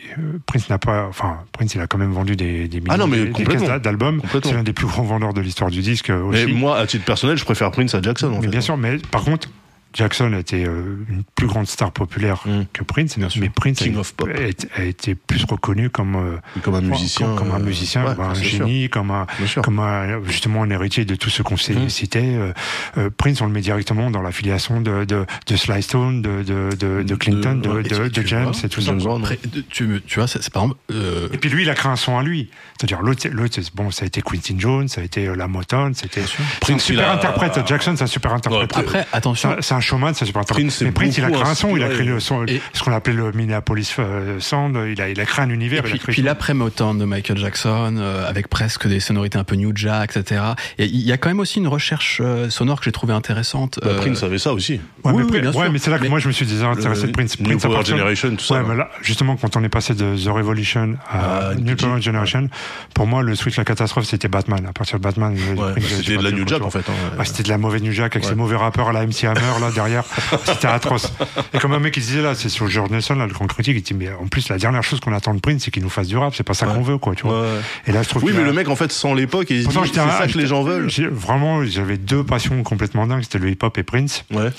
Prince n'a pas, enfin, Prince, il a quand même vendu des, des millions Ah mais d'albums. C'est l'un des plus grands vendeurs de l'histoire du disque euh, Mais aussi. moi, à titre personnel, je préfère Prince à Jackson, en Mais fait. bien sûr, mais par contre, Jackson a été euh, une plus grande star populaire Mm. que Prince, Bien sûr. mais Prince King a, of pop. a- a été plus reconnu comme, euh, Comme un musicien. comme, comme un euh, musicien, ouais, comme un sûr, génie, comme un, comme un- justement un héritier de tout ce qu'on s'est cité. Euh, euh, Prince, on le met directement dans l'affiliation de, de, de Sly Stone, de, de, de, de Clinton, de, ouais, James vois, et tout ça. Après, tu, tu vois, c'est par exemple. euh, Et puis lui, il a créé un son à lui. C'est-à-dire, l'autre, bon, ça a été Quincy Jones, ça a été euh, la Motown, c'était. Un Prince, il super a- interprète. Jackson, c'est un super interprète. Après, attention. Un- showman, ça c'est pas Prince, Mais Prince, il a créé un son, il a créé le son, Et- ce qu'on appelait le Minneapolis euh, Sound. Il a, il a créé un univers. Et il a puis, l'après Motown de Michael Jackson, euh, avec presque des sonorités un peu New Jack, etc. Et il y a quand même aussi une recherche euh, sonore que j'ai trouvée intéressante. Bah, euh, Prince avait ça aussi. Ouais, Oui, mais, oui, ouais, mais c'est là que Mais- moi je me suis désintéressé de Prince. New Prince à Power Generation, tout ça. Ouais, mais là, justement, quand on est passé de The Revolution à Ah, New. Power Generation, pour moi, le switch, la catastrophe, c'était Batman. À partir de Batman, bah, c'était de la New Jack en fait. hein. C'était de la mauvaise New Jack avec ces mauvais rappeurs à la MC Hammer là derrière. c'était atroce. Et comme un mec qui disait là, c'est sur George Nelson, là, le grand critique, il dit mais en plus la dernière chose qu'on attend de Prince, c'est qu'il nous fasse du rap. C'est pas ça Ouais. qu'on veut quoi, tu vois. Ouais. Et là, je trouve Oui, mais a- le mec en fait sans l'époque, il dit, c'est ça que les gens veulent. Vraiment, j'avais deux passions complètement dingues. C'était le hip-hop et Prince. Ouais.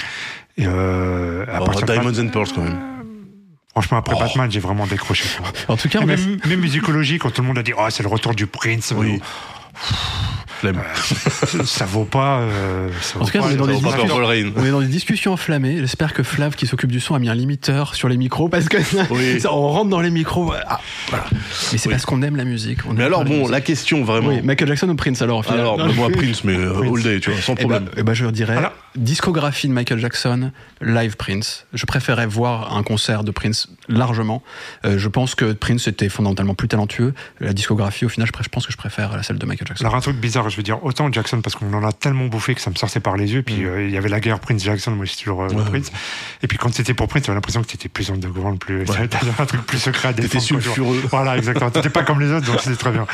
Et euh, à Oh, partir de Diamonds and Pearls quand même. Franchement, après Oh. Batman, j'ai vraiment décroché. quoi. En tout cas, Et même, même musicologie, quand tout le monde a dit, oh, c'est le retour du Prince. Oui. Flemme. Ça, ça vaut pas. euh, ça En tout cas, pas on est dans Ça des vaut pas discussions- Purple Rain. on est dans des discussions enflammées. J'espère que Flav, qui s'occupe du son, a mis un limiteur sur les micros parce que Oui. ça, on rentre dans les micros. ah, voilà. Mais c'est Oui. parce qu'on aime la musique. on Mais aime alors bon, la question vraiment. Oui, Michael Jackson ou Prince alors au final Alors, bah, moi *laughs* Prince, mais euh, all day, tu vois, sans Eh ben, problème. eh ben, je dirais Alors- discographie de Michael Jackson, live Prince. Je préférais voir un concert de Prince largement. Euh, je pense que Prince était fondamentalement plus talentueux. La discographie, au final, je, je pense que je préfère la celle de Michael Jackson. Alors un truc bizarre, je veux dire, autant Jackson parce qu'on en a tellement bouffé que ça me sortait par les yeux. Puis euh, il y avait la guerre Prince Jackson, moi c'est toujours euh, Mm. Ouais. Prince. Et puis quand c'était pour Prince, j'avais l'impression que t'étais plus underground, plus *laughs* t'avais un truc plus secret à défendre. sulfureux. Voilà, exactement. T'étais pas comme les autres, donc *laughs* c'était très bien.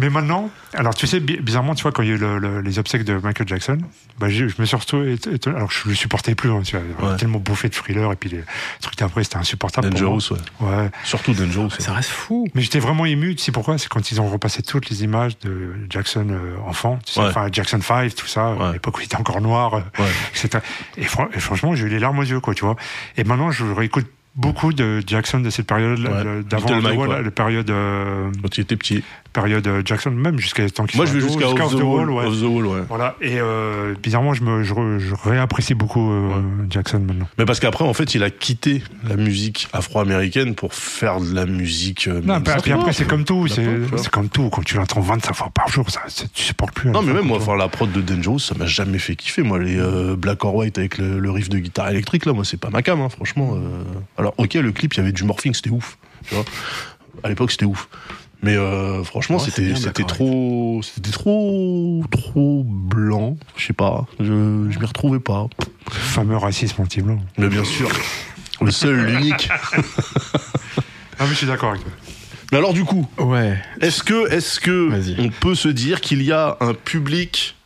Mais maintenant, alors tu sais, bi- bizarrement, tu vois, quand il y a eu le- le- les obsèques de Michael Jackson, bah, j'ai- je me suis retrouvé, éton- éton- alors je le supportais plus, hein, tu vois, Ouais. tellement bouffé de thriller et puis les trucs d'après, c'était insupportable. pour moi. Dangerous, ouais. Ouais. Surtout Dangerous. Ça reste fou. Mais j'étais vraiment ému, tu sais pourquoi? C'est quand ils ont repassé toutes les images de Jackson euh, enfant, tu sais, enfin Jackson 5, tout ça, Ouais. à l'époque où il était encore noir, euh, Ouais. etc. Et, fran- et franchement, j'ai eu les larmes aux yeux, quoi, tu vois. Et maintenant, je réécoute beaucoup de Jackson de cette période Ouais. le- d'avant ouais. la période euh, Quand il était petit. Période euh, Jackson même jusqu'à temps qu'il Moi, je vais jusqu'à Off the Wall. ouais. Off the Wall, ouais. Voilà. Et euh, bizarrement, je me je, re- je réapprécie beaucoup euh, Jackson maintenant. Mais parce qu'après, en fait, il a quitté la musique afro-américaine pour faire de la musique. euh, Non, puis après, c'est comme tout, c'est comme tout. Quand tu l'entends 25 fois par jour, ça, tu supportes plus. à Non, mais même moi, enfin, la prod de Dangerous, ça m'a jamais fait kiffer. Moi, les Black or White avec le, le riff de guitare électrique, là, moi, c'est pas ma cam, hein, franchement. Alors, ok, le clip, il y avait du morphing, c'était ouf. Tu vois à l'époque, c'était ouf. Mais euh, franchement, Ouais, c'était trop, c'était trop, trop blanc. Je sais pas. Je, je m'y retrouvais pas. Le fameux racisme anti-blanc. Mais bien sûr, le seul, l'unique. *laughs* Ah, mais je suis d'accord avec toi. Mais alors, du coup, Ouais. Est-ce que, est-ce que on peut se dire qu'il y a un public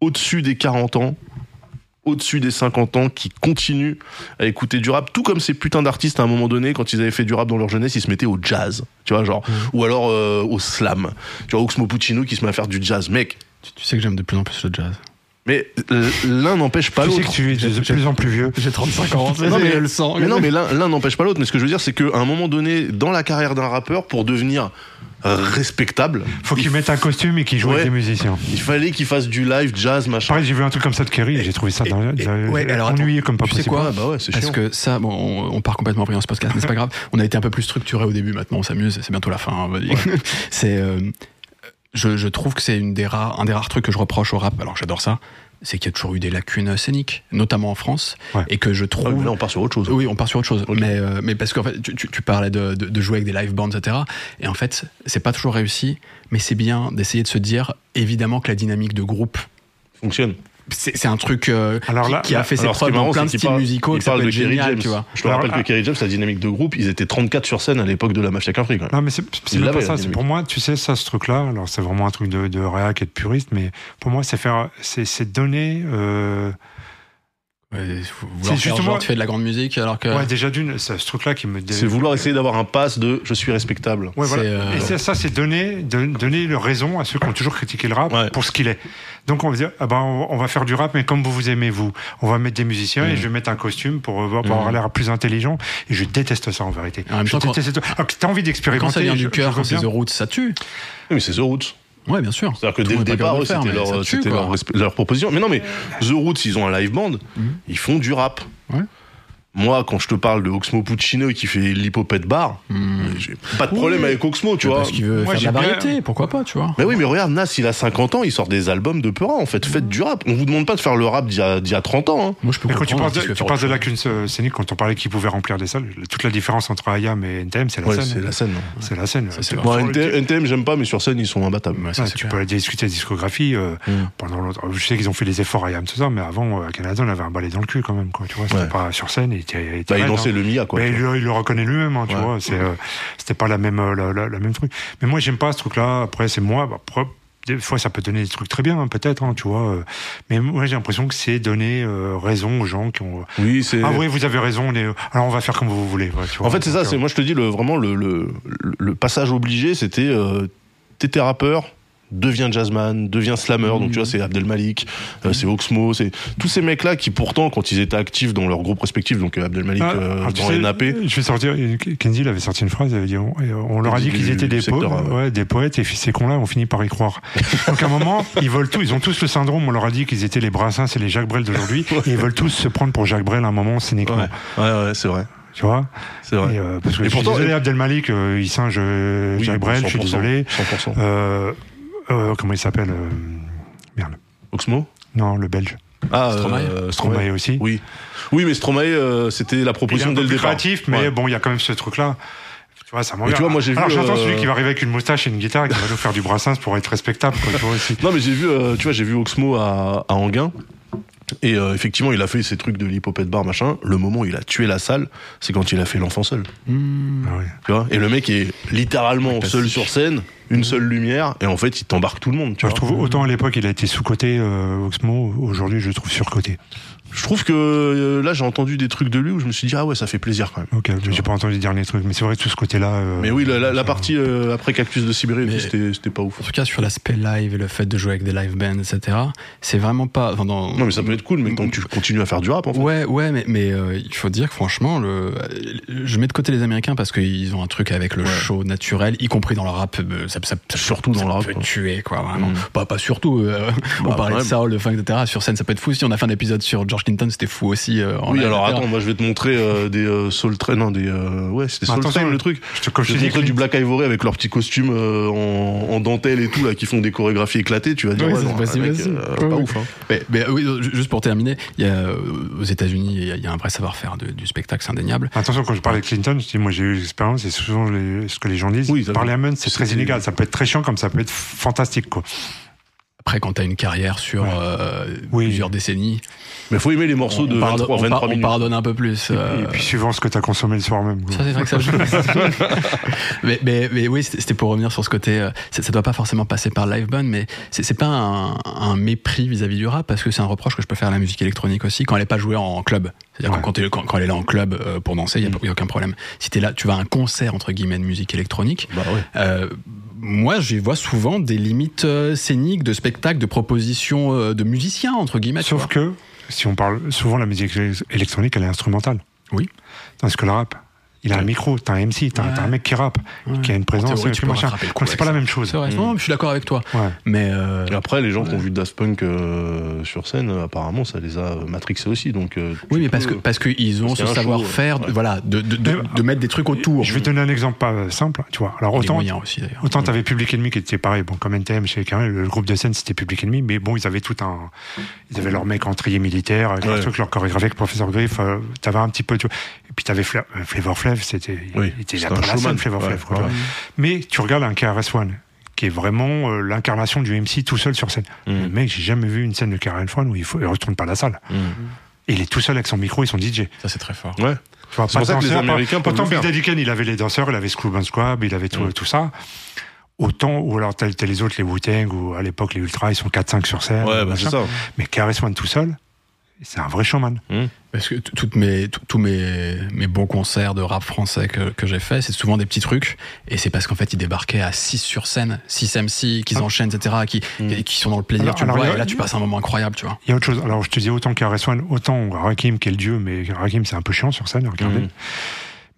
au-dessus des 40 ans, au-dessus des 50 ans, qui continue à écouter du rap, tout comme ces putains d'artistes à un moment donné, quand ils avaient fait du rap dans leur jeunesse, ils se mettaient au jazz, tu vois, genre, ou alors euh, au slam, tu vois, Oxmo Puccino qui se met à faire du jazz, mec. Tu, tu sais que j'aime de plus en plus le jazz. Mais l'un n'empêche pas Tu sais l'autre. que tu es de plus en plus vieux. J'ai 35 ans, Non, mais- le sang. Mais non, mais l'un l'un n'empêche pas l'autre. Mais ce que je veux dire, c'est qu'à un moment donné, dans la carrière d'un rappeur, pour devenir respectable, Faut il qu'il mette un costume et qu'il joue Ouais. avec des musiciens. Il fallait qu'il fasse du live, jazz, machin. Pareil, j'ai vu un truc comme ça de Kerry et j'ai trouvé ça Et- dans- et- dans- ouais, alors, attends, ennuyeux comme pas tu sais possible. quoi Ouais, bah ouais, c'est Parce chiant. que ça, bon, on, on part complètement en ce podcast, mais c'est pas grave. On a été un peu plus structuré au début, maintenant on s'amuse, c'est bientôt la fin. hein, on va dire. *laughs* c'est, euh, je, je trouve que c'est une des rares, un des rares trucs que je reproche au rap, alors j'adore ça, c'est qu'il y a toujours eu des lacunes scéniques, notamment en France, Ouais. et que je trouve. Là, on part sur autre chose. Oui, on part sur autre chose. Mais, euh, mais parce qu'en fait, tu, tu- tu parlais de, de, de jouer avec des live bands, etc. Et en fait, c'est pas toujours réussi, mais c'est bien d'essayer de se dire, évidemment, que la dynamique de groupe, Fonctionne. C'est c'est un truc euh, Alors qui, là- qui a fait ses preuves dans plein de styles musicaux, il parle de Kerry génial, James. tu vois. Je te Alors, rappelle ah- que Kerry James, la dynamique de groupe, ils étaient 34 sur scène à l'époque de la Mafia même. Non, mais c'est pas ça. Pour moi, tu sais, ça, ce truc-là, alors c'est vraiment un truc de, de réac et de puriste, mais pour moi, c'est faire, c'est c'est donner. Euh, Ouais, C'est justement- genre, tu fais de la grande musique alors que. Ouais, déjà d'une, c'est ce truc-là qui me. dé- C'est vouloir essayer d'avoir un pass de je suis respectable. Ouais, voilà. Euh, Et ça, c'est donner, don- donner le raison à ceux qui ont toujours critiqué le rap Ouais. pour ce qu'il est. Donc on va dire, ah ben, on va faire du rap, mais comme vous vous aimez vous. On va mettre des musiciens Mm. et je vais mettre un costume pour, euh, pour avoir l'air plus intelligent. Et je déteste ça en vérité. En même je temps, quand- déteste ça. Alors que t'as envie d'expérimenter. Quand ça vient je- du cœur, quand c'est. The Roots, ça tue. Oui, mais c'est The Roots. Ouais, bien sûr. C'est-à-dire que Tout dès le départ, le faire, c'était tue, leur proposition. Mais non, mais The Roots, ils ont un live band, Mhm. ils font du rap. Ouais. Moi, quand je te parle de Oxmo Puccino qui fait l'hypopète bar, j'ai pas de problème avec Oxmo, tu vois. Parce qu'il veut Moi, faire de la bien- pourquoi pas, tu vois. Mais oui, mais regarde, Nas, il a 50 ans, il sort des albums de Peura, en fait. Faites du rap. On vous demande pas de faire le rap d'il y a, d'il y a 30 ans, hein. Moi, je peux Mais quand tu comprendre parles de, qu'il tu parles de lacunes euh, scéniques, quand on parlait qu'ils pouvaient remplir des salles, toute la différence entre IAM et NTM, c'est la Ouais, scène. c'est la scène. non. C'est la scène. Ça, Tu- Bon, NTM, NTM, j'aime pas, mais sur scène, ils sont imbattables. chose. Ouais, ça, Ouais, c'est tu clair. peux discuter de discographie euh, Mm. pendant longtemps. Je sais qu'ils ont fait des efforts à IAM, tout ça, mais avant, euh, à Canada, on avait un balai dans le cul quand même. Quoi, tu vois, c'était pas sur scène. Il, il, Bah, il dansait hein. le Mia, quoi. Mais il, le- il le reconnaît lui-même, hein, tu Ouais. vois. C'est, euh, c'était pas la même, euh, la, la- la même truc. Mais moi, j'aime pas ce truc-là. Après, c'est moi. Bah, des fois, ça peut donner des trucs très bien, hein, peut-être, hein, tu vois. euh. Mais moi, j'ai l'impression que c'est donner euh, raison aux gens qui ont. Oui, c'est. Ah oui, vous avez raison. On est... Alors, on va faire comme vous voulez. ouais, tu vois. En fait, c'est ça. C'est moi, je te dis le vraiment le le, le- le passage obligé, c'était t'étais rappeur, deviens jazzman, deviens slammer. Donc tu vois, c'est Abdel Malik, euh, c'est Oxmo, c'est tous ces mecs-là qui pourtant, quand ils étaient actifs dans leur groupe respectif, donc euh, Abdel Malik Ah, euh, dans sais, NAP. Je vais sortir. Kenzie il avait sorti une phrase. Il avait dit on, on leur a dit qu'ils étaient des, po- secteur, ouais. ouais, des poètes et ces cons-là ont fini par y croire. *laughs* Donc à un moment, ils veulent tout. Ils ont tous le syndrome. On leur a dit qu'ils étaient les Brassens et les Jacques Brel d'aujourd'hui. *laughs* Et ils veulent tous se prendre pour Jacques Brel à un moment cyniquement. Ouais, ouais, ouais, c'est vrai, Tu vois? C'est vrai. Et, euh, Parce que Et je suis pourtant- désolé, Abdelmalik, euh, il singe euh, Oui, Jacques Brel. Je suis 100%, désolé. 100%. Euh, comment il s'appelle euh, Merde. Oxmo. Non, le Belge. Ah, Stromae. euh, Stromae aussi. Oui, oui, mais Stromae, euh, c'était la Il est proposition un dès peu le plus départ. créatif, mais Ouais. bon, il y a quand même ce truc-là. Tu vois, ça m'emmerde. Tu vois, moi, j'ai Alors vu, j'entends euh, celui qui va arriver avec une moustache et une guitare et qui va nous faire du brassens pour être respectable, quoi, tu vois aussi. Non, mais j'ai vu, euh, tu vois, j'ai vu Oxmo à, à Anguin. Et euh, effectivement, il a fait ces trucs de l'hypopète bar, machin. Le moment où il a tué la salle, c'est quand il a fait l'enfant seul. Hmm. Ah ouais. Tu vois? Et le mec est littéralement seul sur scène, une seule lumière, et en fait, il t'embarque tout le monde. Tu Moi, je trouve autant à l'époque il a été sous-coté, euh, Oxmo, aujourd'hui je le trouve surcoté. Je trouve que euh, là, j'ai entendu des trucs de lui où je me suis dit, ah ouais, ça fait plaisir quand même. Ok, j'ai pas entendu le dernier truc, mais c'est vrai que tout ce côté-là. euh, Mais oui, la, la- la ça- partie euh, après Cactus de Sibérie, c'était c'était pas ouf. En tout cas, sur l'aspect live et le fait de jouer avec des live bands, etc., c'est vraiment pas. enfin, dans- Non, mais ça peut être cool, mais tant que tu continues à faire du rap, en fait. Ouais, ouais, mais, mais euh, il faut dire que franchement, le, je mets de côté les Américains parce qu'ils ont un truc avec le Ouais. show naturel, y compris dans le rap. euh, Ça, ça, ça- Surtout dans ça le rap, peut quoi. tuer, quoi, vraiment. Mm. Pas, pas surtout. euh, *laughs* on Bah, parlait ouais. de soul, de funk, etc. Sur scène, ça peut être fou. Si on a fait un épisode sur George Clinton, c'était fou aussi. euh, en Oui, alors attends, moi je vais te montrer euh, des euh, Soul Train, non, des. euh, ouais, c'était Soul Attention, Train le truc. Je te, comme Je te montrer du Black Ivory avec leurs petits costumes euh, en, en dentelle et tout, là, qui font des chorégraphies éclatées, tu vas dire, Oui, ouais, c'est non, mec, euh, Ouais, pas ouais. ouf, hein. Mais, mais oui, ju- juste pour terminer, il y a, euh, aux États-Unis, il y a- il y, a un vrai savoir-faire de- du spectacle, c'est indéniable. Attention, quand je parle de Clinton, je dis, moi j'ai eu l'expérience, et souvent les- ce que les gens disent. Oui, ça- Parliament, c'est très inégal. Ça peut être très chiant comme ça peut être fantastique, quoi. Après, quand tu as une carrière sur Ouais. euh, Oui. plusieurs décennies, Mais faut aimer les morceaux de on, pardonne, 23, on 23 par- on minutes. pardonne un peu plus. euh, Et puis suivant ce que tu as consommé le soir même. quoi. Ça, c'est vrai que ça joue. *laughs* mais, mais, mais oui, c'était pour revenir sur ce côté. euh, Ça, ça doit pas forcément passer par live band, mais c'est pas un, un mépris vis-à-vis du rap, parce que c'est un reproche que je peux faire à la musique électronique aussi quand elle est pas jouée en club. C'est-à-dire Ouais. quand, quand, t'es- quand- quand elle est là en club euh, pour danser, il Mm. n'y a, aucun problème. Si t'es là, tu vas à un concert entre guillemets de musique électronique. Bah ouais. Moi, j'y vois souvent des limites euh, scéniques, de spectacles, de propositions euh, de musiciens entre guillemets. Sauf que, si on parle souvent la musique électronique, elle est instrumentale. Oui. Tandis que le rap, il a un micro, t'as un MC, t'as un mec qui rappe, Ouais. qui a une En présence, et tu machin. c'est pas la même chose. Mm. Non, je suis d'accord avec toi. Ouais. Mais euh, Et après, les gens qui ont vu Daft Punk euh, sur scène, euh, apparemment, ça les a matrixés aussi. Donc, euh, Oui, mais parce peux- que parce qu'ils ont parce ce savoir-faire, voilà, de, de, de, Mais- de mettre des trucs autour. Je vais te donner un exemple pas simple, tu vois. Alors autant, autant t'avais Public Enemy qui était pareil, bon comme NTM chez Carré, le groupe de scène c'était Public Enemy, mais bon ils avaient tout un, ils avaient leur mec en trier militaire, leur chorégraphie avec Professeur Griff, euh, t'avais un petit peu, et puis t'avais Fla- euh, Flavor Flav, c'était, Oui, il était la showman. scène Flavor Ouais, Flav, quoi, ouais. tu vois. Mais tu regardes un KRS-One qui est vraiment euh, l'incarnation du MC tout seul sur scène. Mm. Le mec, j'ai jamais vu une scène de KRS-One où il, faut, il retourne pas la salle. Mm. Il est tout seul avec son micro et son DJ. Ça c'est très fort. Ouais. Tu vois, C'est pour ça que les Américains peuvent Autant Big. Daddy Kane, il avait les danseurs, il avait Scroob and Squab, il avait tout, Mm. tout ça. Autant, ou alors t'as les autres, les Wu-Tang, ou à l'époque les Ultras, ils sont 4-5 sur scène. Ouais, bah, c'est ça. Mais KRS-One tout seul, c'est un vrai showman. Parce que toutes mes, tous mes, mes bons concerts de rap français que, que j'ai fait, c'est souvent des petits trucs. Et c'est parce qu'en fait, ils débarquaient à 6 sur scène, 6 MC, qu'ils Ah. enchaînent, etc., qui, et qui sont dans le plaisir, Alors- tu alors, vois. a- Et là, tu passes un moment incroyable, tu vois. Il y a autre chose. Alors, je te dis autant KRS-One, autant Rakim qui est le dieu, mais Rakim c'est un peu chiant sur scène, à regarder. Mm.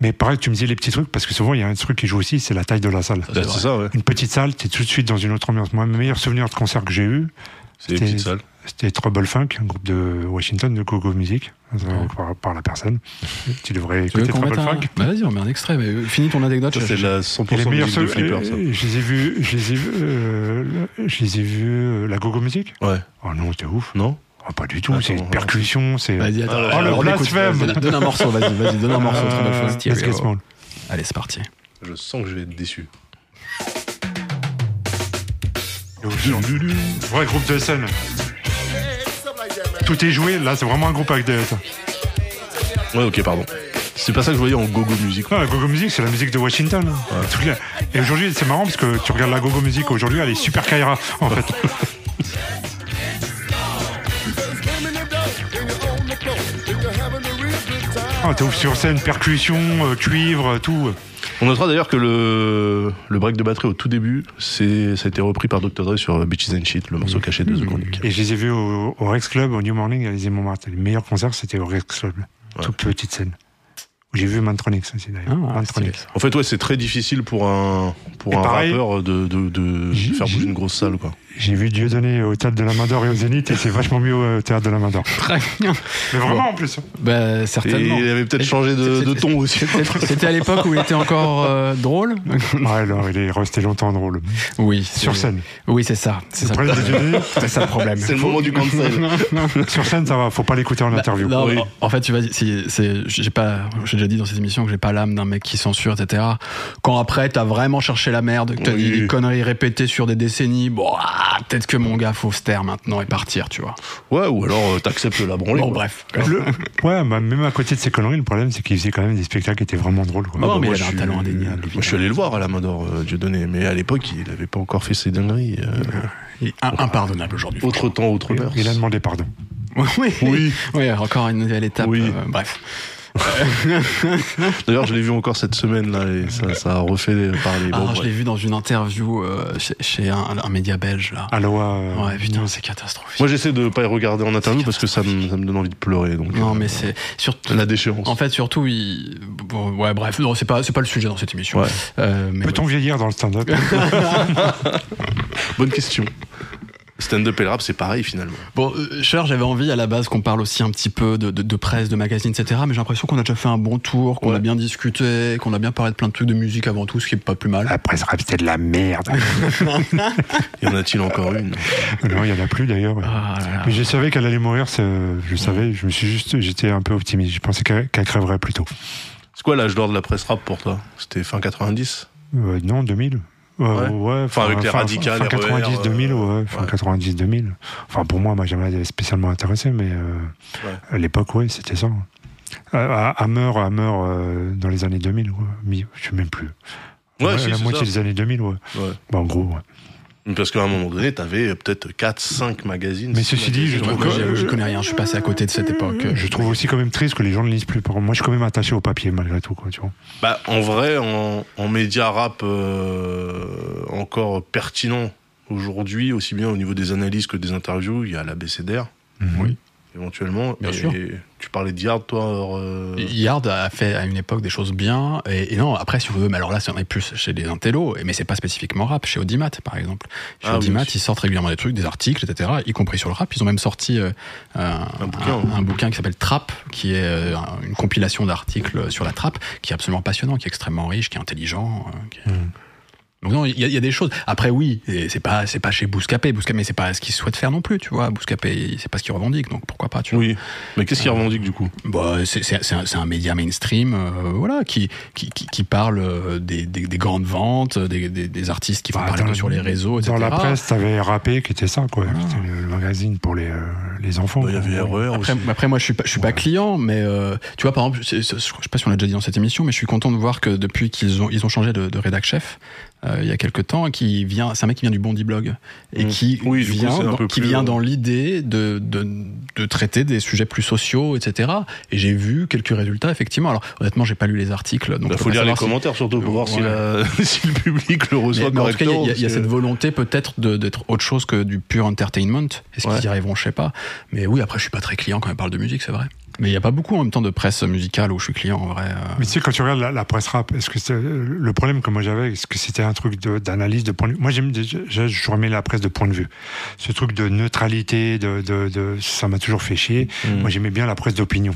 Mais pareil, tu me disais les petits trucs, parce que souvent il y a un truc qui joue aussi, c'est la taille de la salle. Ça, ça, ouais. Une petite salle, t'es tout de suite dans une autre ambiance. Moi, mes meilleurs souvenirs de concerts que j'ai eu, C'est des C'était- petites salles. C'était Trouble Funk, un groupe de Washington de Gogo Music, euh, par, par la personne. *laughs* tu devrais Tu écouter qu'on Trouble mette un... Funk. Bah vas-y, on met un extrait. Mais euh, finis ton anecdote. C'est la Et 100% les meilleurs de flipper, ça. je les ai vus, je les ai vus, euh, je les ai vus, euh, la Gogo Music Ouais. Oh non, c'était ouf. Non Oh, pas du tout, c'est une percussion, c'est. Vas-y, attends. Ah, alors, le blasphème. Donne un *laughs* morceau, vas-y, vas-y, donne un morceau. Trouble Euh, Funk, Let's Get Stereo. Small. Allez, c'est parti. Je sens que je vais être déçu. Vrai groupe de scène. Tout est joué, là c'est vraiment un groupe avec des. Ouais, ok, pardon. C'est pas ça que je voyais en gogo musique. Non, la gogo music, c'est la musique de Washington. Et aujourd'hui, c'est marrant parce que tu regardes la gogo music aujourd'hui, elle est super Kaira en fait. *laughs* Ah, t'es ouf sur scène, percussion, euh, cuivre, tout. On notera d'ailleurs que le, le break de batterie au tout début, c'est, ça a été repris par Dr. Dre sur Bitches and Shit, le morceau caché de The Chronic. Et je les ai vus au, au Rex Club, au New Morning, à les Montmartre. Les meilleurs concerts, c'était au Rex Club. Ouais. Toute petite scène. Où J'ai vu Mantronix aussi d'ailleurs. Ah, Mantronix. En fait, ouais, c'est très difficile pour un, pour Et un pareil, rappeur de, de, faire bouger une grosse salle, quoi. J'ai vu Dieudonné au Théâtre de la Main d'Or et au Zénith, et c'est vachement mieux au Théâtre de la Main d'Or. *laughs* Très bien. Mais vraiment en plus. Bah, Et il avait peut-être changé de, ton aussi. C'était à l'époque où il était encore euh, drôle *laughs* Ouais, alors il est resté longtemps drôle. Oui. Sur scène. Oui, c'est ça. C'est ça, c'est *laughs* le problème. C'est le moment du cancel. sur scène, ça va, faut pas l'écouter en Bah, interview. non, Oui. en- fait, tu vas, j'ai pas, j'ai déjà dit dans cette émission que j'ai pas l'âme d'un mec qui censure, etc. Quand après t'as vraiment cherché la merde, que t'as Oui. dit des conneries répétées sur des décennies, bon, ah, peut-être que mon gars faut se taire maintenant et partir, tu vois. Ouais, ou alors euh, t'acceptes la branlée. Bon, quoi. bref. *laughs* Le- Ouais, bah, même à côté de ces conneries, le problème, c'est qu'il faisait quand même des spectacles qui étaient vraiment drôles. Quoi. Non, bah, mais moi, il avait un talent indéniable. Moi, je suis allé le voir à la main d'or, euh, Dieudonné, mais à l'époque, il avait pas encore fait ses dingueries. euh, Il est un- impardonnable aujourd'hui. autre temps, autre mœurs. Il a demandé pardon. *laughs* Oui, Oui. oui, encore une nouvelle étape. Oui. euh, bref. *laughs* D'ailleurs, je l'ai vu encore cette semaine, là, et ça, ça a refait parler. Ah, Bon, je l'ai vu dans une interview euh, chez, chez un, un média belge là. Aloha. euh, Ouais, putain, c'est catastrophique. Moi, j'essaie de pas y regarder en interview parce que ça me, ça me donne envie de pleurer. Donc, non, euh, mais c'est surtout. la déchéance. En fait, surtout, il... bon, ouais, bref, non, c'est pas, c'est pas le sujet dans cette émission. Ouais. Euh, mais Peut-on vieillir dans le stand-up? *laughs* *laughs* Bonne question. Stand-up et le rap, c'est pareil finalement. Bon, euh, Cher, j'avais envie à la base qu'on parle aussi un petit peu de, de, de presse, de magazines, etc. Mais j'ai l'impression qu'on a déjà fait un bon tour, qu'on Ouais. a bien discuté, qu'on a bien parlé de plein de trucs de musique avant tout, ce qui est pas plus mal. La presse rap, c'était de la merde. *laughs* Y en a-t-il encore une? Non, il y en a plus d'ailleurs. ouais. Ah. Mais je savais qu'elle allait mourir, je savais, je me suis juste, j'étais un peu optimiste. Je pensais qu'elle qu'elle crèverait plus tôt. C'est quoi l'âge d'or de la presse rap pour toi? C'était fin 90 Euh, non, 2000. Euh, Ouais. ouais, Enfin, avec les radicales, fin les 90, RER, 2000, euh, ouais, fin ouais. 90, 2000. Enfin, pour moi, moi, jamais spécialement intéressé, mais euh, à l'époque, ouais, c'était ça. À, à, Hammer, Hammer, euh, dans les années 2000, ouais. Je sais même plus. Ouais, si, la moitié ça. des années 2000, ouais. Ouais. Bah, en gros, ouais. Parce qu'à un moment donné, t'avais peut-être 4, 5 magazines. Mais ceci dit, je trouve que- j'avoue, je connais rien, je suis passé à côté de cette époque. Je trouve aussi quand même triste que les gens ne lisent plus. Moi, je suis quand même attaché au papier, malgré tout, quoi, tu vois. Bah, en vrai, en, en média rap euh, encore pertinent aujourd'hui, aussi bien au niveau des analyses que des interviews, il y a la BCDR, Oui. éventuellement. Bien Et sûr. Tu parlais de Yard, toi alors, euh, Yard a fait à une époque des choses bien, et, et non, après, si on veut, mais alors là, c'en est plus chez les intellos, et- mais c'est pas spécifiquement rap, chez Audimat, par exemple. Chez Ah Audimat, ils sortent régulièrement des trucs, des articles, etc., y compris sur le rap. Ils ont même sorti euh, un, Un bouquin, un- un bouquin qui s'appelle Trap, qui est euh, un- une compilation d'articles sur la trappe, qui est absolument passionnant, qui est extrêmement riche, qui est intelligent. euh, qui est- Hmm. Donc non, il y, a- il y a des choses. Après oui, et c'est pas c'est pas chez Bouscapé, Bouscapé, mais c'est pas ce qu'il souhaite faire non plus, tu vois. Bouscapé, c'est pas ce qu'il revendique, donc pourquoi pas, tu vois. Oui. Mais qu'est-ce qu'il revendique du coup? Bah, c'est c'est- c'est un, c'est un média mainstream, euh, voilà, qui, qui, qui, qui parle euh, des, des, des grandes ventes, des, des, des artistes qui vont Bah, parler sur les réseaux, etc. Dans la presse, t'avais rappé qui était ça, quoi. C'était le, le magazine pour les, euh, les enfants. Bah, Il y avait RER Après, aussi. après, moi, je suis pas, je suis pas client, mais euh, tu vois, par exemple, je sais pas si on l'a déjà dit dans cette émission, mais je suis content de voir que depuis qu'ils ont, ils ont changé de, de rédac chef euh, il y a quelques temps, qui vient, c'est un mec qui vient du Bondi Blog et Mm. qui Oui, du coup, vient, dans, qui plus, vient dans l'idée de, de, de traiter des sujets plus sociaux, etc. Et j'ai vu quelques résultats, effectivement. Alors, honnêtement, j'ai pas lu les articles, donc peux faut lire les si- commentaires surtout pour voir si, la- *laughs* si le public le reçoit mais en tout cas, il y a- correctement. il y, a- cette volonté peut-être d'être autre chose que du pur entertainment. Est-ce Ouais. qu'ils y arriveront? Je sais pas. Mais oui, après, je suis pas très client quand on parle de musique, c'est vrai. Mais il n'y a pas beaucoup en même temps de presse musicale où je suis client en vrai. euh. Mais tu sais, quand tu regardes la, la presse rap, est-ce que c'est le problème que moi j'avais, est-ce que c'était un truc de- d'analyse de, point de vue? Moi, j'aime déjà, je remets la presse de point de vue. Ce truc de neutralité, de, de, de ça m'a toujours fait chier. Mm. Moi, j'aimais bien la presse d'opinion.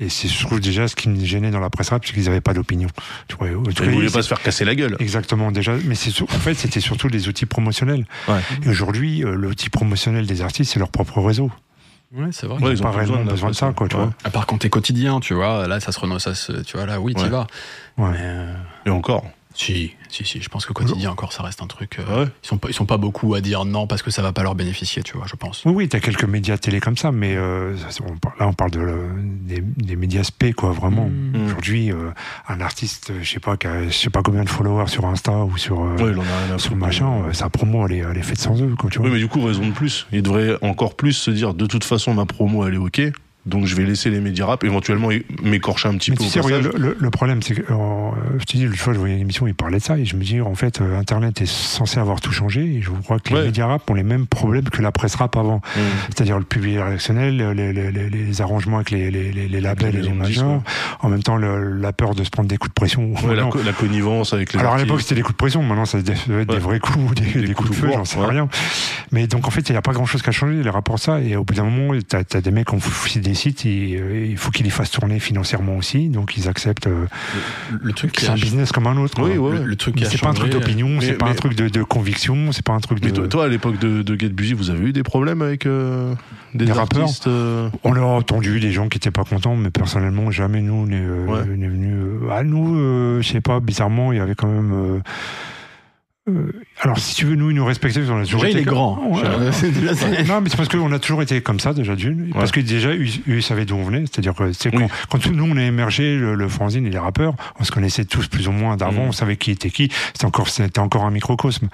Et c'est, je trouve déjà ce qui me gênait dans la presse rap, c'est qu'ils n'avaient pas d'opinion. Tu vois, Ils voulaient pas se faire casser la gueule. Exactement, déjà. Mais c'est en fait, c'était surtout des outils promotionnels. Ouais. Et aujourd'hui, euh, l'outil promotionnel des artistes, c'est leur propre réseau. Ouais, c'est vrai. Ouais, Ils ont pas besoin de la besoin de ça, presse, quoi, tu ouais. vois. À part quand t'es quotidien, tu vois, là ça se renomme, ça se, tu vois, là oui, t'y Ouais. vas. Ouais. Mais, euh, Et encore. Si, si, si, je pense que quotidien encore ça reste un truc. euh, ouais. Ils sont pas, ils sont pas beaucoup à dire non parce que ça va pas leur bénéficier, tu vois, je pense. Oui, oui, t'as quelques médias télé comme ça, mais euh, là, on parle de, le- des, des médias spé, quoi, vraiment. Mm. Aujourd'hui, euh, un artiste, je sais pas, qui a, je sais pas combien de followers sur Insta ou sur, euh, Ouais, il en a rien à sur foutre. machin, euh, sa promo, elle est, elle est faite sans eux, quoi, tu vois. Oui, mais du coup, raison de plus. Il devrait encore plus se dire, de toute façon, ma promo, elle est OK. Donc, je vais laisser les médias rap, éventuellement m'écorcher un petit Mais peu tu sais, regarde, le, problème, c'est que, euh, je te dis, l'autre fois, je voyais une émission, il parlait de ça, et je me dis, en fait, euh, Internet est censé avoir tout changé, et je crois que Ouais. les médias rap ont les mêmes problèmes que la presse rap avant. Mmh. C'est-à-dire le public réactionnel, les, les, les, les arrangements avec les, labels et les majors, en même temps, le- la peur de se prendre des coups de pression. Ouais, la, Non. co- la connivence avec les Alors à l'époque c'était des coups de pression, maintenant ça doit être des vrais coups, des, Des des coups, coups de feu, j'en sais rien. Mais donc en fait il n'y a pas grand chose qui a changé les rapports ça et au bout d'un moment t'as as des mecs qui ont des sites euh, il faut qu'ils les fassent tourner financièrement aussi donc ils acceptent euh, Le, le truc c'est a, un business comme un autre. Oui, ouais. le, le truc c'est pas un truc d'opinion, c'est pas un truc de, de conviction, c'est pas un truc de. Mais toi, toi, à l'époque de, de Get Busy, vous avez eu des problèmes avec euh, des, Des rappeurs artistes euh, On a entendu des gens qui étaient pas contents, mais personnellement jamais nous n'est Ouais. venu. à nous, euh, je sais pas, bizarrement il y avait quand même. Euh, alors si tu veux, nous ils nous respectaient, on a toujours Déjà, il été est comme- grand. Ouais. *laughs* Non, mais c'est parce qu'on a toujours été comme ça déjà d'une. Parce que déjà, eux, ils savaient d'où on venait. C'est-à-dire que c'est Oui. quand, nous on a émergé, le, le fanzine et les rappeurs, on se connaissait tous plus ou moins d'avant. Mm. On savait qui était qui. C'était encore, c'était encore un microcosme.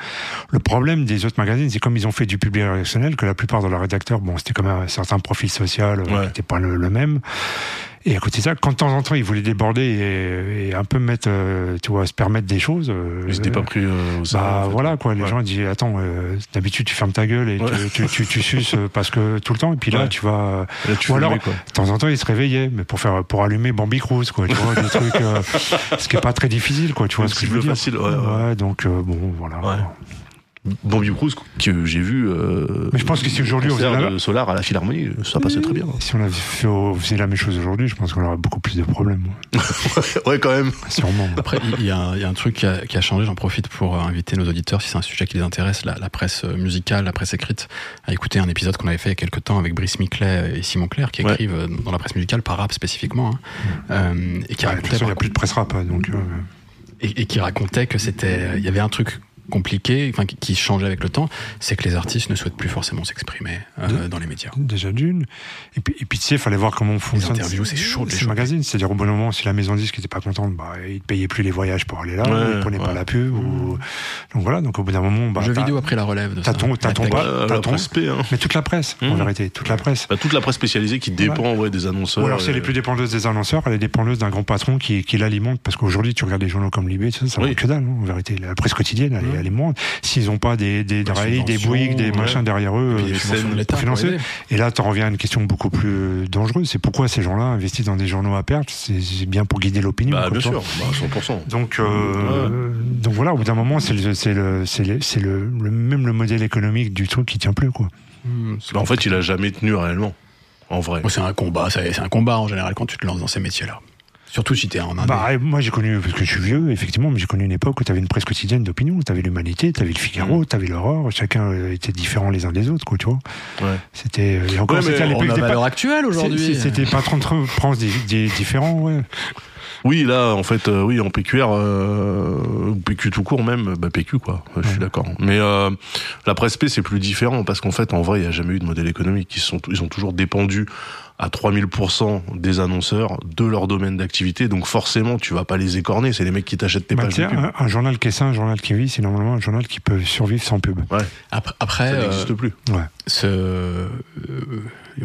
Le problème des autres magazines, c'est comme ils ont fait du public réactionnel, que la plupart de leurs rédacteurs, bon, c'était quand même un certain profil social euh, Ouais. qui n'était pas le, le même. Et à côté de ça, quand de temps en temps ils voulaient déborder et, et un peu mettre, euh, tu vois, se permettre des choses. euh, Ils n'étaient pas pris euh, au sérieux, bah en fait. voilà quoi, les gens ils disent attends, euh, d'habitude tu fermes ta gueule et Ouais. tu, tu, tu, tu suces parce que tout le temps et puis là Ouais. tu vas Là, tu Ou alors- quoi. de temps en temps ils se réveillaient mais pour faire pour allumer Bambi Cruz quoi, tu vois des trucs euh, *laughs* ce qui est pas très difficile quoi, tu vois ce que je veux dire. facile, ouais, donc euh, bon voilà. Bambi Cruz, que j'ai vu. Euh, Mais je pense que si aujourd'hui on faisait la, de Solar à la Philharmonie, ça passait très bien. si on avait fait, on faisait la même chose aujourd'hui, je pense qu'on aurait beaucoup plus de problèmes. *laughs* ouais, quand même. Sûrement. Après, il y, a un- il y a un truc qui a, qui a changé, j'en profite pour euh, inviter nos auditeurs, si c'est un sujet qui les intéresse, la, la presse euh, musicale, la presse écrite, à écouter un épisode qu'on avait fait il y a quelques temps avec Brice Miclet et Simon Claire, qui Ouais. écrivent dans la presse musicale, par rap spécifiquement, hein, euh, et, qui Ouais, de toute racontaient, façon, il n'y a plus de presse rap hein, donc euh, et, et qui racontait que c'était, il y avait un truc compliqué, enfin qui, changeait avec le temps, c'est que les artistes ne souhaitent plus forcément s'exprimer euh, dans les médias. déjà d'une. Et puis, et puis tu sais, il fallait voir comment fonctionne interviews, c'est chaud les magazines. C'est-à-dire au bon moment, si la maison disque n'était pas contente, bah, ils ne payaient plus les voyages pour aller là, Ouais, ils ne prenaient pas ouais. la pub. Ou... Donc voilà, donc au bout d'un moment, bah, Le jeu t'as- vidéo après la relève de t'as ça. ton- t'as ton t'as ton- hein. Mais toute la presse, en Mmh. vérité, toute la presse. Bah, toute la presse spécialisée qui dépend ouais, des annonceurs. Ou alors si elle est plus dépendeuse des annonceurs, elle est dépendeuse d'un grand patron qui, qui l'alimente. Parce qu'aujourd'hui, tu regardes les journaux comme Libé, ça, ça Oui. que dalle. hein, en vérité, la presse quotidienne, elle, est- elle est moindre. S'ils n'ont pas des, des Bah, Drahi, des subventions, Bouygues, des ouais. machins derrière eux, euh, pour pour financer. Et là, tu en reviens à une question beaucoup plus dangereuse. C'est pourquoi ces gens-là investissent dans des journaux à perte? C'est bien pour guider l'opinion. Bah, bien sûr, bah, 100%. Donc, euh, donc voilà, au bout d'un moment, c'est le, c'est le, c'est le, c'est le, le- même le modèle économique du truc qui tient plus, quoi. Bah, en fait, il a jamais tenu réellement. En vrai. C'est un combat, c'est un combat en général quand tu te lances dans ces métiers-là. Surtout si t'es en indé. Bah, moi, j'ai connu, parce que je suis vieux, effectivement, mais j'ai connu une époque où tu avais une presse quotidienne d'opinion. Tu avais l'Humanité, tu avais le Figaro, tu avais l'Aurore. Chacun euh, était différent les uns des autres, quoi, tu vois. Ouais. C'était, euh, et encore, Ouais, c'était à l'époque a des à pa- l'heure actuelle aujourd'hui. C'était patrons de France di- di- différents, ouais. Oui, là, en fait, euh, oui, en PQR, euh, PQ tout court même, bah PQ quoi, je suis d'accord. Mais euh, la presse P, c'est plus différent parce qu'en fait, en vrai, il n'y a jamais eu de modèle économique. Ils, sont, ils ont toujours dépendu à 3000% des annonceurs de leur domaine d'activité. Donc forcément, tu vas pas les écorner. C'est les mecs qui t'achètent tes Bah, pages de tiens, pub. un, un journal qui est sain, un journal qui vit, c'est normalement un journal qui peut survivre sans pub. Après, après, Ça euh, n'existe plus. Ouais. ce, euh,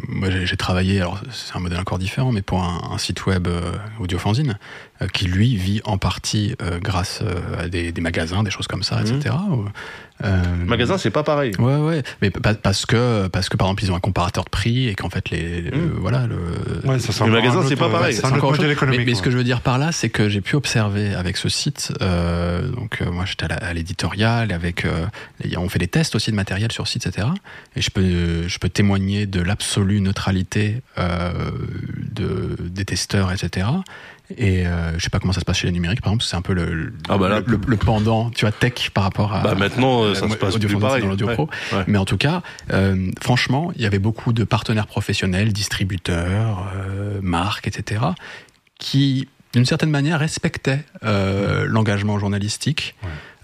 moi j'ai travaillé, alors c'est un modèle encore différent, mais pour un, un site web euh, audiofanzine euh, qui lui vit en partie euh, grâce euh, à des, des magasins, des choses comme ça, etc. Euh, Magasin, c'est pas pareil. Ouais, ouais, mais pa- parce que, parce que par exemple, ils ont un comparateur de prix et qu'en fait, les, Mm. voilà le. Ouais, ça sera Les encore magasins, un c'est pas pareil. C'est encore modèle économique. Mais, mais ce que je veux dire par là, c'est que j'ai pu observer avec ce site. euh, donc euh, moi, j'étais à l'éditorial, avec euh, on fait des tests aussi de matériel sur site, etc. Et je peux je peux témoigner de l'absolue neutralité euh, de des testeurs, etc. Et euh, je sais pas comment ça se passe chez les numériques, par exemple, c'est un peu le, le, Ah bah là, le, le pendant, tu vois, tech par rapport à. Bah maintenant, euh, ça à- se passe plus pareil. dans l'audio Ouais. pro. Ouais. Mais en tout cas, euh, franchement, il y avait beaucoup de partenaires professionnels, distributeurs, euh, marques, etc., qui, d'une certaine manière, respectaient euh, l'engagement journalistique.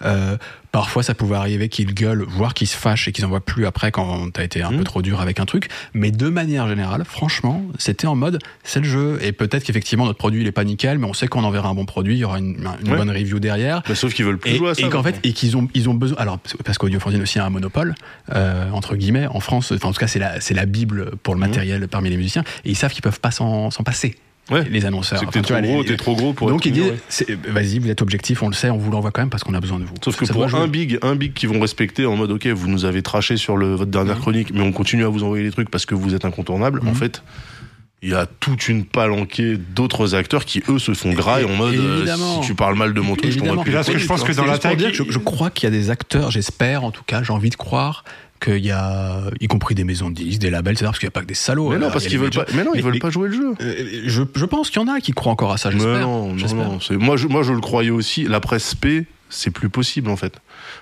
Euh, parfois, ça pouvait arriver qu'ils gueulent, voire qu'ils se fâchent et qu'ils en voient plus après quand t'as été un Mhm. peu trop dur avec un truc. Mais de manière générale, franchement, c'était en mode, c'est le jeu. Et peut-être qu'effectivement, notre produit, il est pas nickel, mais on sait qu'on enverra un bon produit, il y aura une, une Ouais. bonne review derrière. Bah, sauf qu'ils veulent plus Et, jouer à ça. et qu'en fait, et qu'ils ont, ils ont besoin. Alors, parce qu'Audiophonzine aussi a un monopole, euh, entre guillemets, en France. Enfin, en tout cas, c'est la, c'est la Bible pour le Mhm. matériel parmi les musiciens. Et ils savent qu'ils peuvent pas s'en passer, Ouais. les annonceurs. C'est que t'es Enfin, trop vois, gros, les- t'es trop gros pour Donc, être ils disent, c'est- vas-y, vous êtes objectif, on le sait, on vous l'envoie quand même parce qu'on a besoin de vous. Sauf que Ça pour un big, un big qui vont respecter en mode ok, vous nous avez traché sur le, votre dernière chronique, mais on continue à vous envoyer les trucs parce que vous êtes incontournable. En Mhm. fait, il y a toute une palanquée d'autres acteurs qui eux se font graille en mode euh, Évidemment. si tu parles mal de mon truc, je t'envoie Évidemment. plus. Là, ce que je pense que C'est dans l'attaque, dire que je, je crois qu'il y a des acteurs, j'espère en tout cas, j'ai envie de croire qu'il y a, y compris des maisons de disques, des labels, etc. Parce qu'il n'y a pas que des salauds. Mais non, Alors, parce qu'ils veulent pas. Mais non, ils Mais- veulent pas jouer le jeu. Euh, je, je pense qu'il y en a qui croient encore à ça, j'espère. non, non, J'espère. non. c'est- Moi, je, moi, je le croyais aussi. La presse P, c'est plus possible en fait.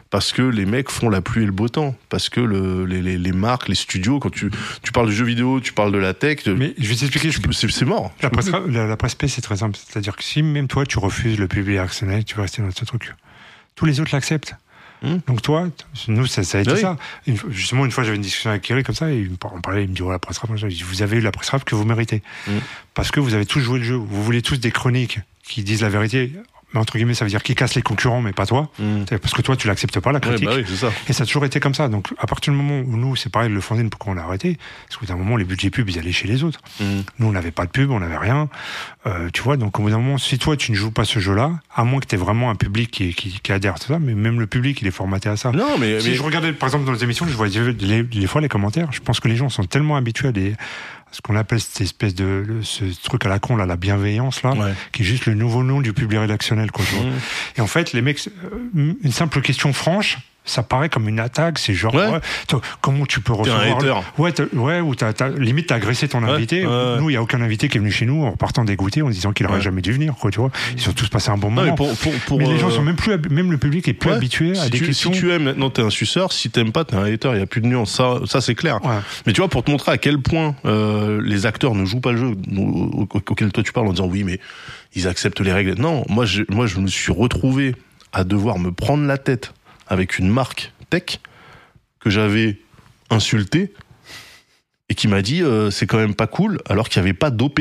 Parce que les mecs font la pluie et le beau temps. Parce que le, les, les, les marques, les studios, quand tu, tu parles du jeu vidéo, tu parles de la tech, de- Mais je vais t'expliquer. je- c'est c'est mort. La presse, la, la presse P, c'est très simple. C'est-à-dire que si même toi, tu refuses le public actionnel, tu vas rester dans ce truc. Tous les autres l'acceptent. Hmm. Donc toi, nous, ça, ça a été Oui. ça. Une justement, une fois, j'avais une discussion avec Thierry comme ça, et il me par- on parlait, il me dit, oh, la presse rap, machin. Je dis, vous avez eu la presse rap que vous méritez. Hmm. Parce que vous avez tous joué le jeu. Vous voulez tous des chroniques qui disent la vérité. Mais entre guillemets, ça veut dire qui cassent les concurrents, mais pas toi. Mm. C'est Parce que toi, tu l'acceptes pas, la Ouais, critique. bah oui, c'est ça. Et ça a toujours été comme ça. Donc, à partir du moment où nous, c'est pareil, le fanzine, pourquoi on l'a arrêté? Parce qu'au bout d'un moment, les budgets pubs, ils allaient chez les autres. Mm. Nous, on n'avait pas de pub, on n'avait rien. Euh, tu vois, donc au bout d'un moment, si toi, tu ne joues pas ce jeu-là, à moins que tu aies vraiment un public qui, qui, qui adhère à ça, mais même le public, il est formaté à ça. Non, mais, Si mais- je regardais, par exemple, dans les émissions, je voyais les, les fois les commentaires, je pense que les gens sont tellement habitués à, des, ce qu'on appelle cette espèce de, ce truc à la con, là, la bienveillance, là, Ouais. qui est juste le nouveau nom du public rédactionnel, quoi. tu vois. Mm. Et en fait, les mecs, euh, une simple question franche, ça paraît comme une attaque. C'est genre, Ouais. ouais, toi, comment tu peux recevoir. le-. Ouais, ouais, ou t'as, t'as- limite t'as agressé ton invité. Nous, il y a aucun invité qui est venu chez nous en partant dégoûté, en disant qu'il aurait Ouais. jamais dû venir, quoi, tu vois. Ils sont tous passés un bon Non, moment. mais pour, pour, pour, mais les gens euh, sont même plus, même le public est plus habitué à des tu, questions. Si tu aimes, maintenant t'es un suceur. Si t'aimes pas, t'es un hater. Il y a plus de nuance. Ça, ça c'est clair. Mais tu vois, pour te montrer à quel point euh, les acteurs ne jouent pas le jeu au- au- auquel toi tu parles en disant oui, mais ils acceptent les règles. Non, moi, je, moi, je me suis retrouvé à devoir me prendre la tête avec une marque tech que j'avais insultée et qui m'a dit euh, c'est quand même pas cool alors qu'il n'y avait pas d'OP.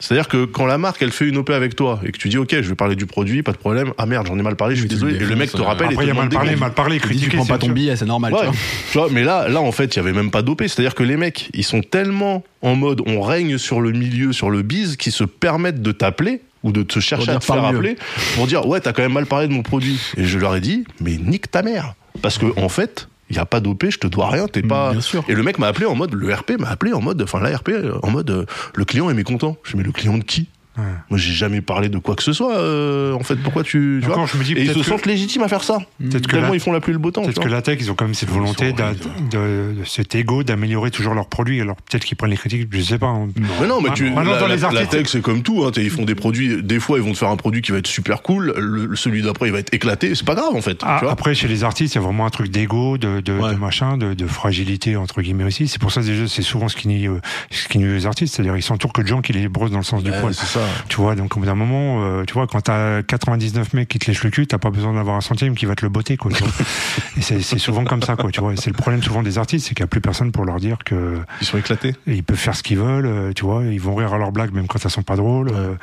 C'est-à-dire que quand la marque elle fait une OP avec toi et que tu dis ok je vais parler du produit pas de problème ah merde j'en ai mal parlé je suis désolé le et le mec te rappelle et Après, te il y a mal parlé, mal parlé, critiqué. tu prends pas c'est- ton billet, c'est normal. Ouais, tu vois. tu vois, mais là, là, en fait, il y avait même pas dopé. C'est-à-dire que les mecs, ils sont tellement en mode, on règne sur le milieu, sur le bise, qu'ils se permettent de t'appeler ou de te chercher à te faire parle mieux. appeler pour dire, ouais, t'as quand même mal parlé de mon produit. Et je leur ai dit, mais nique ta mère. Parce que, en fait, il y a pas dopé, je te dois rien, t'es pas. Bien sûr. Et le mec m'a appelé en mode, le RP m'a appelé en mode, enfin, la RP, en mode, euh, le client est mécontent. Je dis, mais le client de qui? Ouais. Moi, j'ai jamais parlé de quoi que ce soit, euh, en fait, pourquoi tu, tu vois? Je me dis Et ils se que- sentent légitimes à faire ça. Peut-être que la- ils font la et le beau temps. Peut-être que la tech, ils ont quand même cette volonté de, de cet ego d'améliorer toujours leurs produits. Alors peut-être qu'ils prennent les critiques, je sais pas. hein. Mais non, mais tu, la, dans la- les la artistes- tech, c'est comme tout. Hein, ils font des produits. Des fois, ils vont te faire un produit qui va être super cool. Le, celui d'après, il va être éclaté. C'est pas grave, en fait. Ah, tu vois après, chez les artistes, il y a vraiment un truc d'ego, de, de, Ouais. de machin, de, de fragilité, entre guillemets aussi. C'est pour ça, déjà, c'est souvent ce qui nuit, euh, ce qui nuit aux artistes. C'est-à-dire, ils s'entourent que de gens qui les brossent dans le sens du poil. c'est ça. Tu vois, donc au bout d'un moment, euh, tu vois, quand t'as 99 mecs qui te lèchent le cul, t'as pas besoin d'avoir un centième qui va te le botter, quoi. tu vois. *laughs* Et c'est c'est souvent comme ça, quoi. Tu vois, Et c'est le problème souvent des artistes, c'est qu'il y a plus personne pour leur dire que Ils sont éclatés. ils peuvent faire ce qu'ils veulent, euh, tu vois. Ils vont rire à leurs blagues même quand elles sont pas drôles. euh,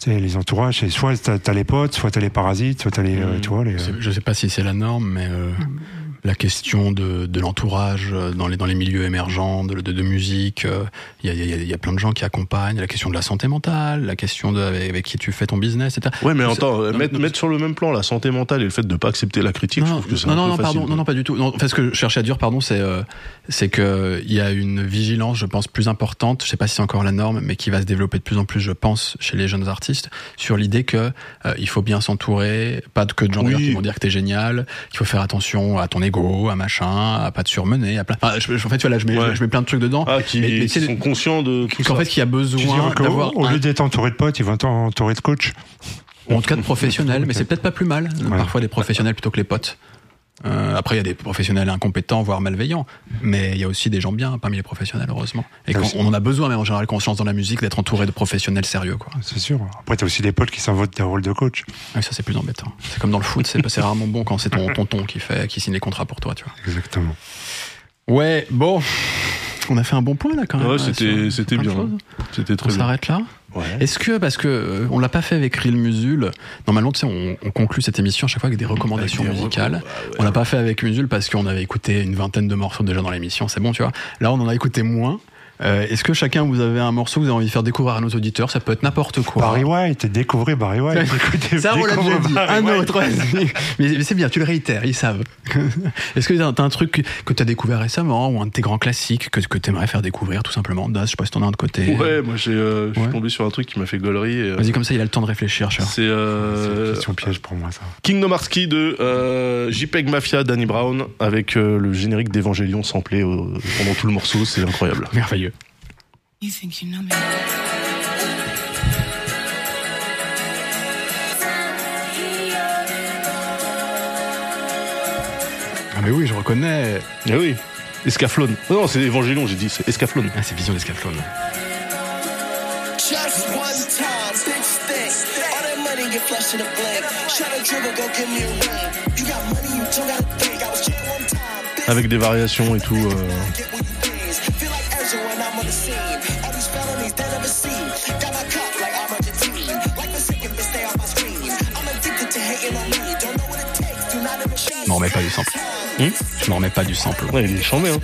tu sais, les entourages, c'est soit t'as t'as les potes, soit t'as les parasites, soit t'as les, euh, tu vois, les. Je sais pas si c'est la norme, mais euh, la question de, de l'entourage euh, dans les, dans les milieux émergents de, de, de musique. euh, Il y, a, il y a- il y a plein de gens qui accompagnent. La question de la santé mentale, la question de avec, avec qui tu fais ton business, etc. Ouais, mais attends, euh, non, mettre, non, mettre sur le même plan la santé mentale et le fait de pas accepter la critique, je Non, trouve que c'est non, un non, peu pardon, non, non, pas du tout. Non, ce que je cherchais à dire, pardon, c'est euh, c'est que il y a une vigilance, je pense, plus importante. Je sais pas si c'est encore la norme, mais qui va se développer de plus en plus, je pense, chez les jeunes artistes, sur l'idée que euh, il faut bien s'entourer, pas que de gens Oui. qui vont dire que t'es génial, qu'il faut faire attention à ton ego, à machin, à pas te surmener, à plein. Enfin, je- je- en fait, voilà, je mets, Ouais. je mets plein de trucs dedans. Ah, qui Mais- mais sont conscients de tout Qu'en ça. fait, qu'il y a Tu besoin qu'au d'avoir au un- lieu d'être entouré de potes, ils vont être entourés de coachs. ou en tout cas de professionnels, mais c'est peut-être pas plus mal. Ouais. Parfois des professionnels plutôt que les potes. Euh, après, il y a des professionnels incompétents, voire malveillants, mais il y a aussi des gens bien parmi les professionnels, heureusement. Et aussi- on en a besoin, même en général, conscience dans la musique, d'être entouré de professionnels sérieux. Quoi. C'est sûr. Après, t'as aussi des potes qui s'inventent des rôles de coach. Ouais, ça, c'est plus embêtant. C'est comme dans le foot, c'est c'est rarement bon quand c'est ton tonton qui fait, qui signe les contrats pour toi, tu vois. Exactement. Ouais, bon, on a fait un bon point là quand même. Ouais, c'était bien. C'était On très bien. s'arrête là Ouais. Est-ce que, parce que euh, on l'a pas fait avec Ril Musul, normalement, tu sais, on, on conclut cette émission à chaque fois avec des recommandations Avec des musicales. recos, bah ouais. On l'a pas fait avec Musul parce qu'on avait écouté une vingtaine de morceaux déjà dans l'émission, c'est bon, tu vois. Là, on en a écouté moins. Euh, Est-ce que chacun, vous avez un morceau que vous avez envie de faire découvrir à nos auditeurs? Ça peut être n'importe quoi. Barry White, découvrez Barry White. Écoutez, Ça, on l'a déjà dit. Barry Un White. autre. Mais, mais c'est bien, tu le réitères, ils savent. *laughs* Est-ce que t'as un truc que t'as découvert récemment ou un de tes grands classiques que, que t'aimerais faire découvrir tout simplement? Das, je sais pas si t'en as un de côté. Ouais, moi j'ai, euh, je suis Ouais. tombé sur un truc qui m'a fait gaulerie. euh, Vas-y, comme ça, il a le temps de réfléchir, cher. C'est une euh, question piège pour moi, ça. Kingdom Hearts Key de euh, JPEG Mafia, Danny Brown, avec euh, le générique d'Evangelion samplé euh, pendant tout le morceau, c'est incroyable. Merveilleux. You think you know me? Ah, mais oui, je reconnais. Eh oui, Escaflowne. Non, non, c'est Evangelion, j'ai dit, c'est Escaflowne. Ah, c'est Vision d'Escaflowne. Just one time, big stick. All that money get flushed in a blink. Shut a dribble, go give me a ring. You got money, you don't gotta think. I was chilling one time. Big Avec des variations et tout. euh, I'm on the scene. All these felonies they never seen. Got my cup like I'm Argentine. Like the second bitch stay on my screen. I'm addicted to hating on me. Don't know what it takes. Do not ever Je m'en remets pas du sample. Hmm? Je m'en remets pas du sample. Ouais, il est chambé, hein.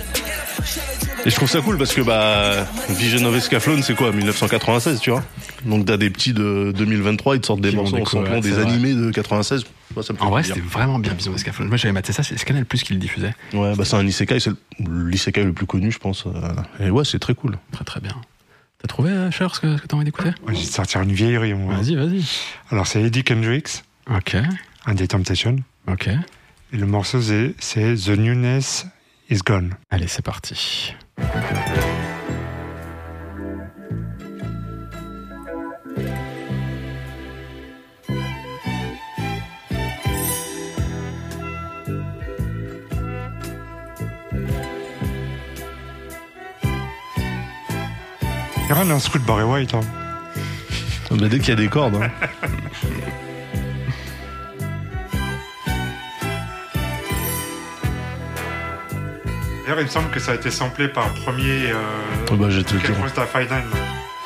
Et je trouve ça cool parce que bah Vision of Escaflowne c'est quoi 1996 tu vois? Donc t'as des petits de 2023 ils te sortent des morceaux en samplant des vrai. animés de 96 Moi, ça me fait En vrai, c'était vraiment bien Vision d'Escaflowne. Moi, j'avais maté ça, c'est Canal Plus qui le diffusait. ouais bah c'est un isekai c'est le- l'isekai le plus connu je pense euh, et ouais c'est très cool Très, très bien. T'as trouvé, euh, Cher, ce que, t'as envie d'écouter? J'ai de sortir une vieillerie, moi. Vas-y, vas-y. Alors, c'est Eddie Kendricks, Ok, un des Temptations. ok. Et le morceau, c'est c'est The Newness is Gone. Allez, c'est parti. Il y aura un scout de Barry White. Hein. bah, dès qu'il y a des cordes hein. D'ailleurs, il me semble que ça a été samplé par premier. Euh, Oh, bah, je vais te le à Final.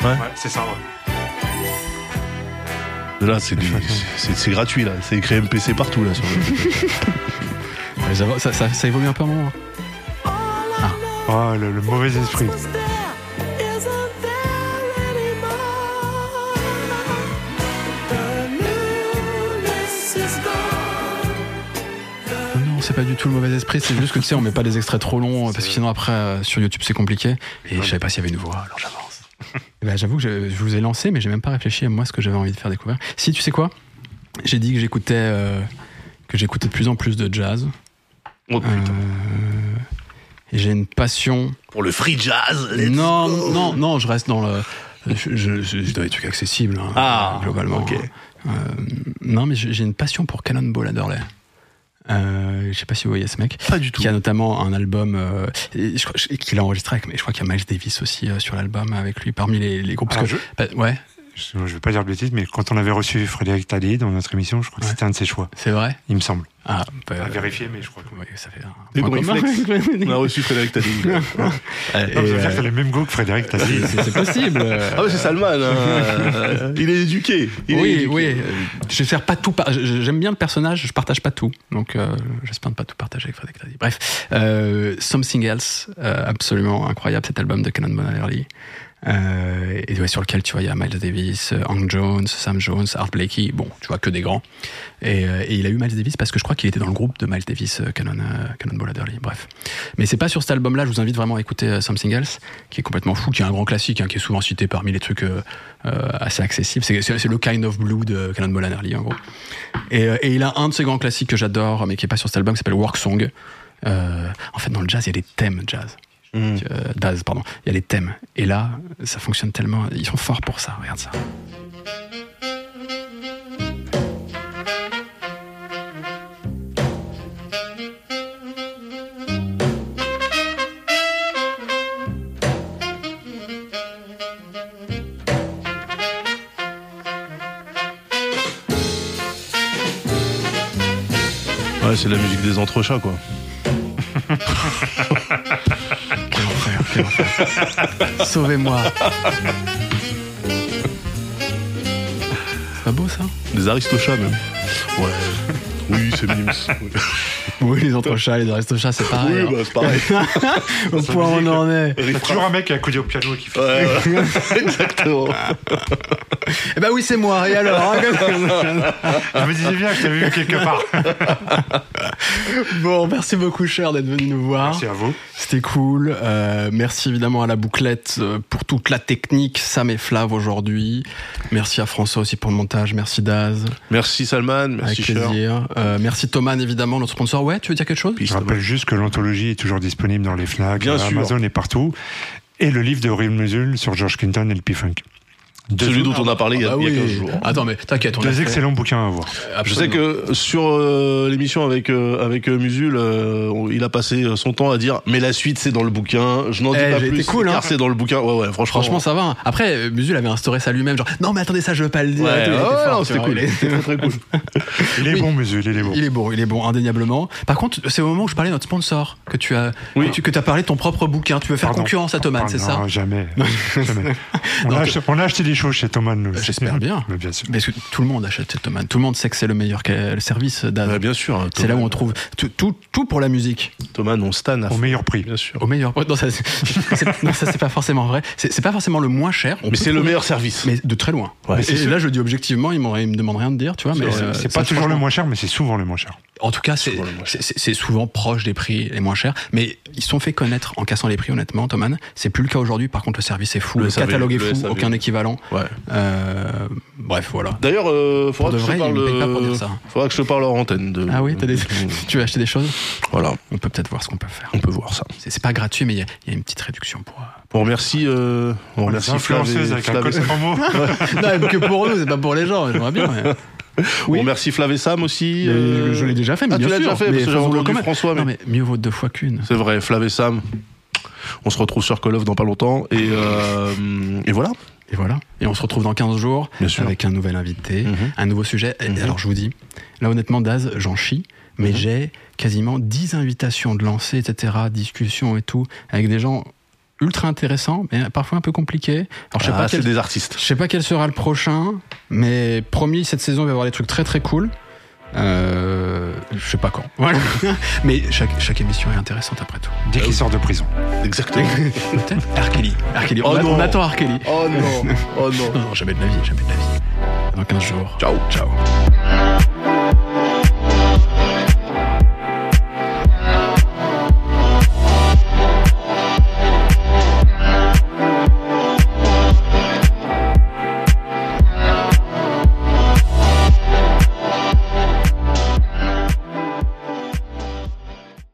Ouais. c'est ça, ouais. là c'est du- c'est c'est gratuit là c'est écrit MPC partout là sur le *laughs* Ouais, ça, ça, ça évolue un peu à un moment. Oh, le, le mauvais esprit. C'est pas du tout le mauvais esprit, c'est juste que tu sais, on met pas des extraits trop longs, parce que sinon après, euh, sur YouTube, c'est compliqué. Et je savais pas s'il y avait une voix, alors j'avance. *laughs* Ben, J'avoue que je, je vous ai lancé, mais j'ai même pas réfléchi à moi ce que j'avais envie de faire découvrir. Si, tu sais quoi? J'ai dit que j'écoutais euh, que j'écoutais de plus en plus de jazz. oh putain Euh, et j'ai une passion. pour le free jazz let's Non, go. non, non, je reste dans le. Je, je, je, je dois des trucs accessibles, hein, Ah, globalement. ok. Euh, non, mais j'ai j'ai une passion pour Cannonball Adderley. Euh, je sais pas si vous voyez ce mec. pas du tout Qui a notamment un album euh, je je- qu'il a enregistré avec, mais je crois qu'il y a Miles Davis aussi euh, sur l'album avec lui parmi les, les groupes. Que- bah, ouais. Je, je vais pas dire de bêtises, mais quand on avait reçu Frédéric Taddy dans notre émission, je crois que Ouais. c'était un de ses choix, C'est vrai? Il me semble. Ah, bah, À vérifier, mais je crois que. oui, ça fait un commun. *laughs* On a reçu Frédéric Taddy. *laughs* Et, Non, je veux euh, dire, t'as les mêmes goûts que Frédéric Taddy. c'est possible. Ah ouais, c'est Salman. hein. *laughs* Il est éduqué. Il est oui, éduqué. oui. euh, Je sers pas tout. par- J'aime bien le personnage, je partage pas tout. Donc, euh, j'espère ne pas tout partager avec Frédéric Taddy. Bref, euh, Something Else, euh, absolument incroyable cet album de Canon Bonallerly. Euh, et ouais, sur lequel tu vois il y a Miles Davis, euh, Hank Jones, Sam Jones, Art Blakey, bon tu vois que des grands. Et, euh, et il a eu Miles Davis parce que je crois qu'il était dans le groupe de Miles Davis, euh, Canon, Cannonball Adderley. Bref, mais c'est pas sur cet album-là. Je vous invite vraiment à écouter Something Else, qui est complètement fou, qui est un grand classique, hein, qui est souvent cité parmi les trucs assez accessibles. C'est le kind of blue de Cannonball Adderley en gros. Et, il a un de ses grands classiques que j'adore, mais qui est pas sur cet album, qui s'appelle Work Song. En fait, dans le jazz, il y a des thèmes jazz. Mm. Euh, Daz, pardon. Il y a des thèmes. Et là, ça fonctionne tellement. Ils sont forts pour ça. Regarde ça. Ouais, c'est la musique des entrechats, quoi. *laughs* *laughs* Sauvez-moi. C'est pas beau ça Des aristochats, même. Ouais. Oui, c'est mimes. *laughs* Oui, les entrechats, les aristochats, c'est pareil. Oui, hein. bah, c'est pareil. *laughs* Au point où on en est. Il y a toujours un mec qui a accoudé au piano et qui fait. Ouais, ouais. Exactement. Eh ben oui, c'est moi. Et alors hein, Je me disais bien que je t'avais vu quelque part. *laughs* Bon, merci beaucoup, cher, d'être venu nous voir. Merci à vous. C'était cool. Euh, merci évidemment à la bouclette euh, pour toute la technique, Sam et Flav aujourd'hui. Merci à François aussi pour le montage. Merci Daz. Merci Salman, merci Avec cher. plaisir. Euh, merci Thomas, évidemment, notre sponsor. Ouais, tu veux dire quelque chose? Je rappelle juste que l'anthologie est toujours disponible dans les Fnac, Bien à sûr. Amazon et partout. Et le livre de Real Musul sur George Clinton et le P-Funk. Celui dont on a parlé il y a, Ah il y a oui. 15 jours. Attends, mais t'inquiète, deux fait- excellents bouquins à voir. Je sais que sur euh, l'émission avec euh, avec euh, Musul, euh, il a passé son temps à dire mais la suite c'est dans le bouquin. Je n'en dis Eh, pas j'ai plus cool, hein. car c'est dans le bouquin. Ouais ouais, franchement. Franchement, ça va. hein. Après, Musul avait instauré ça lui-même, genre non, mais attendez, ça, je veux pas le dire. Ouais, tu c'était cool. il est- C'était très cool. *laughs* Il est Oui. bon, Musul, il est bon. Il est bon, il est bon, indéniablement. Par contre, c'est au moment où je parlais de notre sponsor que tu as, Oui. que tu que as parlé de ton propre bouquin. Tu veux faire Pardon. concurrence à Thomas, Pardon, c'est ça? *laughs* non, Jamais. jamais. On, Non, a que- acheté, on a acheté des choses chez Thomas. nous. J'espère bien. Mais bien sûr. Parce que tout le monde achète cette Thomas. Tout le monde sait que c'est le meilleur que- le service. Ouais, bien sûr. c'est là où on trouve tout, tout, tout pour la musique. Thomas non Stan. Au meilleur prix. Bien sûr. Au meilleur. Non, ça, c'est- *laughs* c'est- non, ça, c'est pas forcément vrai. C'est pas forcément le moins cher. On Mais c'est le meilleur service. Mais de très loin. Ouais, Et là, je dis objectivement, il, m'aurait- il me demande rien de dire, tu vois. Mais euh, C'est pas toujours le moins cher, mais c'est souvent le moins cher. En tout cas, c'est souvent proche des prix les moins chers. Mais ils se sont fait connaître en cassant les prix, honnêtement, Thomas. C'est plus le cas aujourd'hui. Par contre, le service est fou. Le catalogue est fou. SAV. Aucun équivalent. Ouais. Euh, bref, voilà. D'ailleurs, euh, faudra Pour de que je vrai, te parle. pour euh. Faudra que je te parle hors antenne. De, Ah oui, t'as des... de- *laughs* tu veux acheter des choses? Voilà, On peut peut-être voir ce qu'on peut faire. on peut voir ça. C'est pas gratuit, mais il y, y a une petite réduction pour. euh, On remercie. Euh, on remercie Flav et- avec Flav *laughs* *laughs* non, que pour nous, c'est pas pour les gens. J'aimerais bien. mais- On remercie Flav et Sam aussi. Euh, Je l'ai déjà fait, mais Ah, bien tu l'as sûr. déjà fait, mais parce que entendu. François, mais- Non, mais mieux vaut deux fois qu'une. C'est vrai, Flav et Sam. On se retrouve sur Call of dans pas longtemps. Et, euh, et voilà. Et voilà. Et on se retrouve dans 15 jours avec un nouvel invité, Mhm. un nouveau sujet. Et Mhm. alors je vous dis, là honnêtement, Daz, j'en chie, mais Mhm. j'ai quasiment 10 invitations de lancer, etc., discussions et tout, avec des gens ultra intéressants, mais parfois un peu compliqués. Alors je sais Ah, pas c'est quel... des artistes. Je sais pas quel sera le prochain, mais promis, cette saison, il va y avoir des trucs très très cool. Euh, je sais pas quand. Voilà. *laughs* mais chaque, chaque émission est intéressante après tout. Dès qu'il sort de prison. Exactement. Peut-être Arkeli. Arkeli. Oh non. on attend Arkeli. oh non. Oh non. *laughs* Non, non, jamais de la vie, jamais de la vie. Dans 15 jours. Ciao. Ciao.